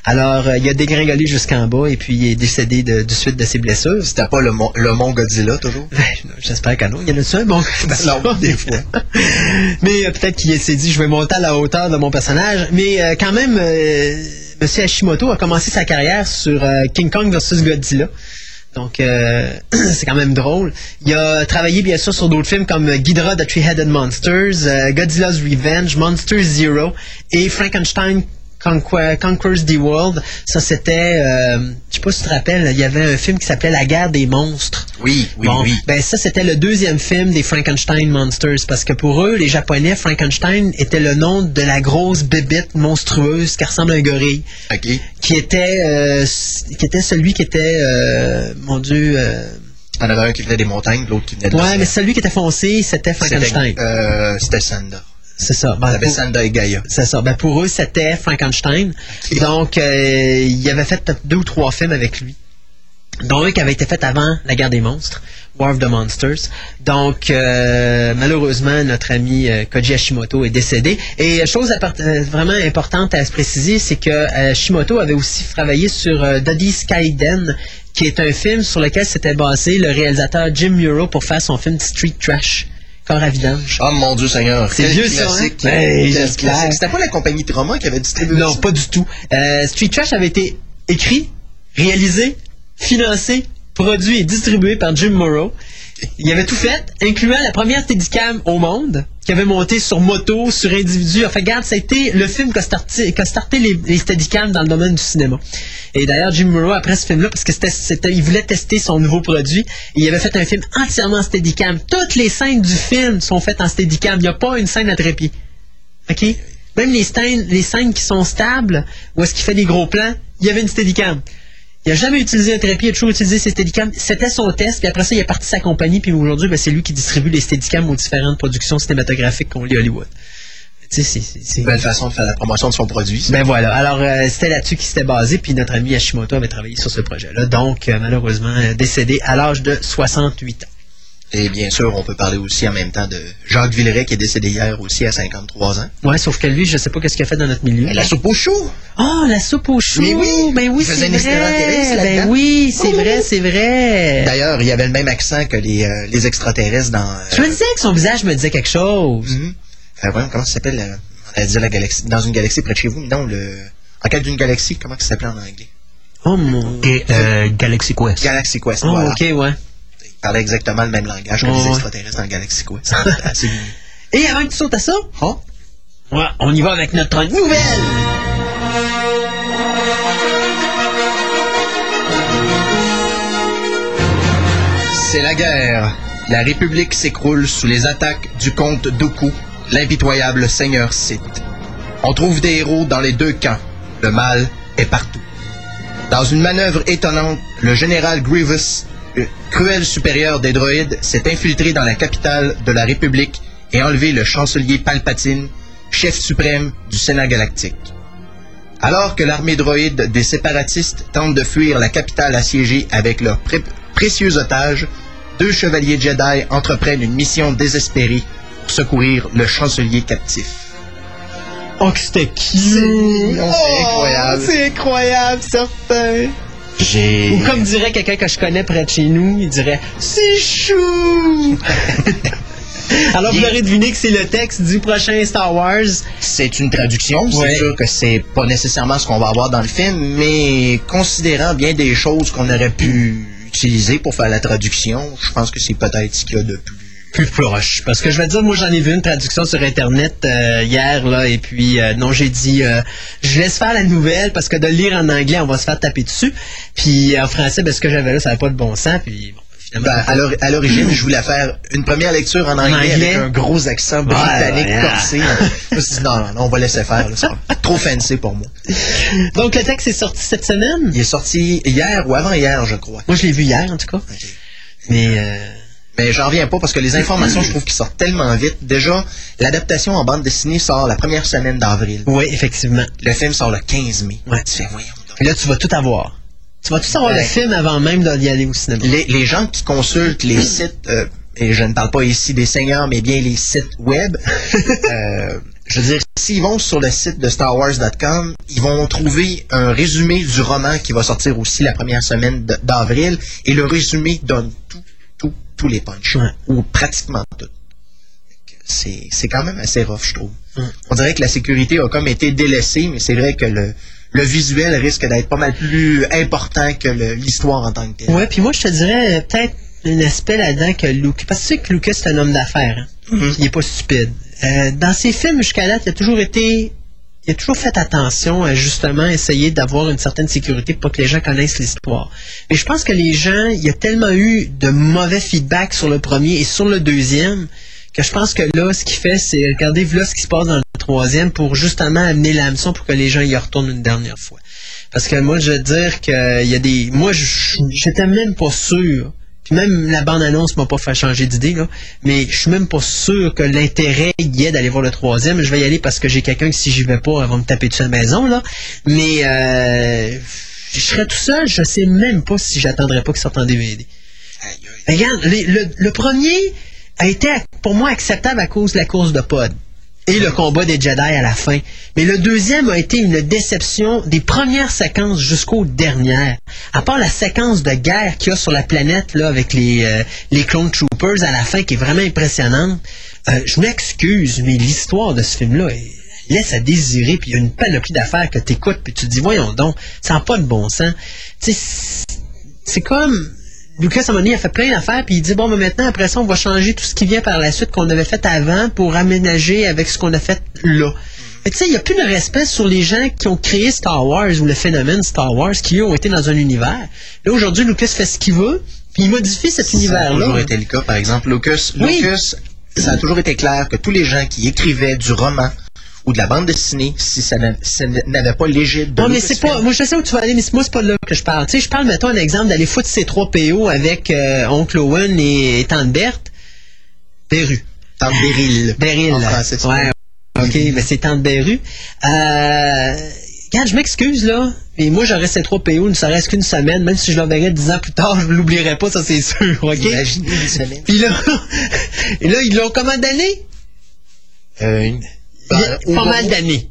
Alors, euh, il a dégringolé jusqu'en bas, et puis il est décédé de, du suite de ses blessures. C'était pas le, mon- le Mont Godzilla, toujours? Ben, J'espère que non. Il y en a-tu un bon Non, des fois. Mais euh, peut-être qu'il s'est dit, je vais monter à la hauteur de mon personnage. Mais quand même, euh, Monsieur Hashimoto a commencé sa carrière sur King Kong vs Godzilla. Donc, euh, c'est quand même drôle. Il a travaillé, bien sûr, sur d'autres films comme Ghidorah the Three-Headed Monsters, euh, Godzilla's Revenge, Monster Zero et Frankenstein Conquer- Conquers the World. Ça, c'était... euh, je sais pas si tu te rappelles, il y avait un film qui s'appelait La guerre des monstres. Oui, oui, Bon, oui. Ben ça, c'était le deuxième film des Frankenstein Monsters, parce que pour eux, les Japonais, Frankenstein était le nom de la grosse bébite monstrueuse qui ressemble à un gorille, OK. qui était, euh, qui était celui qui était, euh, mon Dieu, euh, Il y en avait un qui venait des montagnes, l'autre qui venait de ouais, mais celui qui était foncé, c'était Frankenstein. C'était euh, c'était Sanda. C'est ça. Ben, avait Sanda et Gaia. c'est ça. Ben, pour eux, c'était Frankenstein. Donc, euh, il avait fait peut-être deux ou trois films avec lui. dont un qui avait été fait avant la guerre des monstres, War of the Monsters. Donc, euh, malheureusement, notre ami euh, Koji Hashimoto est décédé. Et chose vraiment importante à se préciser, c'est que euh, Hashimoto avait aussi travaillé sur Daddy Skyden, qui est un film sur lequel s'était basé le réalisateur Jim Muro pour faire son film Street Trash. Corps à vidange. Oh mon Dieu Seigneur. C'est vieux, ça, classique. hein? Ouais, Quel j'espère. classique. C'était pas la compagnie Trauma qui avait distribué Non, ça? pas du tout. Euh, Street Trash avait été écrit, réalisé, financé, produit et distribué par Jim Morrow. Il avait tout fait, incluant la première Steadicam au monde, qui avait monté sur moto, sur individu. Enfin, regarde, ça a été le film qui a starté, a les, les Steadicams dans le domaine du cinéma. Et d'ailleurs, Jim Morrow, après ce film-là, parce que c'était- il voulait tester son nouveau produit, il avait fait un film entièrement en Steadicam. Toutes les scènes du film sont faites en Steadicam. Il n'y a pas une scène à trépied. OK? Même les scènes, les scènes qui sont stables, où est-ce qu'il fait des gros plans, il y avait une Steadicam. Il n'a jamais utilisé un trépied, il a toujours utilisé ses Steadicam. C'était son test, puis après ça, il est parti sa compagnie, puis aujourd'hui, ben, c'est lui qui distribue les Steadicam aux différentes productions cinématographiques qu'on lit à Hollywood. C'est- Une belle façon de faire la promotion de son produit. ça. ben voilà. Alors, euh, c'était là-dessus qu'il s'était basé, puis notre ami Hashimoto avait travaillé sur ce projet-là. Donc, euh, malheureusement, euh, décédé à l'âge de 68 ans. Et bien sûr, on peut parler aussi en même temps de Jacques Villeray qui est décédé hier aussi à 53 ans. Ouais, sauf que lui, je sais pas qu'est-ce qu'il a fait dans notre milieu. La soupe au chou! Oh, la soupe aux choux! Mais oui, ben oui, il faisait c'est vrai! Ben oui, c'est vrai, c'est vrai! D'ailleurs, il avait le même accent que les, euh, les extraterrestres dans... euh, Je me disais que son visage me disait quelque chose. Euh, voyons, comment ça s'appelle? euh, on allait dire la galaxie, dans une galaxie près de chez vous, mais non, le... En quête d'une galaxie, comment ça s'appelait en anglais? Oh mon... Et, euh, Galaxy Quest. Galaxy Quest, Oh, voilà. ok, ouais. Il parlait exactement le même langage que Oh, les ouais. extraterrestres dans Galaxy Quest. Assez. Et avant que tu sautes à ça, ouais, on y va avec notre nouvelle! C'est la guerre. La République s'écroule sous les attaques du comte Dooku, l'impitoyable seigneur Sith. On trouve des héros dans les deux camps. Le mal est partout. Dans une manœuvre étonnante, le général Grievous, cruel supérieur des droïdes, s'est infiltré dans la capitale de la République et enlevé le chancelier Palpatine, chef suprême du Sénat galactique. Alors que l'armée droïde des séparatistes tente de fuir la capitale assiégée avec leurs pré- précieux otages, deux chevaliers Jedi entreprennent une mission désespérée pour secourir le chancelier captif. Oh, c'était cute! C'est incroyable. C'est incroyable, certain! J'ai... Ou comme dirait quelqu'un que je connais près de chez nous, il dirait C'est chou! Alors, vous aurez deviné que c'est le texte du prochain Star Wars. C'est une traduction, c'est sûr que c'est pas nécessairement ce qu'on va avoir dans le film, mais considérant bien des choses qu'on aurait pu utiliser pour faire la traduction, je pense que c'est peut-être ce qu'il y a de plus. Plus proche. Parce que je vais te dire, moi j'en ai vu une traduction sur Internet euh, hier, là, et puis euh, non, j'ai dit, euh, je laisse faire la nouvelle parce que de lire en anglais, on va se faire taper dessus. Puis en français, ben, ce que j'avais là, ça n'avait pas de bon sens. Puis bon, finalement, Ben, à l'ori- à l'origine, je voulais faire une première lecture en anglais, anglais? avec un gros accent britannique ouais, corsé. Je me suis dit, non, non, non, on va laisser faire. là, trop fancy pour moi. Donc le texte est sorti cette semaine? Il est sorti hier ou avant-hier, je crois. Moi je l'ai vu hier en tout cas. Mais euh, Mais j'en reviens pas parce que les informations, je trouve qu'ils sortent tellement vite. Déjà, l'adaptation en bande dessinée sort la première semaine d'avril. oui, effectivement. Le film sort le 15 mai. Ouais. Tu fais, voyons donc. Là, tu vas tout avoir. Tu vas tout savoir Ouais. le film avant même d'y aller au cinéma. les, les gens qui consultent les sites, euh, et je ne parle pas ici des seigneurs, mais bien les sites web, euh, je veux dire, s'ils vont sur le site de StarWars.com, ils vont trouver un résumé du roman qui va sortir aussi la première semaine d'avril, et le résumé donne tout, tous les punchs, Ouais. ou pratiquement tout. C'est quand même assez rough, je trouve. On dirait que la sécurité a comme été délaissée, mais c'est vrai que le, le visuel risque d'être pas mal plus important que l'histoire en tant que telle. Ouais, puis moi je te dirais peut-être un aspect là-dedans que Luke. Parce que tu sais que Lucas c'est un homme d'affaires. Hein? Il est pas stupide. Euh, dans ses films jusqu'à date, il a toujours été. Il a toujours fait attention à justement essayer d'avoir une certaine sécurité pour que les gens connaissent l'histoire. Mais je pense que les gens, il y a tellement eu de mauvais feedback sur le premier et sur le deuxième que je pense que là, ce qu'il fait, c'est regarder là ce qui se passe dans le troisième pour justement amener l'hameçon pour que les gens y retournent une dernière fois. Parce que moi, je veux dire que il y a des. Moi, je- j'étais même pas sûr. Puis même la bande-annonce m'a pas fait changer d'idée, là. Mais je suis même pas sûr que l'intérêt y est d'aller voir le troisième. Je vais y aller parce que j'ai quelqu'un que si j'y vais pas, elle va me taper dessus à la maison, là. Mais euh, je serais tout seul, je sais même pas si j'attendrais pas qu'il sorte en DVD. Regarde, les- le, le premier a été pour moi acceptable à cause de la course de pod. Et le combat des Jedi à la fin. Mais le deuxième a été une déception des premières séquences jusqu'aux dernières. À part la séquence de guerre qu'il y a sur la planète là avec les euh, les clone troopers à la fin qui est vraiment impressionnante. euh, je m'excuse, mais l'histoire de ce film-là est- laisse à désirer, puis il y a une panoplie d'affaires que tu écoutes, puis tu te dis, voyons donc, ça n'a pas de bon sens. C'est comme Lucas, à un moment donné, il a fait plein d'affaires, puis il dit, bon, mais maintenant, après ça, on va changer tout ce qui vient par la suite qu'on avait fait avant pour aménager avec ce qu'on a fait là. Fait que, tu sais, il n'y a plus de respect sur les gens qui ont créé Star Wars ou le phénomène Star Wars, qui eux ont été dans un univers. Là, aujourd'hui, Lucas fait ce qu'il veut, puis il modifie cet Ça a univers-là. toujours été le cas. Par exemple, Lucas, Oui. Lucas, ça a toujours été clair que tous les gens qui écrivaient du roman ou de la bande dessinée, si ça n'a- ça n'avait pas l'égide de Non, mais c'est pas. Moi, je sais où tu vas aller, mais c'est- moi, c'est pas là que je parle. Tu sais, je parle, mettons, un exemple d'aller foutre ces trois PO avec euh, Oncle Owen et, et Tante Berthe. Beru. Tante Beryl. Beryl. En français, ouais, ok, mais c'est Tante Beru. Euh. Regarde, je m'excuse, là. Mais moi, j'aurais ces trois PO, ne serait-ce qu'une semaine, même si je l'enverrais dix ans plus tard, je ne l'oublierais pas, ça c'est sûr, ok? Imaginez une semaine. Puis là, et là, ils l'ont comment donné? Euh, une- Ben, au pas mal d'années.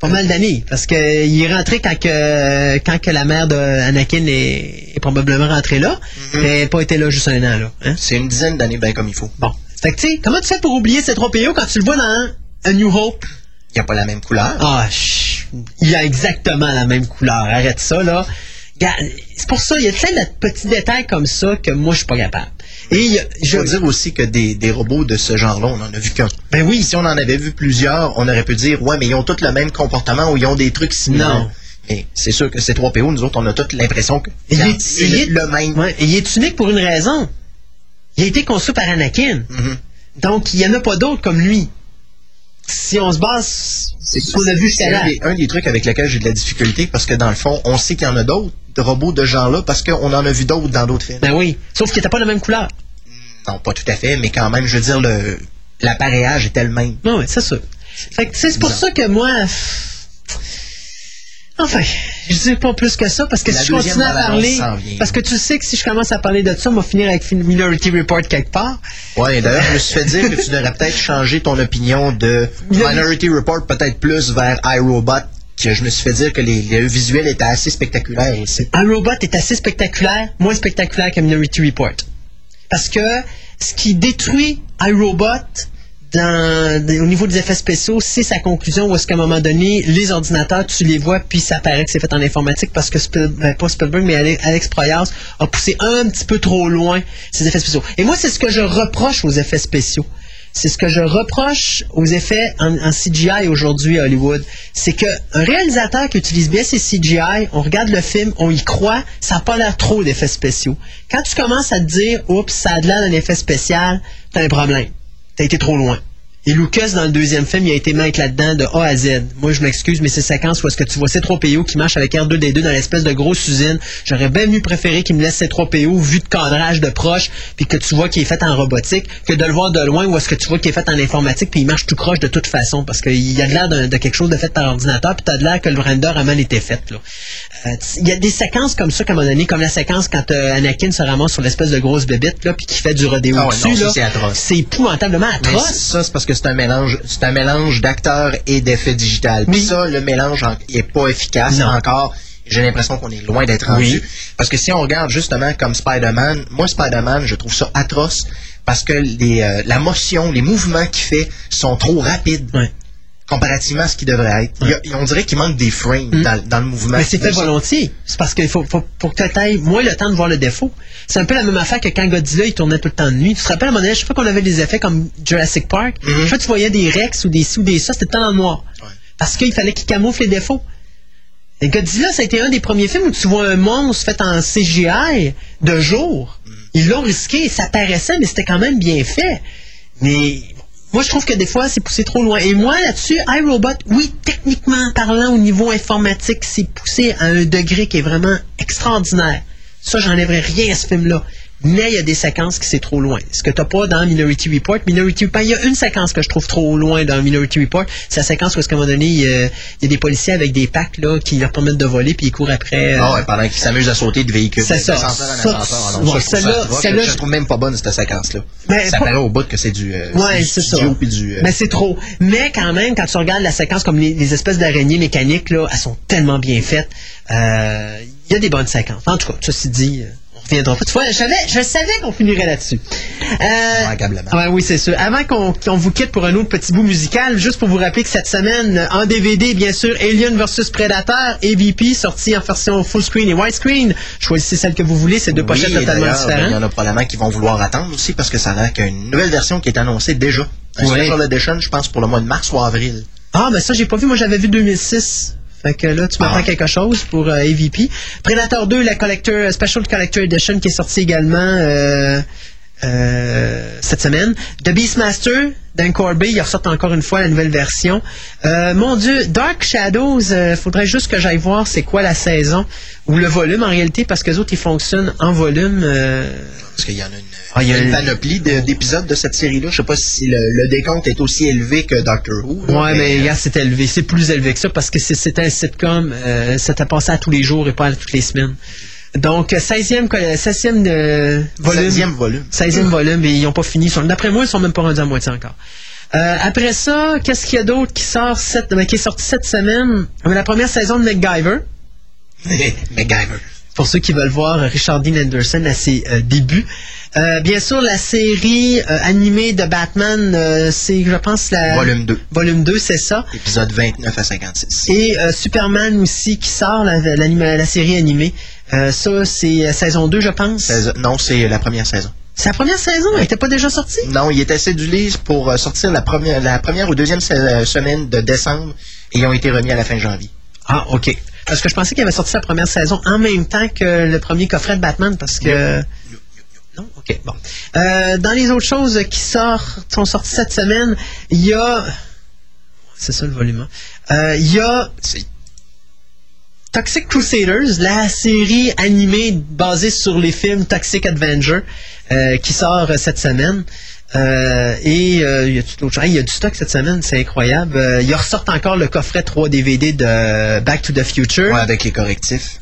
Pas mal d'années. Parce qu'il est rentré quand que, quand que la mère d'Anakin est, est probablement rentrée là. Mhm. Mais elle n'a pas été là juste un an, là. Hein? C'est une dizaine d'années, bien comme il faut. Bon. Fait que, tu sais, comment tu fais pour oublier ces trois PO quand tu le vois dans A New Hope? Il n'y a pas la même couleur. Ah, il a exactement la même couleur. Arrête ça, là. C'est pour ça, il y a plein de petits détails comme ça que moi, je suis pas capable. Et Je veux dire aussi que des, des robots de ce genre-là, on n'en a vu qu'un. Ben oui. Si on en avait vu plusieurs, on aurait pu dire, ouais, mais ils ont tous le même comportement ou ils ont des trucs similaires. Non. Mais c'est sûr que ces trois PO, nous autres, on a tous l'impression que Il est- il est- le même. Ouais, et il est unique pour une raison. Il a été conçu par Anakin. Mhm. Donc, il n'y en a pas d'autres comme lui. Si on se base C'est sur ce qu'on a vu jusqu'à c'est là. un, des- un des trucs avec lesquels j'ai de la difficulté parce que dans le fond, on sait qu'il y en a d'autres de robots de genre-là parce qu'on en a vu d'autres dans d'autres films. Ben oui. Sauf qu'il n'était pas de la même couleur. Non, pas tout à fait, mais quand même, je veux dire, le l'appareillage était le même. Non, oui, c'est ça. Fait que, tu sais, c'est pour ça que moi. Enfin, je dis pas plus que ça parce que La si je continue à parler. Parce que tu sais que si je commence à parler de ça, on va finir avec Minority Report quelque part. Ouais, et d'ailleurs, je me suis fait dire que tu devrais peut-être changer ton opinion de Minority Report peut-être plus vers iRobot, je me suis fait dire que les, visuels étaient assez spectaculaires aussi. Un robot est assez spectaculaire, moins spectaculaire que Minority Report. Parce que ce qui détruit iRobot au niveau des effets spéciaux, c'est sa conclusion où est-ce qu'à un moment donné, les ordinateurs, tu les vois, puis ça paraît que c'est fait en informatique parce que ben, pas Spielberg, mais Ale- Alex Proyas a poussé un petit peu trop loin ces effets spéciaux. Et moi, c'est ce que je reproche aux effets spéciaux. C'est ce que je reproche aux effets en, CGI aujourd'hui à Hollywood. C'est qu'un réalisateur qui utilise bien ses CGI, on regarde le film, on y croit, ça n'a pas l'air trop d'effets spéciaux. Quand tu commences à te dire, oups, ça a de l'air d'un effet spécial, t'as un problème. T'as été trop loin. Et Lucas, dans le deuxième film, il a été maître là-dedans de A à Z. Moi, je m'excuse, mais ces séquences où est-ce que tu vois ces trois PO qui marchent avec R2D2 dans l'espèce de grosse usine, j'aurais bien mieux préféré qu'il me laisse ces trois PO vu de cadrage de proche, puis que tu vois qu'il est fait en robotique, que de le voir de loin où est-ce que tu vois qu'il est fait en informatique, puis il marche tout croche de toute façon, parce qu'il y a de l'air de quelque chose de fait par ordinateur, puis t'as de l'air que le render a mal été fait. là. Euh, Il y a des séquences comme ça, qu'à un moment donné, comme la séquence quand euh, Anakin se ramasse sur l'espèce de grosse bébite, là, puis qui fait du rodéo Ah ouais, dessus, c'est épouvantablement atroce. ça, c'est parce que c'est un mélange, c'est un mélange d'acteurs et d'effets digital. Puis Oui. ça, le mélange en- il est pas efficace Non. encore. J'ai l'impression qu'on est loin d'être rendu. Oui. Parce que si on regarde justement comme Spider-Man, moi Spider-Man, je trouve ça atroce parce que les, euh, la motion, les mouvements qu'il fait sont trop rapides. Comparativement à ce qu'ils devraient être. Il y a- on dirait qu'il manque des frames dans, dans le mouvement. Mais c'est fait volontiers. C'est parce qu'il faut, faut, pour que tu aies moins le temps de voir le défaut. C'est un peu la même affaire que quand Godzilla il tournait tout le temps de nuit. Tu te rappelles à un moment donné, chaque fois qu'on avait des effets comme Jurassic Park, Mhm. chaque fois que tu voyais des Rex ou des ci ou des ça, c'était tout le temps dans le noir. Parce qu'il fallait qu'il camoufle les défauts. Et Godzilla, ça a été un des premiers films où tu vois un monstre fait en CGI de jour. Mhm. Ils l'ont risqué, ça paraissait, mais c'était quand même bien fait. Mais moi, je trouve que des fois, c'est poussé trop loin. Et moi, là-dessus, iRobot, oui, techniquement parlant, au niveau informatique, c'est poussé à un degré qui est vraiment extraordinaire. Ça, j'enlèverais rien à ce film-là. Mais il y a des séquences qui c'est trop loin. Ce que t'as pas dans Minority Report, Minority Report, il y a une séquence que je trouve trop loin dans Minority Report. C'est la séquence où, à un moment donné, il y, a, il y a des policiers avec des packs là, qui leur permettent de voler, puis ils courent après. euh, Ah ouais, pendant qu'ils s'amusent à sauter de véhicules. C'est ça. Celle-là- je trouve même pas bonne, cette séquence-là. Ça paraît au bout que c'est du, euh, Ouais, du c'est ça. du, euh, Mais c'est trop. Mais quand même, quand tu regardes la séquence comme les, les espèces d'araignées mécaniques, là, elles sont tellement bien faites. Euh, Il y a des bonnes séquences. En tout cas, ceci dit, pas. Tu vois, je savais, je savais qu'on finirait là-dessus. Euh, ah ouais, oui, c'est sûr. Avant qu'on vous quitte pour un autre petit bout musical, juste pour vous rappeler que cette semaine, en DVD, bien sûr, Alien vs Predator, AVP, sorti en version full screen et widescreen. Choisissez celle que vous voulez, c'est deux Oui, pochettes et totalement ben, Il y différentes. en a probablement qui vont vouloir attendre aussi parce que ça a l'air qu'il y a une nouvelle version qui est annoncée déjà. Un Ouais. Special Edition, je pense, pour le mois de mars ou avril. Ah, mais ça, j'ai pas vu. Moi, j'avais vu 2006. Fait que là, tu m'apprends Ah. quelque chose pour euh, AVP. Predator 2, la collector, Special Collector Edition qui est sortie également euh, cette semaine. The Beastmaster, Dan Corby, il ressort encore une fois la nouvelle version. Euh, mon Dieu, Dark Shadows, euh, faudrait juste que j'aille voir c'est quoi la saison ou le volume en réalité parce que les autres, ils fonctionnent en volume. euh, Parce qu'il y en a une, Ah, il y a une panoplie de- d'épisodes de cette série-là. Je sais pas si le, le décompte est aussi élevé que Doctor Who. Ouais, mais euh, regarde, c'est élevé. C'est plus élevé que ça parce que c'est- un sitcom. Euh, c'était passé à tous les jours et pas à toutes les semaines. Donc, euh, 16e, co- 16e euh, volume. 16e volume. 16e volume, et ils n'ont pas fini. D'après moi, ils sont même pas rendus à moitié encore. Euh, après ça, qu'est-ce qu'il y a d'autre qui sort cette, ben, qui est sorti cette semaine? Euh, La première saison de MacGyver. MacGyver. Pour ceux qui veulent voir Richard Dean Anderson à ses euh, débuts. Euh, bien sûr, la série euh, animée de Batman, euh, c'est, je pense, la... Volume 2. Volume 2, c'est ça. Épisode 29 à 56. Et euh, Superman aussi qui sort, la série animée. Euh, ça, c'est euh, saison 2, je pense. Saison- Non, c'est la première saison. C'est la première saison, elle n'était pas déjà sortie? Non, il était cédulé pour euh, sortir la première, la première ou deuxième se- euh, semaine de décembre et ils ont été remis à la fin janvier. Ah, OK. Parce que je pensais qu'il avait sorti la première saison en même temps que le premier coffret de Batman, parce que... Non? OK, bon. Euh, dans les autres choses qui sortent, sont sorties cette semaine, il y a... C'est ça le volume. hein. Euh, Il y a Toxic Crusaders, la série animée basée sur les films Toxic Avenger, euh, qui sort euh, cette semaine. Euh, et euh, il y a tout autre chose. Hey, Il y a du stock cette semaine, c'est incroyable. Euh, ils ressortent encore le coffret 3 DVD de Back to the Future Ouais, avec les correctifs.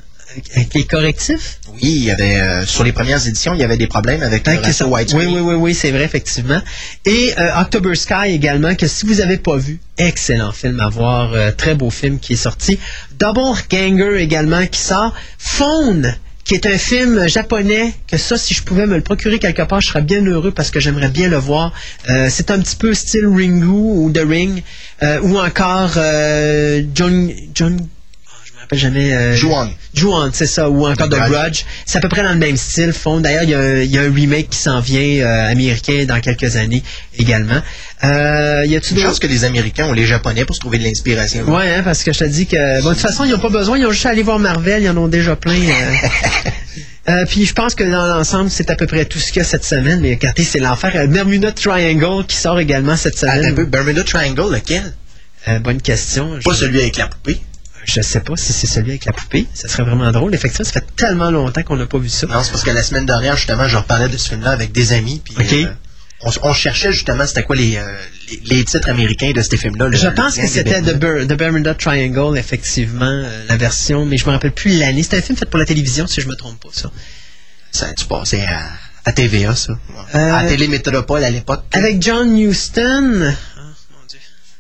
avec les correctifs? Oui, il y avait euh, sur les premières éditions, il y avait des problèmes avec le sont- widescreen. oui, oui, oui, oui, c'est vrai, effectivement. Et euh, October Sky également, que si vous n'avez pas vu, excellent film à voir, euh, très beau film qui est sorti. Double Ganger également qui sort. Phone, qui est un film japonais, que ça, si je pouvais me le procurer quelque part, je serais bien heureux parce que j'aimerais bien le voir. Euh, c'est un petit peu style Ringu ou The Ring, euh, ou encore euh, John... John oh, je me rappelle jamais... Euh, Ju-on. Ju-on, c'est ça, ou encore The Grudge. C'est à peu près dans le même style, fond. D'ailleurs, il y a un- il y, a un remake qui s'en vient euh, américain dans quelques années également. Euh, y a-tu d'autres- que les Américains ont les Japonais pour se trouver de l'inspiration. Ouais, hein, parce que je te dis que bon, de toute façon, ils n'ont pas besoin, ils ont juste à aller voir Marvel, ils en ont déjà plein. euh. Euh, puis je pense que dans l'ensemble, c'est à peu près tout ce qu'il y a cette semaine. Mais regardez, c'est l'enfer. Bermuda Triangle qui sort également cette Attends semaine. un peu, Bermuda Triangle, lequel? Euh, bonne question. Pas Je- celui avec la poupée. Je sais pas si c'est celui avec la poupée. Ça serait vraiment drôle. Effectivement, ça fait tellement longtemps qu'on n'a pas vu ça. Non, c'est parce que la semaine dernière, justement, je reparlais de ce film-là avec des amis. Puis, Ok. euh, on, on cherchait justement c'était quoi les, euh, les, les titres américains de ces films-là. Je pense que c'était The, Bermuda. Ber- The Bermuda Triangle, effectivement, euh, la version, mais je me rappelle plus l'année. C'était un film fait pour la télévision, si je me trompe pas, ça. Ça a-tu passé à, à TVA, ça? Euh, à Télémétropole à l'époque. Avec John Huston.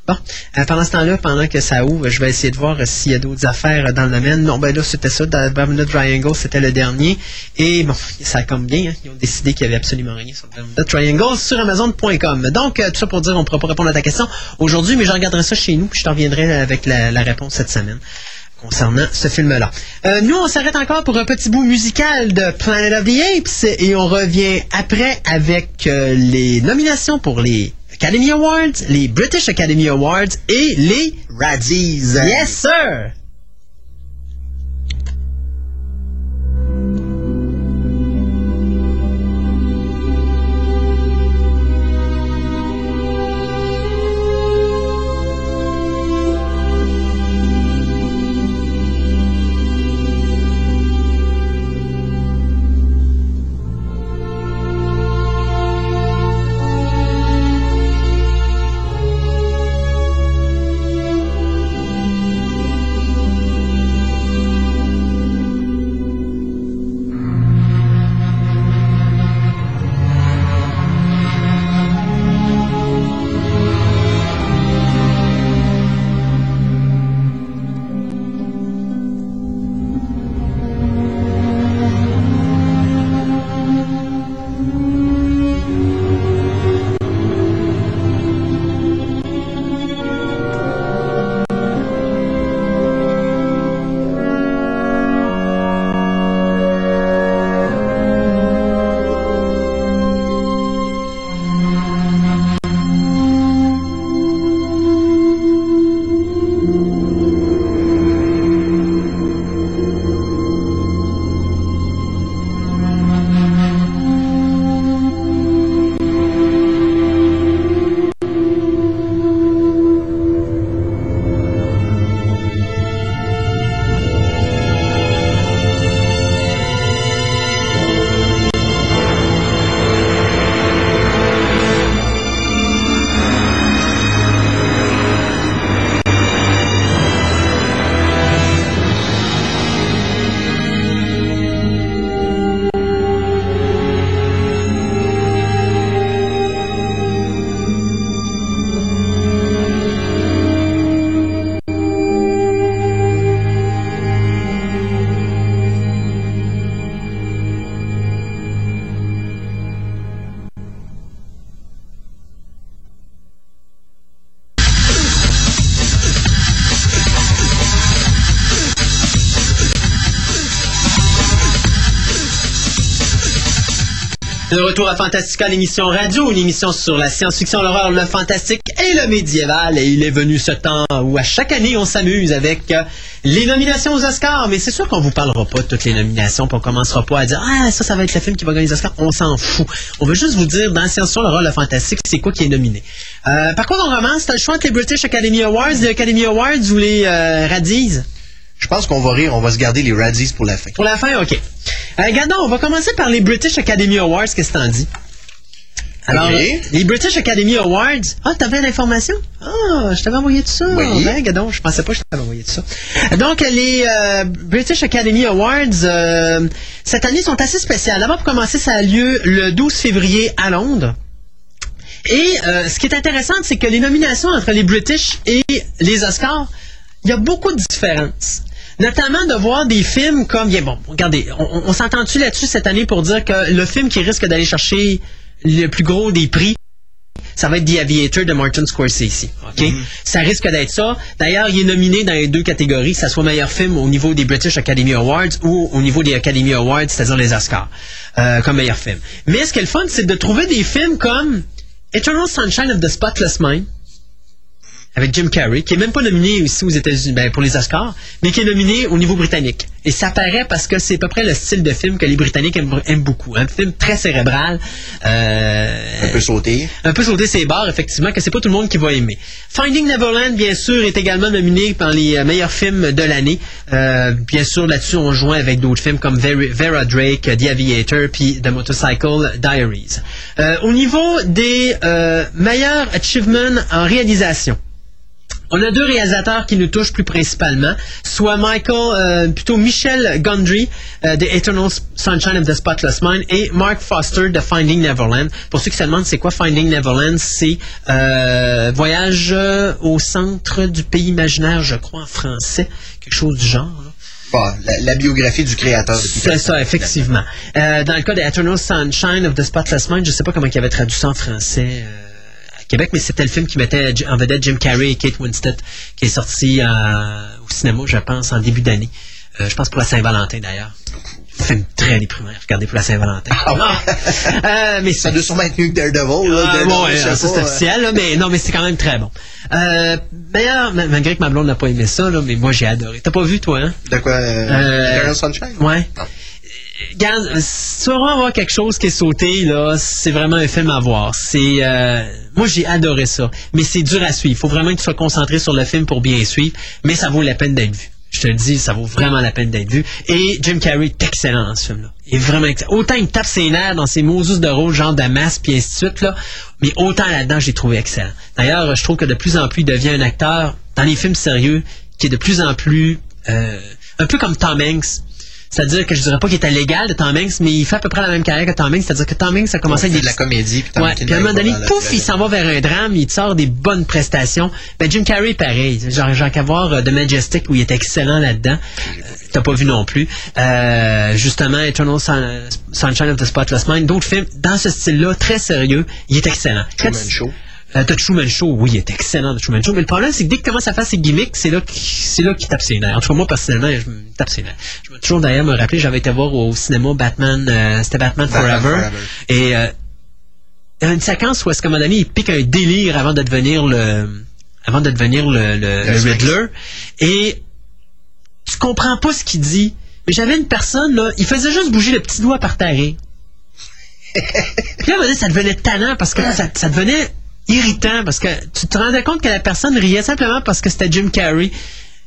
Bon, euh, pendant ce temps-là, pendant que ça ouvre, je vais essayer de voir euh, s'il y a d'autres affaires euh, dans le domaine. Non, ben là, c'était ça. Bermuda Triangle, c'était le dernier. Et bon, ça comme bien. hein, ils ont décidé qu'il n'y avait absolument rien sur Bermuda Triangle sur Amazon.com. Donc, tout ça pour dire, on ne pourra pas répondre à ta question aujourd'hui, mais je regarderai ça chez nous, puis je t'en reviendrai avec la, réponse cette semaine concernant ce film-là. Nous, on s'arrête encore pour un petit bout musical de Planet of the Apes et on revient après avec les nominations pour les Academy Awards, les British Academy Awards et les Razzies. Yes, sir! Retour à Fantastica, l'émission radio, une émission sur la science-fiction, l'horreur, le fantastique et le médiéval. Et il est venu ce temps où à chaque année on s'amuse avec euh, les nominations aux Oscars. Mais c'est sûr qu'on vous parlera pas de toutes les nominations, puis on commencera pas à dire ah ça ça va être le film qui va gagner les Oscars. On s'en fout. On veut juste vous dire dans science-fiction, l'horreur, le fantastique, c'est quoi qui est nominé. Euh, par contre, on commence. T'as le choix entre les British Academy Awards, les Academy Awards ou les euh. Je pense qu'on va rire, on va se garder les Razzies pour la fin. Pour la fin, ok. Euh, regardons, on va commencer par les British Academy Awards. Qu'est-ce que t'en dis? Alors, les British Academy Awards. Ah, t'avais l'information? Ah, je t'avais envoyé tout ça. Oui. Ben, gadon, je pensais pas que je t'avais envoyé tout ça. Donc, les euh, British Academy Awards, euh, cette année, sont assez spéciales. D'abord, pour commencer, ça a lieu le 12 février à Londres. Et euh, ce qui est intéressant, c'est que les nominations entre les British et les Oscars, il y a beaucoup de différences. Notamment de voir des films comme... bien, bon, regardez, on, on s'entend-tu là-dessus cette année pour dire que le film qui risque d'aller chercher le plus gros des prix, ça va être The Aviator de Martin Scorsese. OK? Ça risque d'être ça. D'ailleurs, il est nominé dans les deux catégories, que ce soit meilleur film au niveau des British Academy Awards ou au niveau des Academy Awards, c'est-à-dire les Oscars, euh, comme meilleur film. Mais ce qui est le fun, c'est de trouver des films comme Eternal Sunshine of the Spotless Mind, avec Jim Carrey, qui est même pas nominé ici aux États-Unis ben, pour les Oscars, mais qui est nominé au niveau britannique. Et ça paraît parce que c'est à peu près le style de film que les Britanniques aiment, aiment beaucoup. Un film très cérébral. euh, Un peu sauté. un peu sauter ses barres, effectivement, que c'est pas tout le monde qui va aimer. Finding Neverland, bien sûr, est également nominé par les euh, meilleurs films de l'année. Euh, bien sûr, là-dessus, on joint avec d'autres films comme Vera, Vera Drake, The Aviator, puis The Motorcycle Diaries. Euh, au niveau des euh, meilleurs achievements en réalisation, on a deux réalisateurs qui nous touchent plus principalement, soit Michael, euh, plutôt Michel Gondry euh, de Eternal Sunshine of the Spotless Mind et Mark Foster de Finding Neverland. Pour ceux qui se demandent c'est quoi Finding Neverland, c'est euh, voyage euh, au centre du pays imaginaire, je crois en français, quelque chose du genre. là. Bon, la, la biographie du créateur. C'est ça, effectivement. Euh, dans le cas de Eternal Sunshine of the Spotless Mind, je sais pas comment il avait traduit ça en français euh, Québec, mais c'était le film qui mettait en vedette Jim Carrey et Kate Winslet, qui est sorti euh, au cinéma, je pense, en début d'année. Euh, je pense pour la Saint-Valentin, d'ailleurs. Film très déprimant, regardez pour la Saint-Valentin. Euh, mais Ça doit sûrement être mieux que Daredevil. Là, ah, Daredevil, ouais, ça c'est officiel, là, mais non, mais c'est quand même très bon. D'ailleurs, ma- malgré que ma blonde n'a pas aimé ça, là, mais moi j'ai adoré. T'as pas vu, toi, hein? De quoi Eternal Sunshine? Ouais. Non. Regarde, si tu vraiment avoir quelque chose qui est sauté, là, c'est vraiment un film à voir. C'est, euh, moi, j'ai adoré ça. Mais c'est dur à suivre. Il faut vraiment que tu sois concentré sur le film pour bien suivre. Mais ça vaut la peine d'être vu. Je te le dis, ça vaut vraiment la peine d'être vu. Et Jim Carrey est excellent dans ce film-là. Il est vraiment excellent. Autant il tape ses nerfs dans ses Moses de rôle, genre Damas, puis ainsi de suite, là. Mais autant là-dedans, j'ai trouvé excellent. D'ailleurs, je trouve que de plus en plus, il devient un acteur dans les films sérieux qui est de plus en plus, euh, un peu comme Tom Hanks. C'est-à-dire que je dirais pas qu'il était légal de Tom Hanks, mais il fait à peu près la même carrière que Tom Hanks. C'est-à-dire que Tom Hanks a commencé avec de la comédie. Puis, Ouais, puis à un moment donné, pouf, il s'en va vers un drame, il sort des bonnes prestations. Ben, Jim Carrey, pareil. Genre, genre qu'à voir euh, The Majestic, où il est excellent là-dedans. Euh, T'as pas vu non plus. Euh, justement, Eternal Sun- Sunshine of the Spotless Mind. D'autres films dans ce style-là, très sérieux, il est excellent. Truman Show. Euh, The Truman Show, oui, est excellent, The Truman Show. Mais le problème, c'est que dès qu'il commence à faire ses gimmicks, c'est là qu'il c'est là qu'il tape ses nerfs. En tout cas, moi, personnellement, je me tape ses nerfs. Je me toujours d'ailleurs me rappeler, j'avais été voir au cinéma Batman, euh, c'était Batman, Batman Forever. Forever. Et euh, il y a une séquence où, est-ce un moment donné, il pique un délire avant de devenir le avant de devenir le, le, le. Riddler. Et tu comprends pas ce qu'il dit. Mais j'avais une personne, là, il faisait juste bouger le petit doigt par terre. Puis là, ça devenait tannant parce que ça, ça devenait irritant parce que tu te rendais compte que la personne riait simplement parce que c'était Jim Carrey.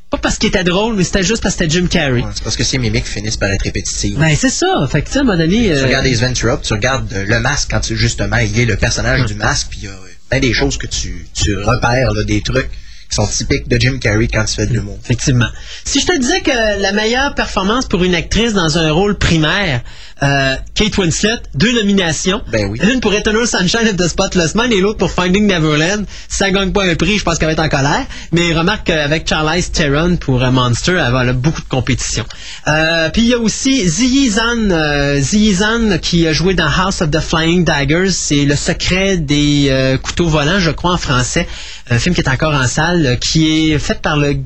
Pas parce qu'il était drôle, mais c'était juste parce que c'était Jim Carrey. Ouais, C'est parce que ces mimiques finissent par être répétitives. Ben, c'est ça. Fait que, tu sais, à un moment donné. Tu euh, regardes Ventura, puis tu regardes euh, le masque quand tu, justement, il est le personnage du masque, puis il y a plein des choses que tu, tu repères, là, des trucs qui sont typiques de Jim Carrey quand tu fais de l'humour. Effectivement. Si je te disais que la meilleure performance pour une actrice dans un rôle primaire, euh, Kate Winslet, deux nominations. Ben oui. Une pour Eternal Sunshine of the Spotless Mind et l'autre pour Finding Neverland. Ça gagne pas un prix, je pense qu'elle va être en colère. Mais remarque qu'avec Charlize Theron pour euh, Monster, elle va elle a beaucoup de compétition. Euh, Puis il y a aussi Ziyi Zan, euh, Ziyi Zan qui a joué dans House of the Flying Daggers. C'est le secret des euh, couteaux volants, je crois en français. Un film qui est encore en salle, euh, qui est fait par le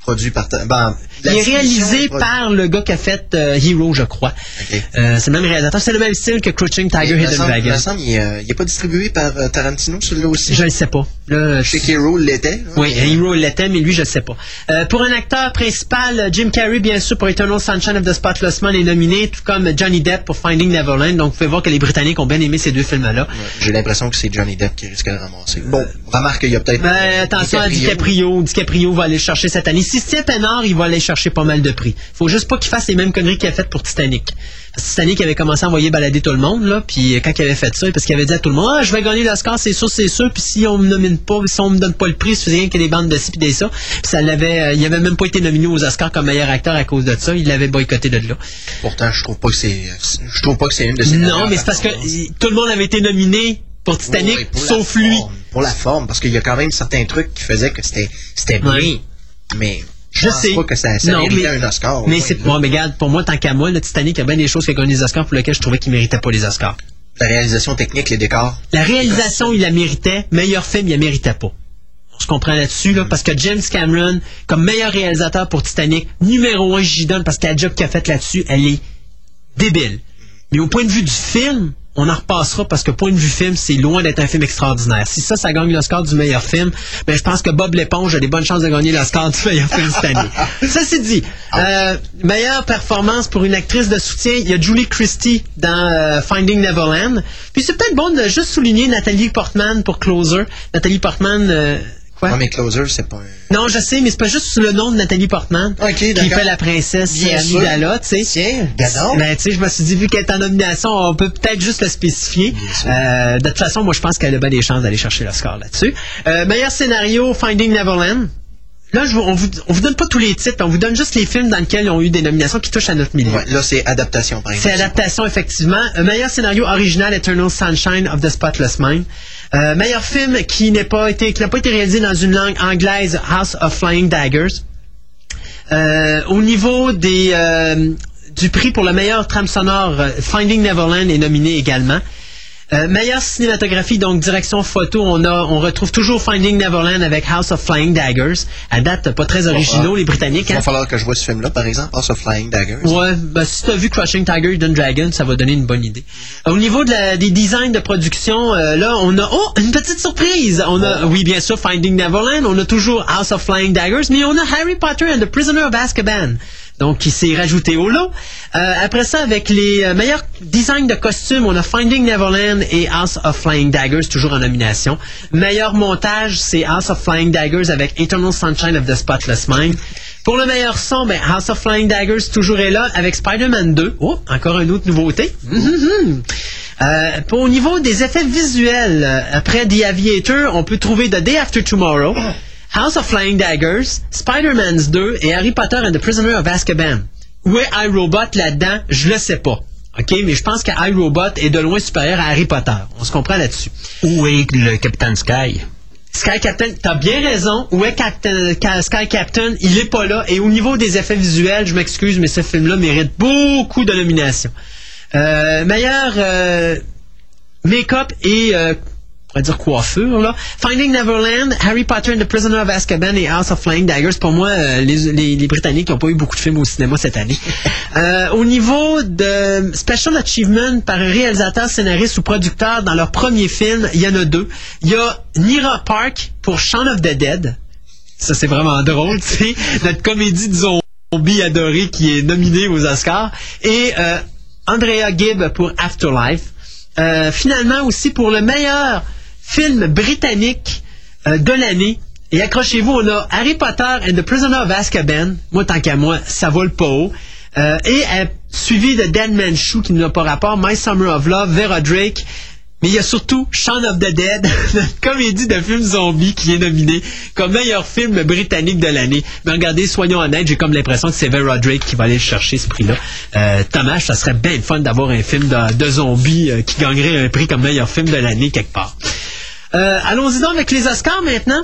produit par... Ben, La Il est réalisé par le gars qui a fait euh, Hero, je crois. Euh, c'est le même réalisateur. C'est le même style que Crouching Tiger, Hidden semble, Dragon. me semble, il est, euh, pas distribué par Tarantino, celui-là aussi? Je ne sais pas. Là, Je sais qu'Hero l'était. là. Oui, Hero il l'était, mais lui, je sais pas. Euh, pour un acteur principal, Jim Carrey, bien sûr, pour Eternal Sunshine of the Spotless Mind est nominé, tout comme Johnny Depp pour Finding Neverland. Donc, vous pouvez voir que les Britanniques ont bien aimé ces deux films-là. Ouais, J'ai l'impression que c'est Johnny Depp qui risque de ramasser. Bon, remarque qu'il y a peut-être. Ben, attention à DiCaprio. DiCaprio va aller chercher cette année. Si Steve Pennard, il va aller chercher pas mal de prix. Faut juste pas qu'il fasse les mêmes conneries qu'il a faites pour Titanic. Parce que Titanic avait commencé à envoyer balader tout le monde, là, puis quand il avait fait ça, parce qu'il avait dit à tout le monde, ah, je vais gagner l'Oscar, c'est sûr, c'est sûr, puis si on me nomine pas, si on me donne pas le prix, c'est rien que des bandes de ci pis des ça. Puis ça l'avait, euh, il avait même pas été nominé aux Oscars comme meilleur acteur à cause de ça. Il l'avait boycotté de là. Pourtant, je trouve pas que c'est. Je trouve pas que c'est une de ses Non, mais c'est parce que tout le monde avait été nominé pour Titanic, Oui, pour sauf lui. forme, pour la forme, parce qu'il y a quand même certains trucs qui faisaient que c'était c'était bien. Ouais. Mais je, sais. pas que ça, ça Non, mais- un Oscar. Mais c'est bon, mais regarde, pour moi, tant qu'à moi, le Titanic, il y a bien des choses qui a gagné les Oscars pour lesquelles je trouvais qu'il méritait pas les Oscars. La réalisation technique, les décors. La réalisation, il la méritait. Meilleur film, il la méritait pas. On se comprend là-dessus, là, parce que James Cameron, comme meilleur réalisateur pour Titanic, numéro un, j'y donne parce que la job qu'il a faite là-dessus, elle est débile. Mais au point de vue du film, on en repassera parce que point de vue film, c'est loin d'être un film extraordinaire. Si ça, ça gagne l'Oscar du meilleur film, ben je pense que Bob l'éponge a des bonnes chances de gagner l'Oscar du meilleur film cette année. Ça c'est dit. Euh, meilleure performance pour une actrice de soutien, il y a Julie Christie dans euh, Finding Neverland. Puis c'est peut-être bon de juste souligner Nathalie Portman pour Closer. Nathalie Portman, euh, quoi? Ouais, mais Closer, c'est pas un. Non, je sais, mais c'est pas juste le nom de Nathalie Portman Ok, qui fait la princesse sûr. Amidala, tu sais. Tiens, gadon. Ben, tu sais, je me suis dit, vu qu'elle est en nomination, on peut peut-être juste le spécifier. Euh, de toute façon, moi, je pense qu'elle a bien des chances d'aller chercher le score là-dessus. Euh, meilleur scénario, Finding Neverland. Là, je vous, on, vous, on vous donne pas tous les titres, on vous donne juste les films dans lesquels ils ont eu des nominations qui touchent à notre milieu. Ouais, là, c'est adaptation, par C'est exemple. adaptation, effectivement. Euh, meilleur scénario original, Eternal Sunshine of the Spotless Mind. Euh, meilleur film qui n'est pas été, qui n'a pas été réalisé dans une langue anglaise, House of Flying Daggers. Euh, au niveau des, euh, du prix pour le meilleur trame sonore, euh, Finding Neverland est nominé également. Euh, meilleure cinématographie, donc direction photo, on a, on retrouve toujours Finding Neverland avec House of Flying Daggers. À date, pas très originaux, les Britanniques. Il va hein? falloir que je vois ce film-là, par exemple, House of Flying Daggers. Ouais, ben, si tu as vu Crushing Tiger, Hidden Dragon, ça va donner une bonne idée. Au niveau de la- des designs de production, euh, là, on a oh une petite surprise. On a, oui, bien sûr, Finding Neverland. On a toujours House of Flying Daggers, mais on a Harry Potter and the Prisoner of Azkaban. Donc, qui s'est rajouté au lot. Euh, après ça, avec les euh, meilleurs designs de costumes, on a Finding Neverland et House of Flying Daggers, toujours en nomination. Meilleur montage, c'est House of Flying Daggers avec Eternal Sunshine of the Spotless Mind. Pour le meilleur son, ben, House of Flying Daggers toujours est là avec Spider-Man 2. Oh, encore une autre nouveauté. Euh, pour, au niveau des effets visuels, euh, après The Aviator, on peut trouver The Day After Tomorrow, House of Flying Daggers, Spider-Man 2 et Harry Potter and the Prisoner of Azkaban. Où est iRobot là-dedans? Je le sais pas. OK, mais je pense que iRobot est de loin supérieur à Harry Potter. On se comprend là-dessus. Où est le Capitaine Sky? Sky Captain, t'as bien raison. Où est Captain- Ca- Sky Captain? Il est pas là. Et au niveau des effets visuels, je m'excuse, mais ce film-là mérite beaucoup de nominations. Euh, meilleur euh, make-up et euh, pourrait dire coiffure là. Finding Neverland, Harry Potter and the Prisoner of Azkaban et House of Flying Daggers. Pour moi, euh, les, les, les Britanniques n'ont pas eu beaucoup de films au cinéma cette année. Euh, au niveau de Special Achievement par un réalisateur, scénariste ou producteur dans leur premier film, il y en a deux. Il y a Nira Park pour Shaun of the Dead. Ça, c'est vraiment drôle, tu sais. Notre comédie de zombies adorée qui est nominée aux Oscars. Et euh, Andrea Gibb pour Afterlife. Euh, finalement aussi pour le meilleur film britannique euh, de l'année. Et accrochez-vous, on a Harry Potter and the Prisoner of Azkaban. Moi, tant qu'à moi, ça vole pas haut. Euh, et euh, suivi de Dead Man's Shoe, qui n'a pas rapport, My Summer of Love, Vera Drake. Mais il y a surtout Shaun of the Dead, notre comédie de film zombie qui est nominée comme meilleur film britannique de l'année. Mais regardez, soyons honnêtes, j'ai comme l'impression que c'est Vera Drake qui va aller chercher ce prix-là. Euh, Thomas, ça serait bien fun d'avoir un film de, de zombies euh, qui gagnerait un prix comme meilleur film de l'année quelque part. Euh, Allons-y donc avec les Oscars maintenant.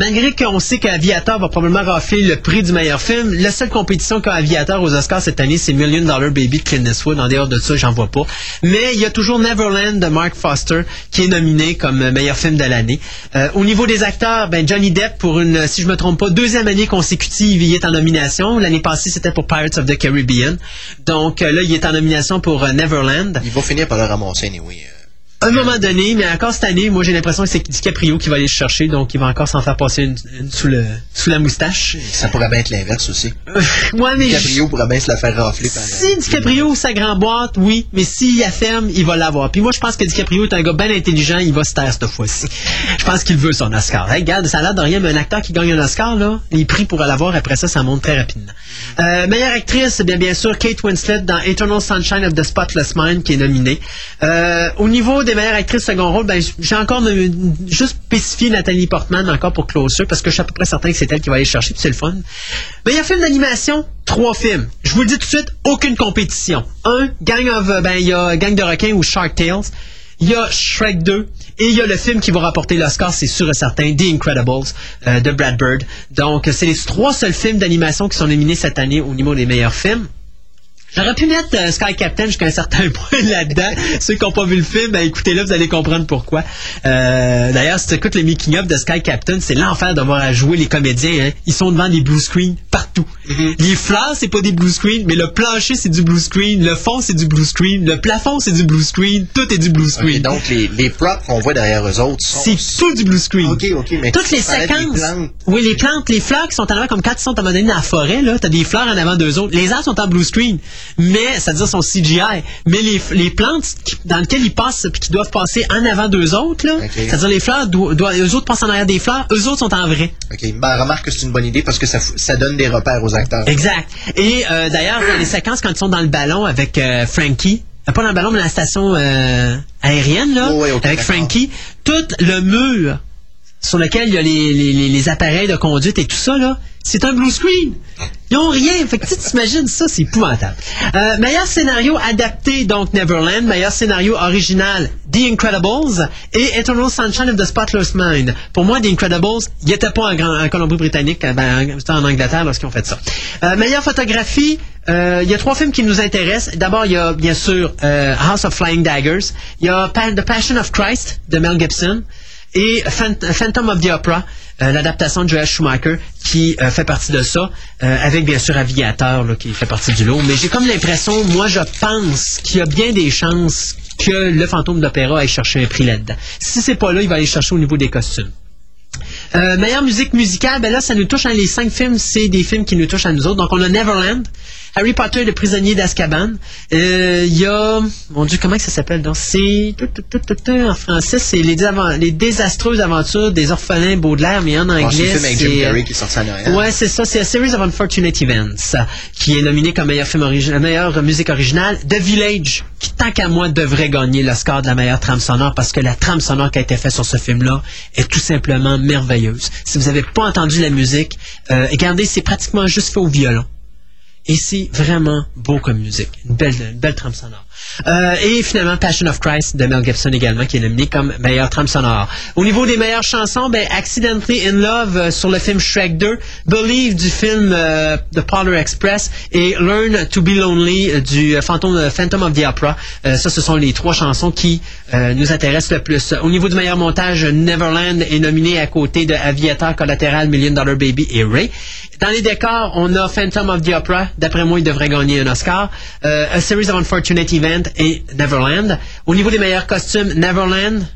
Malgré qu'on sait qu'Aviator va probablement rafler le prix du meilleur film, la seule compétition qu'a Aviator aux Oscars cette année, c'est Million Dollar Baby de Clint Eastwood. En dehors de ça, j'en vois pas. Mais il y a toujours Neverland de Mark Foster qui est nominé comme meilleur film de l'année. Euh, au niveau des acteurs, ben Johnny Depp pour une, si je me trompe pas, deuxième année consécutive, il est en nomination. L'année passée, c'était pour Pirates of the Caribbean. Donc euh, là, il est en nomination pour euh, Neverland. Il va finir par le ramasser, oui. À un moment donné, mais encore cette année, moi j'ai l'impression que c'est DiCaprio qui va aller le chercher, donc il va encore s'en faire passer une, une sous, le, sous la moustache. Ça pourrait bien être l'inverse aussi. ouais, mais DiCaprio pourrait bien se la faire rafler par Si DiCaprio sa grande boîte, oui, mais s'il la ferme, il va l'avoir. Puis moi je pense que DiCaprio est un gars bien intelligent, il va se taire cette fois-ci. Je pense qu'il veut son Oscar. Hey, regarde, ça a l'air de rien, mais un acteur qui gagne un Oscar, là, les prix pour l'avoir après ça, ça monte très rapidement. Euh, meilleure actrice, bien bien sûr, Kate Winslet dans Eternal Sunshine of the Spotless Mind qui est nominée. Euh, au niveau des meilleures actrices second rôle, ben, j'ai encore juste spécifié Nathalie Portman encore pour Closer parce que je suis à peu près certain que c'est elle qui va aller chercher, c'est le fun. Meilleur film d'animation, trois films. Je vous le dis tout de suite, aucune compétition. Un, Gang of, euh, ben, il y a Gang de requins ou Shark Tales. Il y a Shrek 2 et il y a le film qui va rapporter l'Oscar, c'est sûr et certain, The Incredibles euh, de Brad Bird. Donc, c'est les trois seuls films d'animation qui sont nominés cette année au niveau des meilleurs films. J'aurais pu mettre euh, Sky Captain jusqu'à un certain point là-dedans. Ceux qui n'ont pas vu le film, ben, écoutez-le, vous allez comprendre pourquoi. Euh, D'ailleurs, si tu écoutes les making-of de Sky Captain, c'est l'enfer de voir à jouer les comédiens. hein. Ils sont devant des blue screens partout. Les fleurs, c'est pas des blue screens, mais le plancher, c'est du blue screen. Le fond, c'est du blue screen. Le plafond, c'est du blue screen. Tout est du blue screen. donc, les, les props qu'on voit derrière eux autres sont... C'est tout du blue screen. Ok, ok, mais Toutes les séquences. plantes. Oui, les plantes, les fleurs qui sont en avant, comme quand ils sont à un moment donné dans la forêt, là, t'as des fleurs en avant d'eux autres. Les arbres sont en blue screen, mais, c'est-à-dire sont CGI. Mais les, les plantes qui- dans lesquelles ils passent, puis qui doivent passer en avant d'eux autres, là, Ok. c'est-à-dire les fleurs, do- doivent- eux autres passent en arrière des fleurs, eux autres sont en vrai. Ok, ben, remarque que c'est une bonne idée parce que ça, ça donne des repères aux acteurs. Exact. Et euh, d'ailleurs, dans les séquences quand ils sont dans le ballon avec euh, Frankie, euh, pas dans le ballon, mais dans la station euh, aérienne, là, Oh, ouais, ok, avec. Frankie, tout le mur sur lequel il y a les, les- les- appareils de conduite et tout ça, là, c'est un blue screen. Ils ont rien. Fait que tu t'imagines ça, c'est épouvantable. Euh, meilleur scénario adapté, donc Neverland. Meilleur scénario original, The Incredibles. Et Eternal Sunshine of the Spotless Mind. Pour moi, The Incredibles, il était pas en, Colombie-Britannique, euh, ben, en Angleterre lorsqu'ils ont fait ça. Euh, meilleure photographie, euh, il y a trois films qui nous intéressent. D'abord, il y a bien sûr euh, House of Flying Daggers. Il y a The Passion of Christ de Mel Gibson et Phant- Phantom of the Opera, euh, l'adaptation de Joel Schumacher, qui euh, fait partie de ça, euh, avec bien sûr Aviateur, là, qui fait partie du lot. Mais j'ai comme l'impression, moi je pense qu'il y a bien des chances que le fantôme d'opéra aille chercher un prix là-dedans. Si c'est pas là, il va aller chercher au niveau des costumes. Meilleure musique musicale, ben là, ça nous touche. hein, les cinq films, c'est des films qui nous touchent à nous autres. Donc, on a Neverland, Harry Potter le prisonnier d'Azkaban. Euh, Il y a, mon Dieu, comment que ça s'appelle Donc, c'est en français, c'est les, désastreuses aventures des orphelins Baudelaire, mais en c'est anglais, le film avec Jim c'est euh, Carrey qui est sorti en. Ouais, c'est ça. C'est A Series of Unfortunate Events, euh, qui est nominé comme meilleur film original, meilleure musique originale. The Village, qui tant qu'à moi devrait gagner le score de la meilleure trame sonore parce que la trame sonore qui a été faite sur ce film-là est tout simplement merveilleuse. Si vous n'avez pas entendu la musique, euh, regardez, c'est pratiquement juste fait au violon. Et c'est vraiment beau comme musique. Une belle, une belle trame sonore. Euh, et finalement, Passion of Christ de Mel Gibson également, qui est nominé comme meilleure trame sonore. Au niveau des meilleures chansons, ben, Accidentally in Love euh, sur le film Shrek 2, Believe du film euh, The Polar Express et Learn to Be Lonely euh, du euh, Phantom, euh, Phantom of the Opera. Euh, ça, ce sont les trois chansons qui euh, nous intéressent le plus. Au niveau du meilleur montage, Neverland est nominé à côté de Aviator, Collateral, Million Dollar Baby et Ray. Dans les décors, on a Phantom of the Opera. D'après moi, il devrait gagner un Oscar. Euh, A Series of Unfortunate Events et Neverland. Au niveau des meilleurs costumes, Neverland,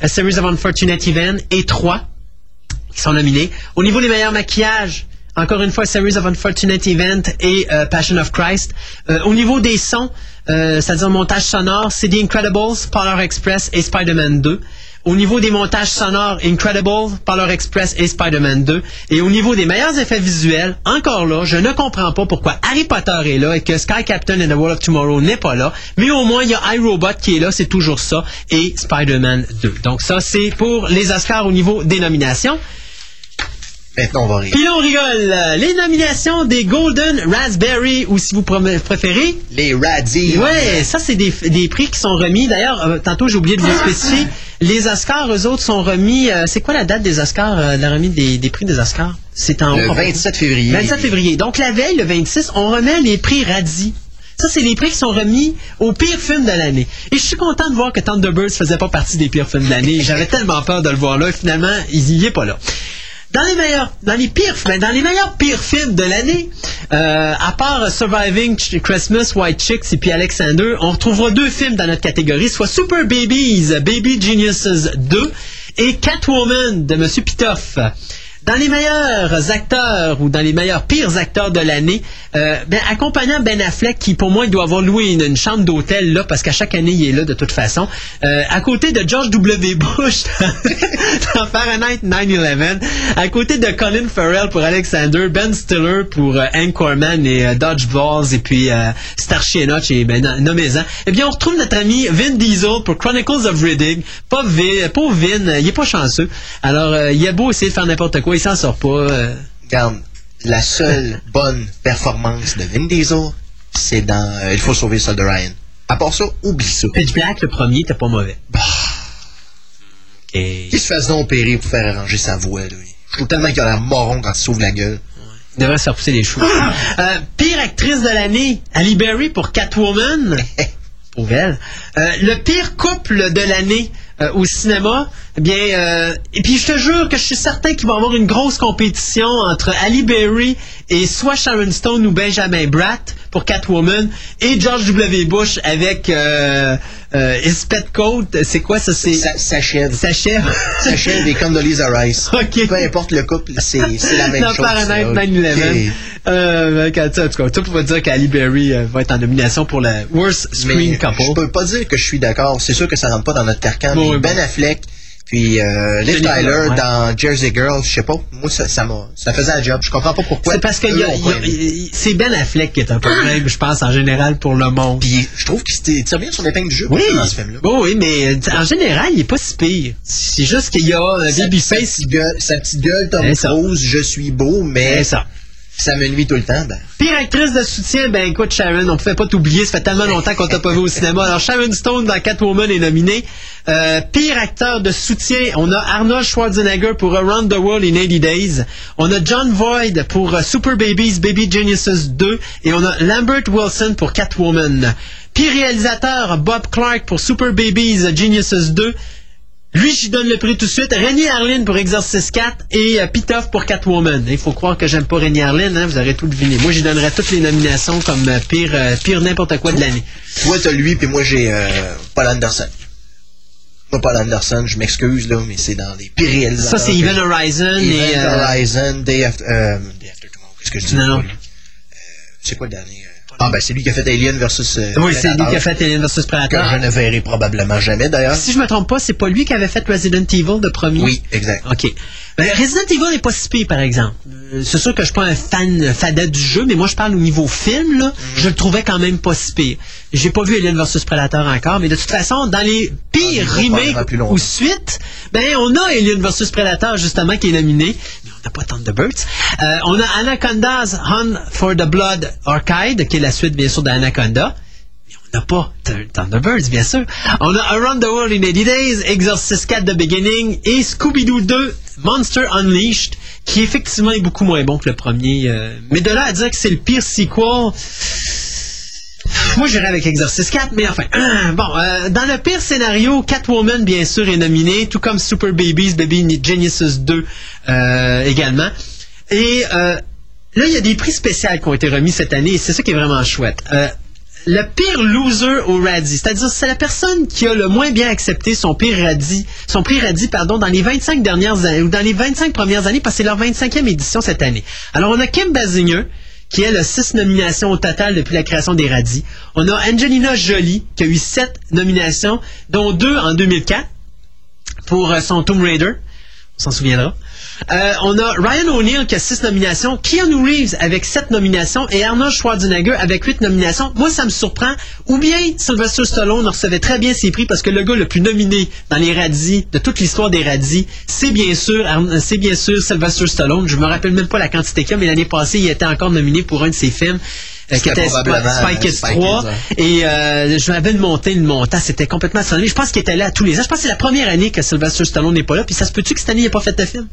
A Series of Unfortunate Events et 3 qui sont nominés. Au niveau des meilleurs maquillages, encore une fois, Series of Unfortunate Events et euh, Passion of Christ. Euh, au niveau des sons, euh, c'est-à-dire montage sonore, c'est The Incredibles, Polar Express et Spider-Man 2. Au niveau des montages sonores, Incredibles, Polar Express et Spider-Man 2. Et au niveau des meilleurs effets visuels, encore là, je ne comprends pas pourquoi Harry Potter est là et que Sky Captain and the World of Tomorrow n'est pas là. Mais au moins, il y a iRobot qui est là, c'est toujours ça. Et Spider-Man 2. Donc ça, c'est pour les Oscars au niveau des nominations. Maintenant, on va rire. Puis là, on rigole. Les nominations des Golden Raspberry, ou si vous préférez, Les Radis. Ouais, ça c'est des, des prix qui sont remis. D'ailleurs, euh, tantôt j'ai oublié de vous spécifier. Les Oscars, eux autres, sont remis. euh, c'est quoi la date des Oscars, euh, la remise des, des prix des Oscars? C'est en Le 27 février. 27 février. Donc la veille, le 26, on remet les prix Radis. Ça, c'est les prix qui sont remis au pire film de l'année. Et je suis content de voir que Thunderbirds faisait pas partie des pires films de l'année. J'avais tellement peur de le voir là. Finalement, il y est pas là. Dans les meilleurs, dans les pires, ben, dans les meilleurs pires films de l'année, euh, à part Surviving Ch- Christmas, White Chicks et puis Alexander, on retrouvera deux films dans notre catégorie, soit Super Babies, Baby Geniuses 2 et Catwoman de Monsieur Pitoff. Dans les meilleurs acteurs ou dans les meilleurs pires acteurs de l'année, euh, ben, accompagnant Ben Affleck, qui pour moi il doit avoir loué une, chambre d'hôtel là parce qu'à chaque année il est là de toute façon, euh, à côté de George W. Bush dans Fahrenheit 9/11, à côté de Colin Farrell pour Alexander, Ben Stiller pour euh, Hank Corman et euh, Dodgeballs et puis euh, Starsky et ben no- nommez-en. Eh bien on retrouve notre ami Vin Diesel pour Chronicles of Riddick. Pas Vin, pauvre Vin, il est pas chanceux. Alors il a beau essayer de faire n'importe quoi, il s'en sort pas. euh. Regarde, la seule bonne performance de Vin Diesel, c'est dans euh, Il faut sauver ça de Ryan. À part ça, oublie ça. Pitch Black, le premier, était pas mauvais. Ok. Qu'il se fasse donc opérer pour faire arranger sa voix. Là. Je trouve tellement qu'il a l'air moron quand il s'ouvre la gueule. Il devrait se faire pousser les cheveux. Euh, pire actrice de l'année, Ali Berry pour Catwoman. Pour elle. Euh, le pire couple de l'année euh, au cinéma, eh bien, euh, et puis je te jure que je suis certain qu'il va y avoir une grosse compétition entre Ali Berry et soit Sharon Stone ou Benjamin Bratt pour Catwoman et George W. Bush avec euh, his pet coat. C'est quoi ça? C'est Ça s'achève. S'achève. S'achève et Condoleezza Rice. Ok. Peu importe le couple, c'est la même Dans chose. Fahrenheit ça. 9/11. Ok. Euh, en tout cas, tout pour dire qu'Ali Berry euh, va être en nomination pour la Worst Screen Mais Couple. je peux pas dire que je suis d'accord. C'est sûr que ça rentre pas dans notre carcan. Bon, mais ben bon. Affleck, puis euh, Liv Tyler ouais. dans Jersey Girl, je sais pas. Moi, ça, ça m'a, ça faisait un job. Je comprends pas pourquoi. C'est parce que c'est Ben Affleck qui est un problème, je pense, en général, pour le monde. Puis je trouve qu'il tire bien son épingle du jeu Oui, dans ce film-là. Oui, mais euh, en général, il est pas si pire. C'est juste qu'il y a un Sa, sa babyface. petite gueule, sa petite gueule Tom. Cruise, je suis beau, mais C'est ça. Ça me nuit tout le temps. Ben, Pire actrice de soutien, ben écoute Sharon, on pouvait pas t'oublier, ça fait tellement longtemps qu'on t'a pas vu au cinéma. Alors Sharon Stone dans Catwoman est nominée. Euh, pire acteur de soutien, on a Arnold Schwarzenegger pour Around the World in 80 Days. On a John Voight pour euh, Super Babies, Baby Geniuses 2. Et on a Lambert Wilson pour Catwoman. Pire réalisateur, Bob Clark pour Super Babies, Geniuses 2. Lui, j'y donne le prix tout de suite. Rémi Harlin pour Exorcist 4 et euh, Pitoff pour Catwoman. Il faut croire que j'aime pas Rémi Harlin, hein, vous aurez tout deviné. Moi, j'y donnerais toutes les nominations comme euh, pire, euh, pire n'importe quoi de l'année. toi, t'as lui, puis moi, j'ai euh, Paul Anderson. Moi, Paul Anderson, je m'excuse, là, mais c'est dans les pires réalisateurs. Ça, c'est Event Horizon et... Event Horizon, Day After, euh, Day After Tomorrow. Qu'est-ce que je dis? Non, non. pas? Euh, c'est quoi le dernier? Ah, ben, c'est lui qui a fait Alien versus. euh, oui, c'est lui qui a fait Alien vs Que Predator. je ne verrai probablement jamais, d'ailleurs. Si je me trompe pas, c'est pas lui qui avait fait Resident Evil de premier? Oui, exact. OK. Ben, Resident Evil n'est pas si pire, par exemple. Euh, c'est sûr que je suis pas un fan euh, fada du jeu, mais moi, je parle au niveau film, là, je le trouvais quand même pas si pire. J'ai pas vu Alien vs Predator encore, mais de toute façon, dans les pires Ah, remakes ou suites, ben, on a Alien vs Predator, justement, qui est nominé, mais on n'a pas Thunderbirds. Euh, on a Anaconda's Hunt for the Blood Orchid, qui est la suite, bien sûr, d'Anaconda. On n'a pas Th- Thunderbirds, bien sûr. On a Around the World in 80 Days, Exorcist 4 The Beginning et Scooby-Doo 2 Monster Unleashed, qui effectivement est beaucoup moins bon que le premier. euh, mais de là à dire que c'est le pire sequel, moi j'irais avec Exorcist 4, mais enfin, bon, euh, dans le pire scénario, Catwoman bien sûr est nominée, tout comme Super Babies, Baby Geniuses 2 euh, également. Et euh, là, il y a des prix spéciaux qui ont été remis cette année, et c'est ça qui est vraiment chouette. Le pire loser au radis, c'est-à-dire c'est la personne qui a le moins bien accepté son pire radis, son prix radis pardon dans les 25 dernières années ou dans les 25 premières années parce que c'est leur 25e édition cette année. Alors on a Kim Basinger qui elle a 6 nominations au total depuis la création des radis. On a Angelina Jolie qui a eu 7 nominations dont 2 en 2004 pour euh, son Tomb Raider, on s'en souviendra. Euh, on a Ryan O'Neill qui a six nominations, Keanu Reeves avec sept nominations et Arnold Schwarzenegger avec huit nominations. Moi, ça me surprend. Ou bien Sylvester Stallone recevait très bien ses prix parce que le gars le plus nominé dans les radis de toute l'histoire des radis, c'est bien sûr, Arn- c'est bien sûr Sylvester Stallone. Je me rappelle même pas la quantité qu'il y a, mais l'année passée, il était encore nominé pour un de ses films. euh, qui était Kids Spy 3 Kids, ouais. et euh, je m'avais monté une montant c'était complètement astronomique je pense qu'il était là tous les ans je pense que c'est la première année que Sylvester Stallone n'est pas là puis ça se peut-tu que cette année il n'ait pas fait de film?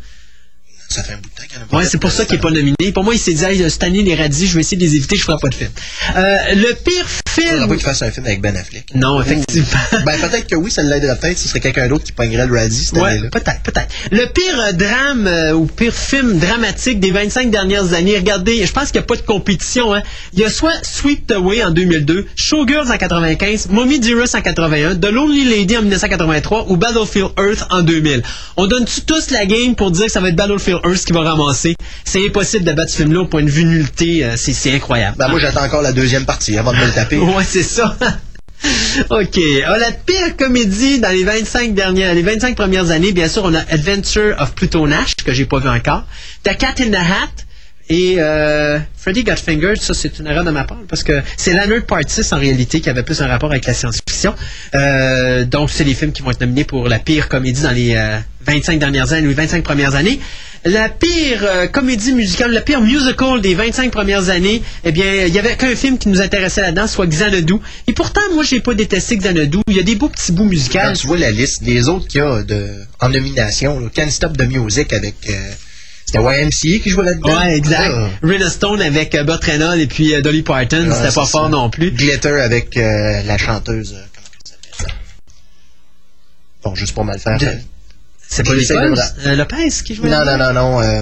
Ça fait un bout de temps qu'il a Ouais, c'est pour de ça qu'il n'est pas nominé. Pour moi, il s'est dit, cette année, les radis, je vais essayer de les éviter, je ferai pas de film. Euh, le pire Film. pas qu'il fasse un film avec Ben Affleck. Non, effectivement. Ben, peut-être que oui, ça l'aiderait peut-être. Ce serait quelqu'un d'autre qui pognerait le Radis cette Ouais, année-là. peut-être, peut-être. Le pire euh, drame euh, ou pire film dramatique des 25 dernières années, regardez, je pense qu'il n'y a pas de compétition. Hein. Il y a soit Sweep Away en 2002, Showgirls en 95, Mommy Dearest en 81, The Lonely Lady en 1983 ou Battlefield Earth en 2000. On donne-tu tous la game pour dire que ça va être Battlefield Earth qui va ramasser? C'est impossible de battre ce film-là au point de vue nullité. euh, c'est, c'est incroyable. Ben, moi, j'attends encore la deuxième partie avant de me le taper. Ouais, c'est ça. OK. Ah, la pire comédie dans les 25 dernières, les 25 premières années, bien sûr, on a Adventure of Pluto Nash, que j'ai pas vu encore. The Cat in the Hat et euh, Freddy Got Fingered, ça c'est une erreur de ma part, parce que c'est Leonard Part 6 en réalité qui avait plus un rapport avec la science-fiction. Euh, donc, c'est les films qui vont être nominés pour la pire comédie dans les euh, 25 dernières années ou les 25 premières années. La pire euh, comédie musicale, le pire musical des 25 premières années, eh bien, il y avait qu'un film qui nous intéressait là-dedans, soit Xanadu. Et pourtant, moi, j'ai pas détesté Xanadu. Il y a des beaux petits bouts musicaux. Quand tu vois la liste des autres qu'il y a de, en nomination, là, Can't Stop the Music avec. euh, c'était YMCA qui jouait là-dedans. Ouais, exact. Ah. Rena Stone avec euh, Burt Reynolds et puis euh, Dolly Parton, Ah, c'était pas ça. fort non plus. Glitter avec la chanteuse. comment elle s'appelle Bon, juste pour mal faire. De- C'est pas ra- Euh, Lopez qui jouait Non, non, non, non. euh,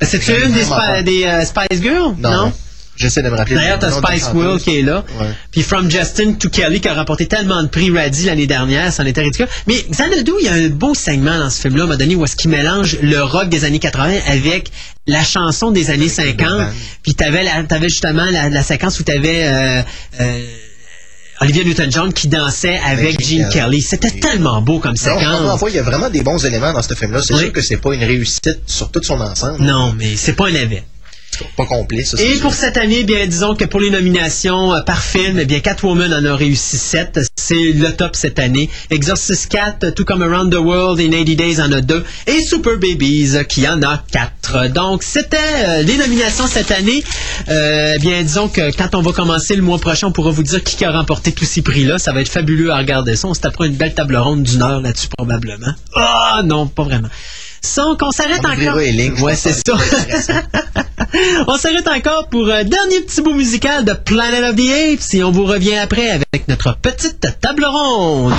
C'est une des, Spi- des euh, Spice Girls? non. non? J'essaie de me rappeler. D'ailleurs, le t'as Spice. Will qui est là. Ouais. Puis From Justin to Kelly qui a remporté tellement de prix Raddy l'année dernière, c'en était ridicule. Mais Xanadu, il y a un beau segment dans ce film-là, à un moment donné, où est-ce qu'il mélange le rock des années 80 avec la chanson des années 50. Puis t'avais, la, t'avais justement la, la séquence où t'avais euh, euh, Olivia Newton-John qui dansait avec Gene Kelly. C'était tellement beau comme Non, séquence. encore une fois, il y a vraiment des bons éléments dans ce film-là. C'est Oui. sûr que c'est pas une réussite sur tout son ensemble. Non, mais c'est pas un navet. Pas complet, ça. Et pour cette année, bien, disons que pour les nominations euh, par film, eh bien, Catwoman en a réussi 7. C'est le top cette année. Exorcist 4, Tout Come Around the World in 80 Days en a 2. Et Super Babies euh, qui en a 4. Donc, c'était euh, les nominations cette année. Euh, bien, disons que quand on va commencer le mois prochain, on pourra vous dire qui a remporté tous ces prix-là. Ça va être fabuleux à regarder ça. On se tapera une belle table ronde d'une heure là-dessus, probablement. Ah, non, pas vraiment. Donc, on s'arrête encore. Ouais, c'est ça. on s'arrête encore pour un dernier petit bout musical de Planet of the Apes et on vous revient après avec notre petite table ronde.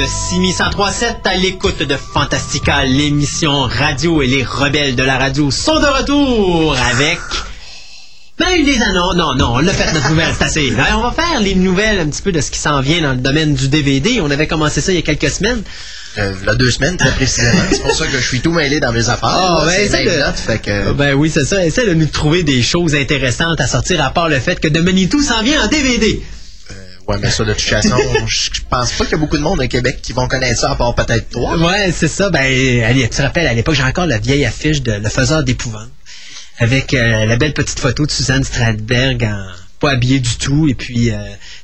De 6137 à l'écoute de Fantastica, l'émission radio et les rebelles de la radio sont de retour avec... Ben, une des annonces. Non, non, on l'a fait notre nouvelle, c'est assez. Ben, on va faire les nouvelles un petit peu de ce qui s'en vient dans le domaine du DVD. On avait commencé ça il y a quelques semaines. Euh, deux semaines, très précisément. C'est pour ça que je suis tout mêlé dans mes affaires. Ah, ben, c'est de- fait que... Ben oui, c'est ça. Essaie de nous trouver des choses intéressantes à sortir à part le fait que The Manitou s'en vient en DVD. Ouais, mais ça, de toute façon, je pense pas qu'il y a beaucoup de monde au Québec qui vont connaître ça, à part peut-être toi. Ouais, c'est ça. Ben, allez, tu te rappelles, à l'époque, j'ai encore la vieille affiche de Le Faiseur d'épouvante. Avec euh, la belle petite photo de Suzanne Stradberg en pas habillée du tout. Et puis, euh,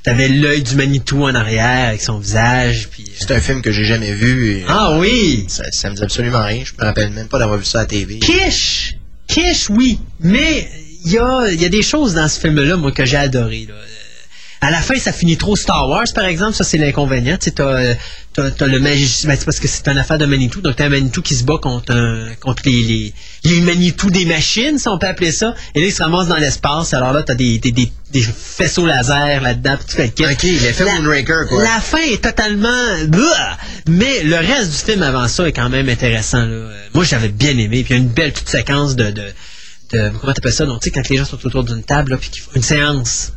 t'avais l'œil du Manitou en arrière avec son visage. Puis, euh, C'est un film que j'ai jamais vu. et, Ah oui! Ça, ça me dit absolument rien. Je me rappelle même pas d'avoir vu ça à la TV. Kish! Kish, oui. Mais il y a, y a des choses dans ce film-là, moi, que j'ai adoré. Là. À la fin, ça finit trop Star Wars, par exemple. Ça, c'est l'inconvénient. Tu sais, t'as, euh, le magicien. Ben, c'est parce que c'est une affaire de Manitou. Donc, t'as un Manitou qui se bat contre, un, contre les, les, les Manitou des machines, si on peut appeler ça. Et là, il se ramasse dans l'espace. Alors là, t'as des, des, des, des faisceaux laser là-dedans. tout kit. Ok, l'effet La- Moonraker, quoi. La fin est totalement... Mais le reste du film avant ça est quand même intéressant. Là. Moi, j'avais bien aimé. Puis il y a une belle petite séquence de... de, de comment t'appelles ça? Donc, tu sais, quand les gens sont autour d'une table, là, puis qu'ils font une séance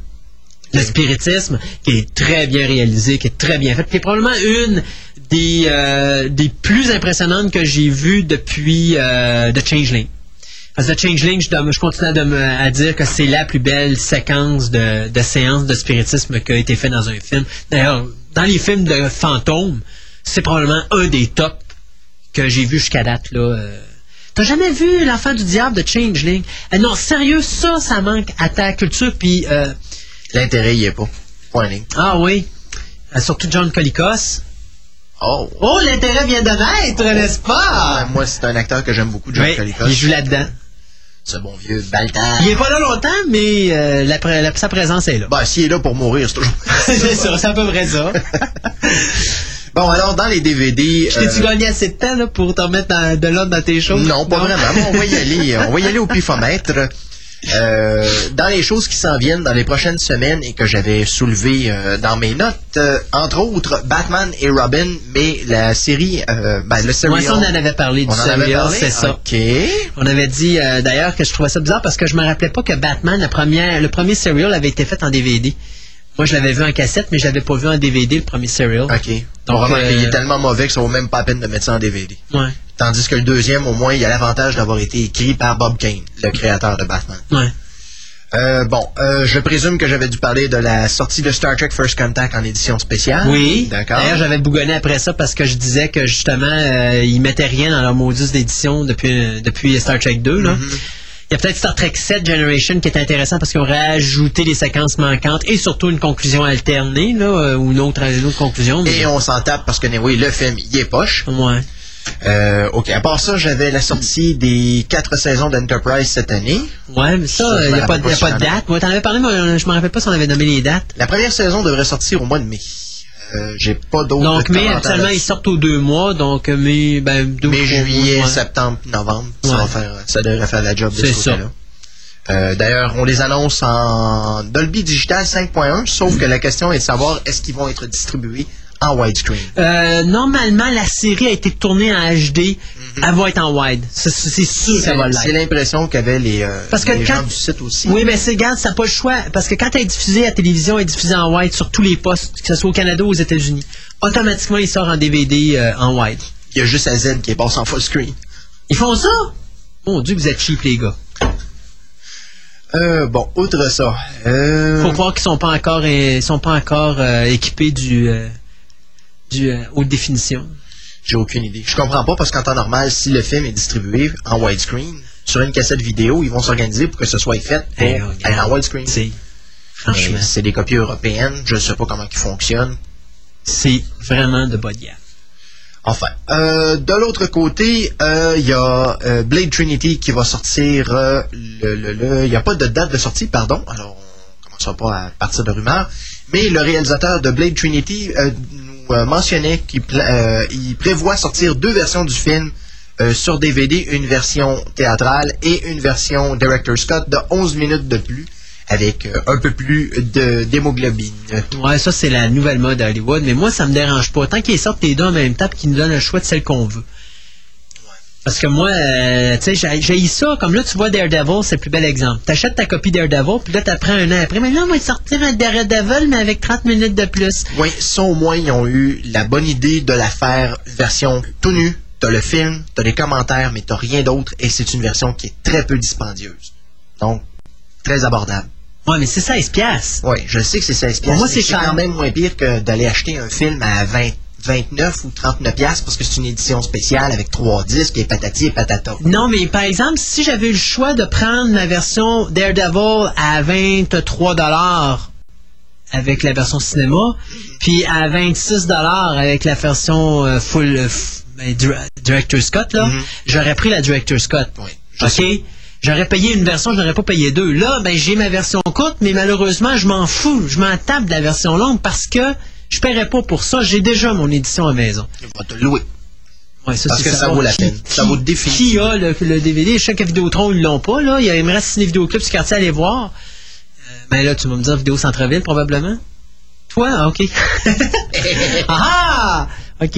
de spiritisme qui est très bien réalisée, qui est très bien faite, qui est probablement une des, euh, des plus impressionnantes que j'ai vues depuis euh, The Changeling. Parce que The Changeling, je, continue à, dire que c'est la plus belle séquence de, séance de spiritisme qui a été faite dans un film. D'ailleurs, dans les films de fantômes, c'est probablement un des tops que j'ai vu jusqu'à date. là. euh. T'as jamais vu l'enfant du diable de Changeling? Non, sérieux, ça, ça manque à ta culture. Puis, L'intérêt, il est pas. Point ligne. ah oui, Euh, surtout John Colicos. Oh! Oh, l'intérêt vient de naître, n'est-ce Ah, pas? moi, c'est un acteur que j'aime beaucoup, John Oui, Colicos. il joue là-dedans. Ce bon vieux Baltar. Il est pas là longtemps, mais euh, la pré- la- sa présence est là. Bah, s'il est là pour mourir, c'est toujours. c'est ça, c'est à peu près ça. bon, alors, dans les DVD. Je T'es-tu euh, gagné assez de temps là, pour t'en mettre dans- de l'ordre dans tes choses? Non, pas vraiment. on va y aller. On va y aller au pifomètre. Euh, dans les choses qui s'en viennent dans les prochaines semaines et que j'avais soulevé euh, dans mes notes, euh, entre autres Batman et Robin, mais la série, euh, ben, le Moi, serial. ça, on en avait parlé du serial, c'est ça. OK. On avait dit euh, d'ailleurs que je trouvais ça bizarre parce que je me rappelais pas que Batman, la première, le premier serial avait été fait en DVD. Moi, je l'avais vu en cassette, mais je l'avais pas vu en DVD, le premier serial. OK. Donc, Donc, vraiment, euh, il est tellement mauvais que ça vaut même pas la peine de mettre ça en DVD. Ouais. Tandis que le deuxième, au moins, il y a l'avantage d'avoir été écrit par Bob Kane, le créateur de Batman. Ouais. Euh, bon, euh, je présume que j'avais dû parler de la sortie de Star Trek First Contact en édition spéciale. Oui. D'accord. D'ailleurs, j'avais bougonné après ça parce que je disais que justement, euh, ils mettaient rien dans leur modus d'édition depuis, depuis Star Trek 2. Là. Mm-hmm. Il y a peut-être Star Trek 7 Generation qui est intéressant parce qu'on aurait ajouté les séquences manquantes et surtout une conclusion alternée, là, ou une autre, une autre conclusion. mais- Et on s'en tape parce que, oui, le film, il est poche. Ouais. Euh, OK. À part ça, j'avais la sortie des quatre saisons d'Enterprise cette année. Ouais, mais ça, il n'y a, pas- y a pas de date. Moi, t'en avais parlé, mais je me rappelle pas si on avait nommé les dates. La première saison devrait sortir au mois de mai. Euh, J'ai pas d'autres Donc, mai, commentaires habituellement, ils sortent aux deux mois. Donc, euh, mai, ben, deux Mai, juillet, mois, septembre, novembre. Ça, Ouais. va faire, ça devrait faire la job de ce ça. côté-là. Euh, D'ailleurs, on les annonce en Dolby Digital 5.1, sauf que la question est de savoir est-ce qu'ils vont être distribués en widescreen. Euh, normalement, la série a été tournée en HD. Elle va être en wide. C'est sûr que ça va. C'est l'impression qu'avaient les, euh, Parce que les quand- gens du site aussi. Oui, mais c'est, regarde, ça n'a pas le choix. Parce que quand elle est diffusée à la télévision, elle est diffusée en wide sur tous les postes, que ce soit au Canada ou aux États-Unis. Automatiquement, il sort en DVD euh, en wide. Il y a juste AZ qui est passé en full screen. Ils font ça? Mon Dieu, vous êtes cheap, les gars. Euh, bon, outre ça. Euh, Faut croire qu'ils sont pas encore, euh, ils sont pas encore euh, équipés du, euh, du euh, haute définition. J'ai aucune idée. Je comprends pas parce qu'en temps normal, si le film est distribué en widescreen, sur une cassette vidéo, ils vont s'organiser pour que ce soit fait pour Hey, regarde. aller en widescreen. C'est, franchement, C'est des copies européennes. Je ne sais pas comment ils fonctionnent. c'est vraiment de de gamme. Enfin, euh, de l'autre côté, euh, il y a euh, Blade Trinity qui va sortir. euh, Il n'y a pas de date de sortie, pardon. Alors, on commencera pas à partir de rumeurs. Mais le réalisateur de Blade Trinity euh, euh, mentionnait qu'il euh, prévoit sortir deux versions du film euh, sur DVD, une version théâtrale et une version Director's Cut de 11 minutes de plus, avec euh, un peu plus de d'hémoglobine. Ouais, ça, c'est la nouvelle mode à Hollywood. Mais moi, ça me dérange pas. Tant qu'ils sortent les deux en même temps qu'ils nous donnent le choix de celle qu'on veut. Parce que moi, euh, tu sais, j'ai ça. Comme là, tu vois Daredevil, c'est le plus bel exemple. T'achètes ta copie Daredevil, puis là, t'apprends un an après. Mais là, on va sortir un Daredevil, mais avec 30 minutes de plus. Oui, ça au moins, ils ont eu la bonne idée de la faire version tout nu. T'as le film, t'as les commentaires, mais t'as rien d'autre, et c'est une version qui est très peu dispendieuse. Donc, très abordable. Ouais, mais c'est 16 piastres. Oui, je sais que c'est 16 Pour moi, c'est cher. quand même moins pire que d'aller acheter un film à 20, 29 ou 39 piastres parce que c'est une édition spéciale avec trois disques et patati et patata. Non, mais par exemple, si j'avais eu le choix de prendre ma version Daredevil à 23 dollars avec la version cinéma, puis à 26 dollars avec la version euh, full euh, ben, dir- director's cut là, j'aurais pris la director's cut. Oui, OK? sais. J'aurais payé une version, je n'aurais pas payé deux. Là, ben j'ai ma version courte, mais malheureusement, je m'en fous, je m'en tape de la version longue parce que je paierais pas pour ça, j'ai déjà mon édition à maison. Il va te louer. Ouais, ça, Parce que ça vaut la qui- peine. Ça qui- vaut définitivement. Qui a le, le DVD? Je sais que Vidéotron, ils l'ont pas, là. Il y a- il me reste Ciné Vidéoclub sur quartier à aller voir. Euh, mais là, tu vas me dire Vidéo Centre-Ville, probablement. Toi? Ah, OK. ah! ah! OK.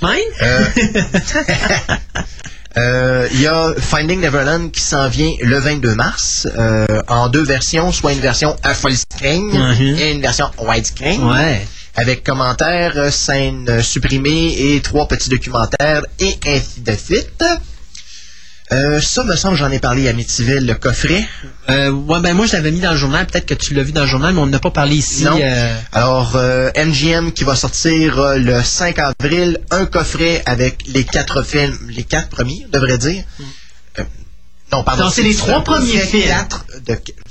Mine? Euh, Il y a Finding Neverland qui s'en vient le 22 mars euh, en deux versions, soit une version à full screen Mhm. et une version widescreen. ouais. Avec commentaires, euh, scènes euh, supprimées et trois petits documentaires et ainsi de suite. Euh, ça me semble, j'en ai parlé à Mitiville, le coffret. Euh, ouais, ben moi, je l'avais mis dans le journal. Peut-être que tu l'as vu dans le journal, mais on n'a pas parlé ici. Non. euh, Alors, euh, MGM qui va sortir euh, le 5 avril, un coffret avec les quatre films, les quatre premiers, on devrait dire. Euh, non, pardon. C'est les trois un premiers coffret films.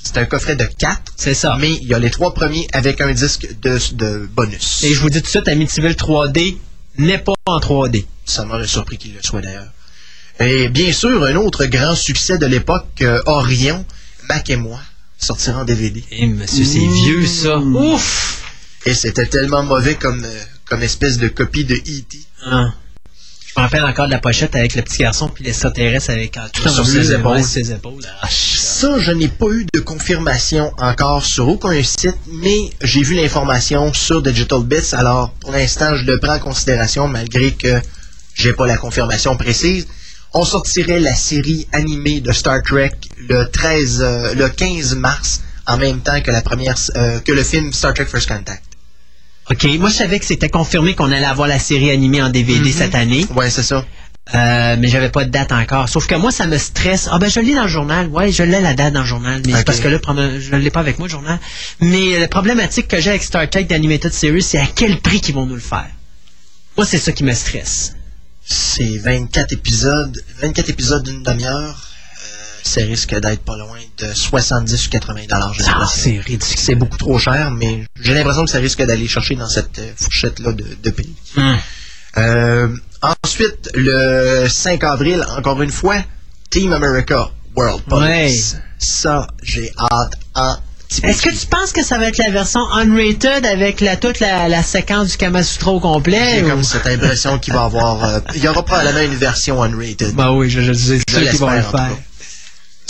C'est un coffret de quatre, c'est ça. mais il y a les trois premiers avec un disque de, de bonus. Et je vous dis tout de suite, Amityville 3D n'est pas en 3D. Ça m'aurait surpris qu'il le soit d'ailleurs. Et bien sûr, un autre grand succès de l'époque, euh, Orion, Mac et moi, sortira en DVD. Eh, monsieur, c'est vieux, ça. Ouf! Et c'était tellement mauvais comme, euh, comme espèce de copie de E.T. Ah. Je me rappelle encore de la pochette avec le petit garçon puis l'extraterrestre avec euh, tout Sur en ses épaules. ouais, ses épaules. Ah, Ça, je n'ai pas eu de confirmation encore sur aucun site, mais j'ai vu l'information sur Digital Bits, alors pour l'instant, je le prends en considération malgré que j'ai pas la confirmation précise. On sortirait la série animée de Star Trek le 13, euh, le 15 mars, en même temps que la première, euh, que le film Star Trek First Contact. OK, moi je savais que c'était confirmé qu'on allait avoir la série animée en DVD Mhm. cette année, Ouais, c'est ça. euh, mais j'avais pas de date encore. Sauf que moi ça me stresse. Ah ben je l'ai dans le journal. Ouais, je l'ai la date dans le journal, mais parce que là je l'ai pas avec moi le journal. Mais la problématique que j'ai avec Star Trek d'Animated Series, c'est à quel prix qu'ils vont nous le faire. Moi c'est ça qui me stresse. C'est 24 épisodes, 24 épisodes d'une demi-heure. Ça risque d'être pas loin de 70 ou 80 dollars. Ah, c'est ridicule. C'est beaucoup trop cher, mais j'ai l'impression que ça risque d'aller chercher dans cette euh, fourchette-là de, de prix. Hum. Euh, ensuite, le 5 avril, encore une fois, Team America World Police. Ça, j'ai hâte en petit peu. Est-ce que tu penses que ça va être la version unrated avec la, toute la, la séquence du Kamasutra au complet? J'ai ou- comme cette impression qu'il va y avoir... euh, il y aura probablement une version unrated. Bah oui, je, je, Je le faire.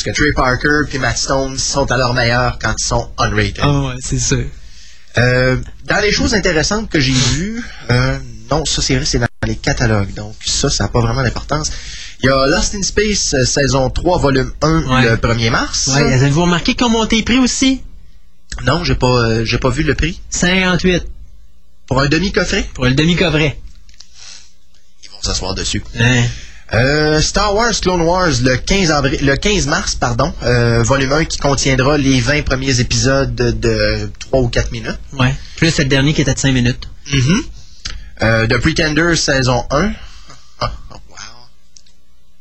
Parce que Trey Parker et Matt Stone sont à leur meilleur quand ils sont unrated. Ah ouais, c'est sûr. Euh, dans les choses intéressantes que j'ai vues, euh, non, ça c'est vrai, c'est dans les catalogues. Donc ça, ça n'a pas vraiment d'importance. Il y a Lost in Space, euh, saison 3, volume 1, Ouais. le 1er mars. Ouais, avez-vous remarqué monté les prix aussi? Non, j'ai pas, j'ai pas vu le prix. 58 Pour un demi-coffret, pour le demi-coffret. ils vont s'asseoir dessus. Hein? Euh, Star Wars Clone Wars, le 15, avril, le 15 mars, pardon, euh, volume 1 qui contiendra les 20 premiers épisodes de, de 3 ou 4 minutes. Ouais. Plus le dernier qui était de 5 minutes. Mhm. Euh, The Pretender, saison 1. Ah, oh, wow.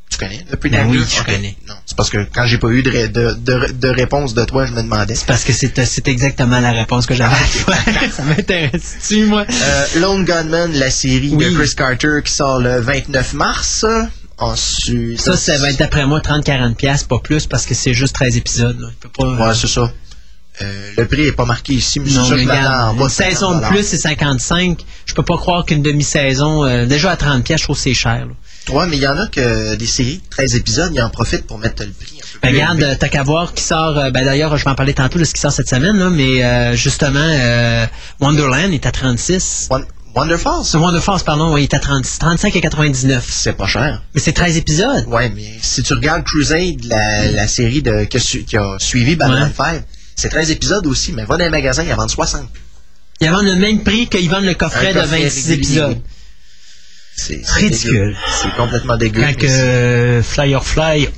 Tu connais The Pretender? Ben oui, je connais. Non, c'est parce que quand j'ai pas eu de, de, de- de réponse de toi, je me demandais. C'est parce que c'est exactement la réponse que j'avais. ça m'intéresse-tu, moi? Lone Gunman, la série Oui. de Chris Carter qui sort le 29 mars. Ensuite. Ça, ça va être d'après moi 30-40$, piastres, pas plus, parce que c'est juste 13 épisodes. Là. Il peut pas, Ouais, c'est ça. Euh, le prix est pas marqué ici, mais Non, regarde, bas une de 50 saison de plus, c'est 55. Je peux pas croire qu'une demi-saison, euh, déjà à 30 pièces, je trouve que c'est cher. là. Ouais, mais il y en a que des séries de 13 épisodes, ils en profitent pour mettre le prix un peu Ben, regarde, euh, t'as qu'à voir qui sort, euh, ben d'ailleurs, je vais en parler tantôt de ce qui sort cette semaine, là, mais euh, justement, euh, Wonderland est à 36. Won- Wonderfall, ça, Wonder Falls, pardon, oui, il est à 30 35 et 99. c'est pas cher. Mais c'est 13 épisodes. Ouais, mais si tu regardes Crusade, la, la série de, qui, a su- qui a suivi Babylon Ouais. 5, c'est 13 épisodes aussi, mais va dans les magasins, ils en vendent 60. Ils vendent le même prix qu'ils vendent le coffret Un de coffret 26 régulier. épisodes. C'est Ridicule. C'est complètement dégueu. Quand mais c'est- euh, Firefly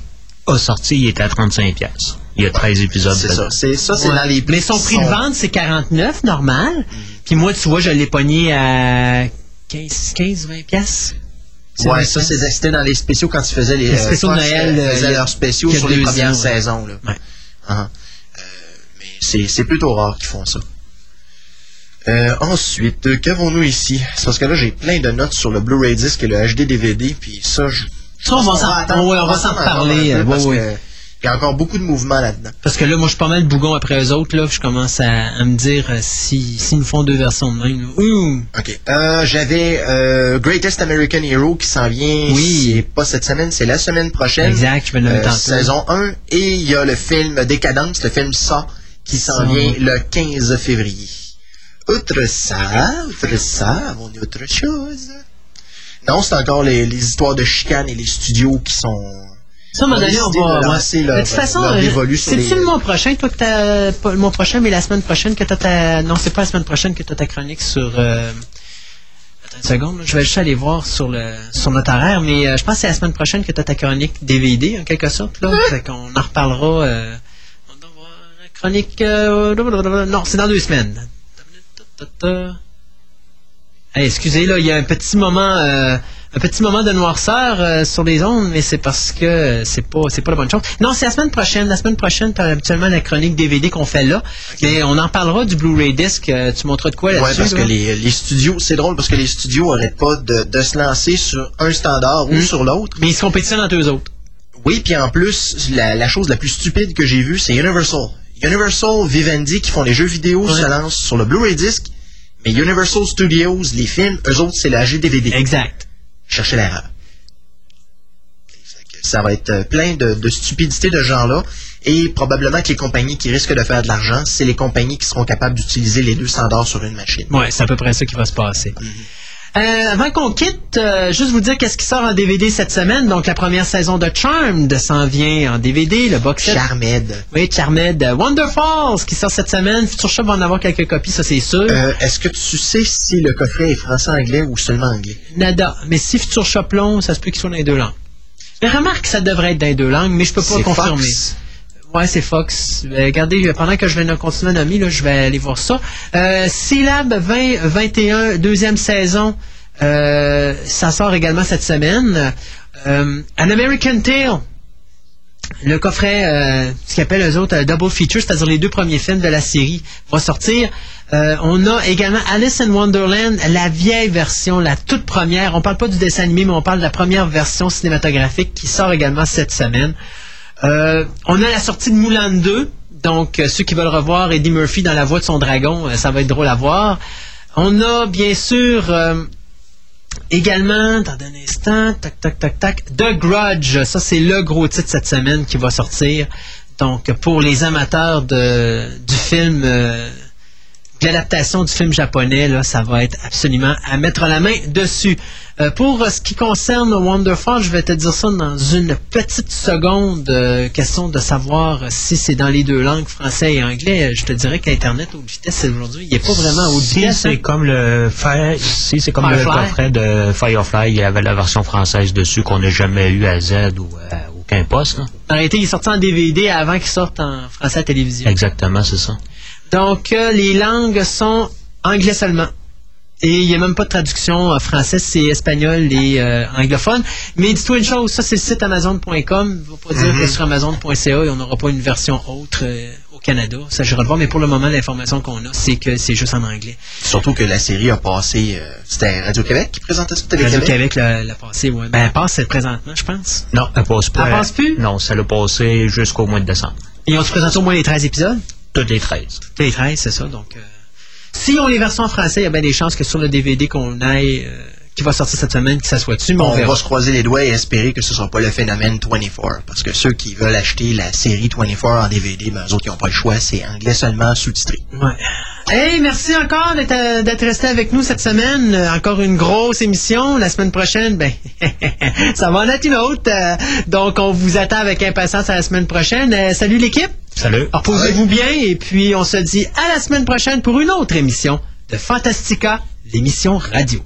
a sorti, il était à 35$. piastres. Il y a 13 épisodes. C'est ça. C'est ça, c'est Ouais. dans les prix Mais son prix de vente, c'est 49, normal. Puis moi, tu vois, je l'ai pogné à 15, 15 20 pièces. Ouais, ça, c'est c'était dans les spéciaux quand tu faisais les, Les spéciaux de Fox, Noël, euh, euh, faisaient leurs spéciaux sur les premières ans, saisons. Là. Ouais. Euh, mais c'est plutôt rare qu'ils font ça. Euh, ensuite, euh, qu'avons-nous ici? C'est parce que là, j'ai plein de notes sur le Blu-ray disc et le HD DVD, puis ça, je... Ça, on va s'en- ouais, euh, parce ouais, que. Il y a encore beaucoup de mouvements là-dedans. Parce que là, moi, je suis pas mal bougon après eux autres, là. Je commence à, à me dire euh, si s'ils nous font deux versions de même. Ouh! OK. Euh, J'avais euh, Greatest American Hero qui s'en vient. Oui. C'est pas cette semaine, c'est la semaine prochaine. Exact, je vais le Euh, saison 1. Et il y a le film Décadence, le film Ça, qui s'en vient le 15 février. Outre ça, outre ça, avons-nous autre chose? Non, c'est encore les, les histoires de chicane et les studios qui sont... Ça, à un moment donné, on va. de lancer leur- de toute façon, euh, c'est-tu les- le mois prochain, toi, que t'as. Pas le mois prochain, mais la semaine prochaine que t'as ta. Non, c'est pas la semaine prochaine que t'as ta chronique sur. euh, Attends une seconde, je vais juste aller voir sur le sur notre horaire, mais euh, je pense que c'est la semaine prochaine que t'as ta chronique DVD, en quelque sorte, là. Fait qu'on en reparlera. Euh, chronique. euh, non, c'est dans deux semaines. Hey, excusez, là, il y a un petit moment. Un petit moment de noirceur euh, sur les ondes, mais c'est parce que euh, c'est pas c'est pas la bonne chose. Non, c'est la semaine prochaine. La semaine prochaine, t'as habituellement la chronique DVD qu'on fait là. Mais on en parlera du Blu-ray disc. Euh, tu montreras de quoi là-dessus? Ouais, parce que les, les studios, c'est drôle parce que les studios arrêtent pas de, de se lancer sur un standard ou Hmm. sur l'autre. Mais ils se compétitionnent entre eux autres. Oui, puis en plus, la, la chose la plus stupide que j'ai vue, c'est Universal. Universal, Vivendi, qui font les jeux vidéo, Ouais. se lancent sur le Blu-ray disc, mais Universal Studios, les films, eux autres, c'est la GDVD. Exact. Cherchez l'erreur. Ça va être euh, plein de, de stupidités de genre-là. Et probablement que les compagnies qui risquent de faire de l'argent, c'est les compagnies qui seront capables d'utiliser les deux standards sur une machine. Ouais, c'est à peu près ça qui va se passer. Mhm. Euh, avant qu'on quitte, euh, juste vous dire qu'est-ce qui sort en DVD cette semaine. Donc, la première saison de Charmed s'en vient en DVD, le box set. Charmed. Oui, Charmed. Euh, Wonder Falls qui sort cette semaine. Future Shop va en avoir quelques copies, ça c'est sûr. Euh, Est-ce que tu sais si le coffret est français-anglais ou seulement anglais? Nada. Mais si Future Shop long, ça se peut qu'il soit dans les deux langues. Mais remarque que ça devrait être dans les deux langues, mais je peux pas C'est confirmer. Fox. Ouais, c'est Fox. Euh, regardez, pendant que je vais continuer à nommer, là, je vais aller voir ça. Euh, Syllab 2021, deuxième saison. Euh, ça sort également cette semaine. Euh, An American Tale. le coffret, ce qu'ils appellent eux autres double feature, c'est-à-dire les deux premiers films de la série, va sortir. On a également Alice in Wonderland, la vieille version, la toute première. On parle pas du dessin animé, mais on parle de la première version cinématographique qui sort également cette semaine. Euh, on a la sortie de Moulin 2. Donc, euh, ceux qui veulent revoir Eddie Murphy dans la voix de son dragon, euh, ça va être drôle à voir. On a bien sûr également, dans un instant, tac, tac, tac, tac, The Grudge. Ça, c'est le gros titre cette semaine qui va sortir. Donc, pour les amateurs de, du film, l'adaptation du film japonais, là, ça va être absolument à mettre la main dessus. Euh, pour euh, ce qui concerne Wonderfall, je vais te dire ça dans une petite seconde. euh, question de savoir si c'est dans les deux langues, français et anglais. Je te dirais qu'Internet haute vitesse aujourd'hui, il n'est pas vraiment haute Si vitesse. c'est hein. comme le Fire- si c'est comme le coffret de Firefly, il y avait la version française dessus qu'on n'a jamais eu à Z ou à aucun poste. là. En réalité, il est sorti en DVD avant qu'il sorte en français à la télévision. Exactement, c'est ça. Donc, euh, les langues sont anglais seulement. Et il n'y a même pas de traduction en français, c'est espagnol et euh, anglophone. Mais dis-toi une chose, ça c'est le site amazon.com. Il ne va pas dire que sur amazon.ca, on n'aura pas une version autre euh, au Canada. Ça, j'irai le voir, mais pour le moment, l'information qu'on a, c'est que c'est juste en anglais. Surtout que la série a passé. euh, C'était Radio-Québec qui présentait ça, Télé-Québec? Radio-Québec l'a l'a passé, ouais. Ben, elle passe présentement, je pense. Non, elle passe pas. Elle passe plus? Non, ça l'a passé jusqu'au mois de décembre. Et on se présente au moins les 13 épisodes? Toutes les 13. Les 13, c'est ça. Donc, euh, si on les versions en français, il y a bien des chances que sur le DVD qu'on aille, euh, qui va sortir cette semaine, que ça soit dessus, mais on, On verra. va se croiser les doigts et espérer que ce ne sera pas le phénomène 24. Parce que ceux qui veulent acheter la série 24 en DVD, ben, eux autres, ils n'ont pas le choix. C'est anglais seulement, sous-titré. Ouais. Hey, merci encore d'être euh, d'être resté avec nous cette semaine. Euh, encore une grosse émission. La semaine prochaine, ben, ça va en être une autre. Euh, donc, on vous attend avec impatience à la semaine prochaine. Salut l'équipe. Salut. Reposez-vous bien et puis on se dit à la semaine prochaine pour une autre émission de Fantastica, l'émission radio.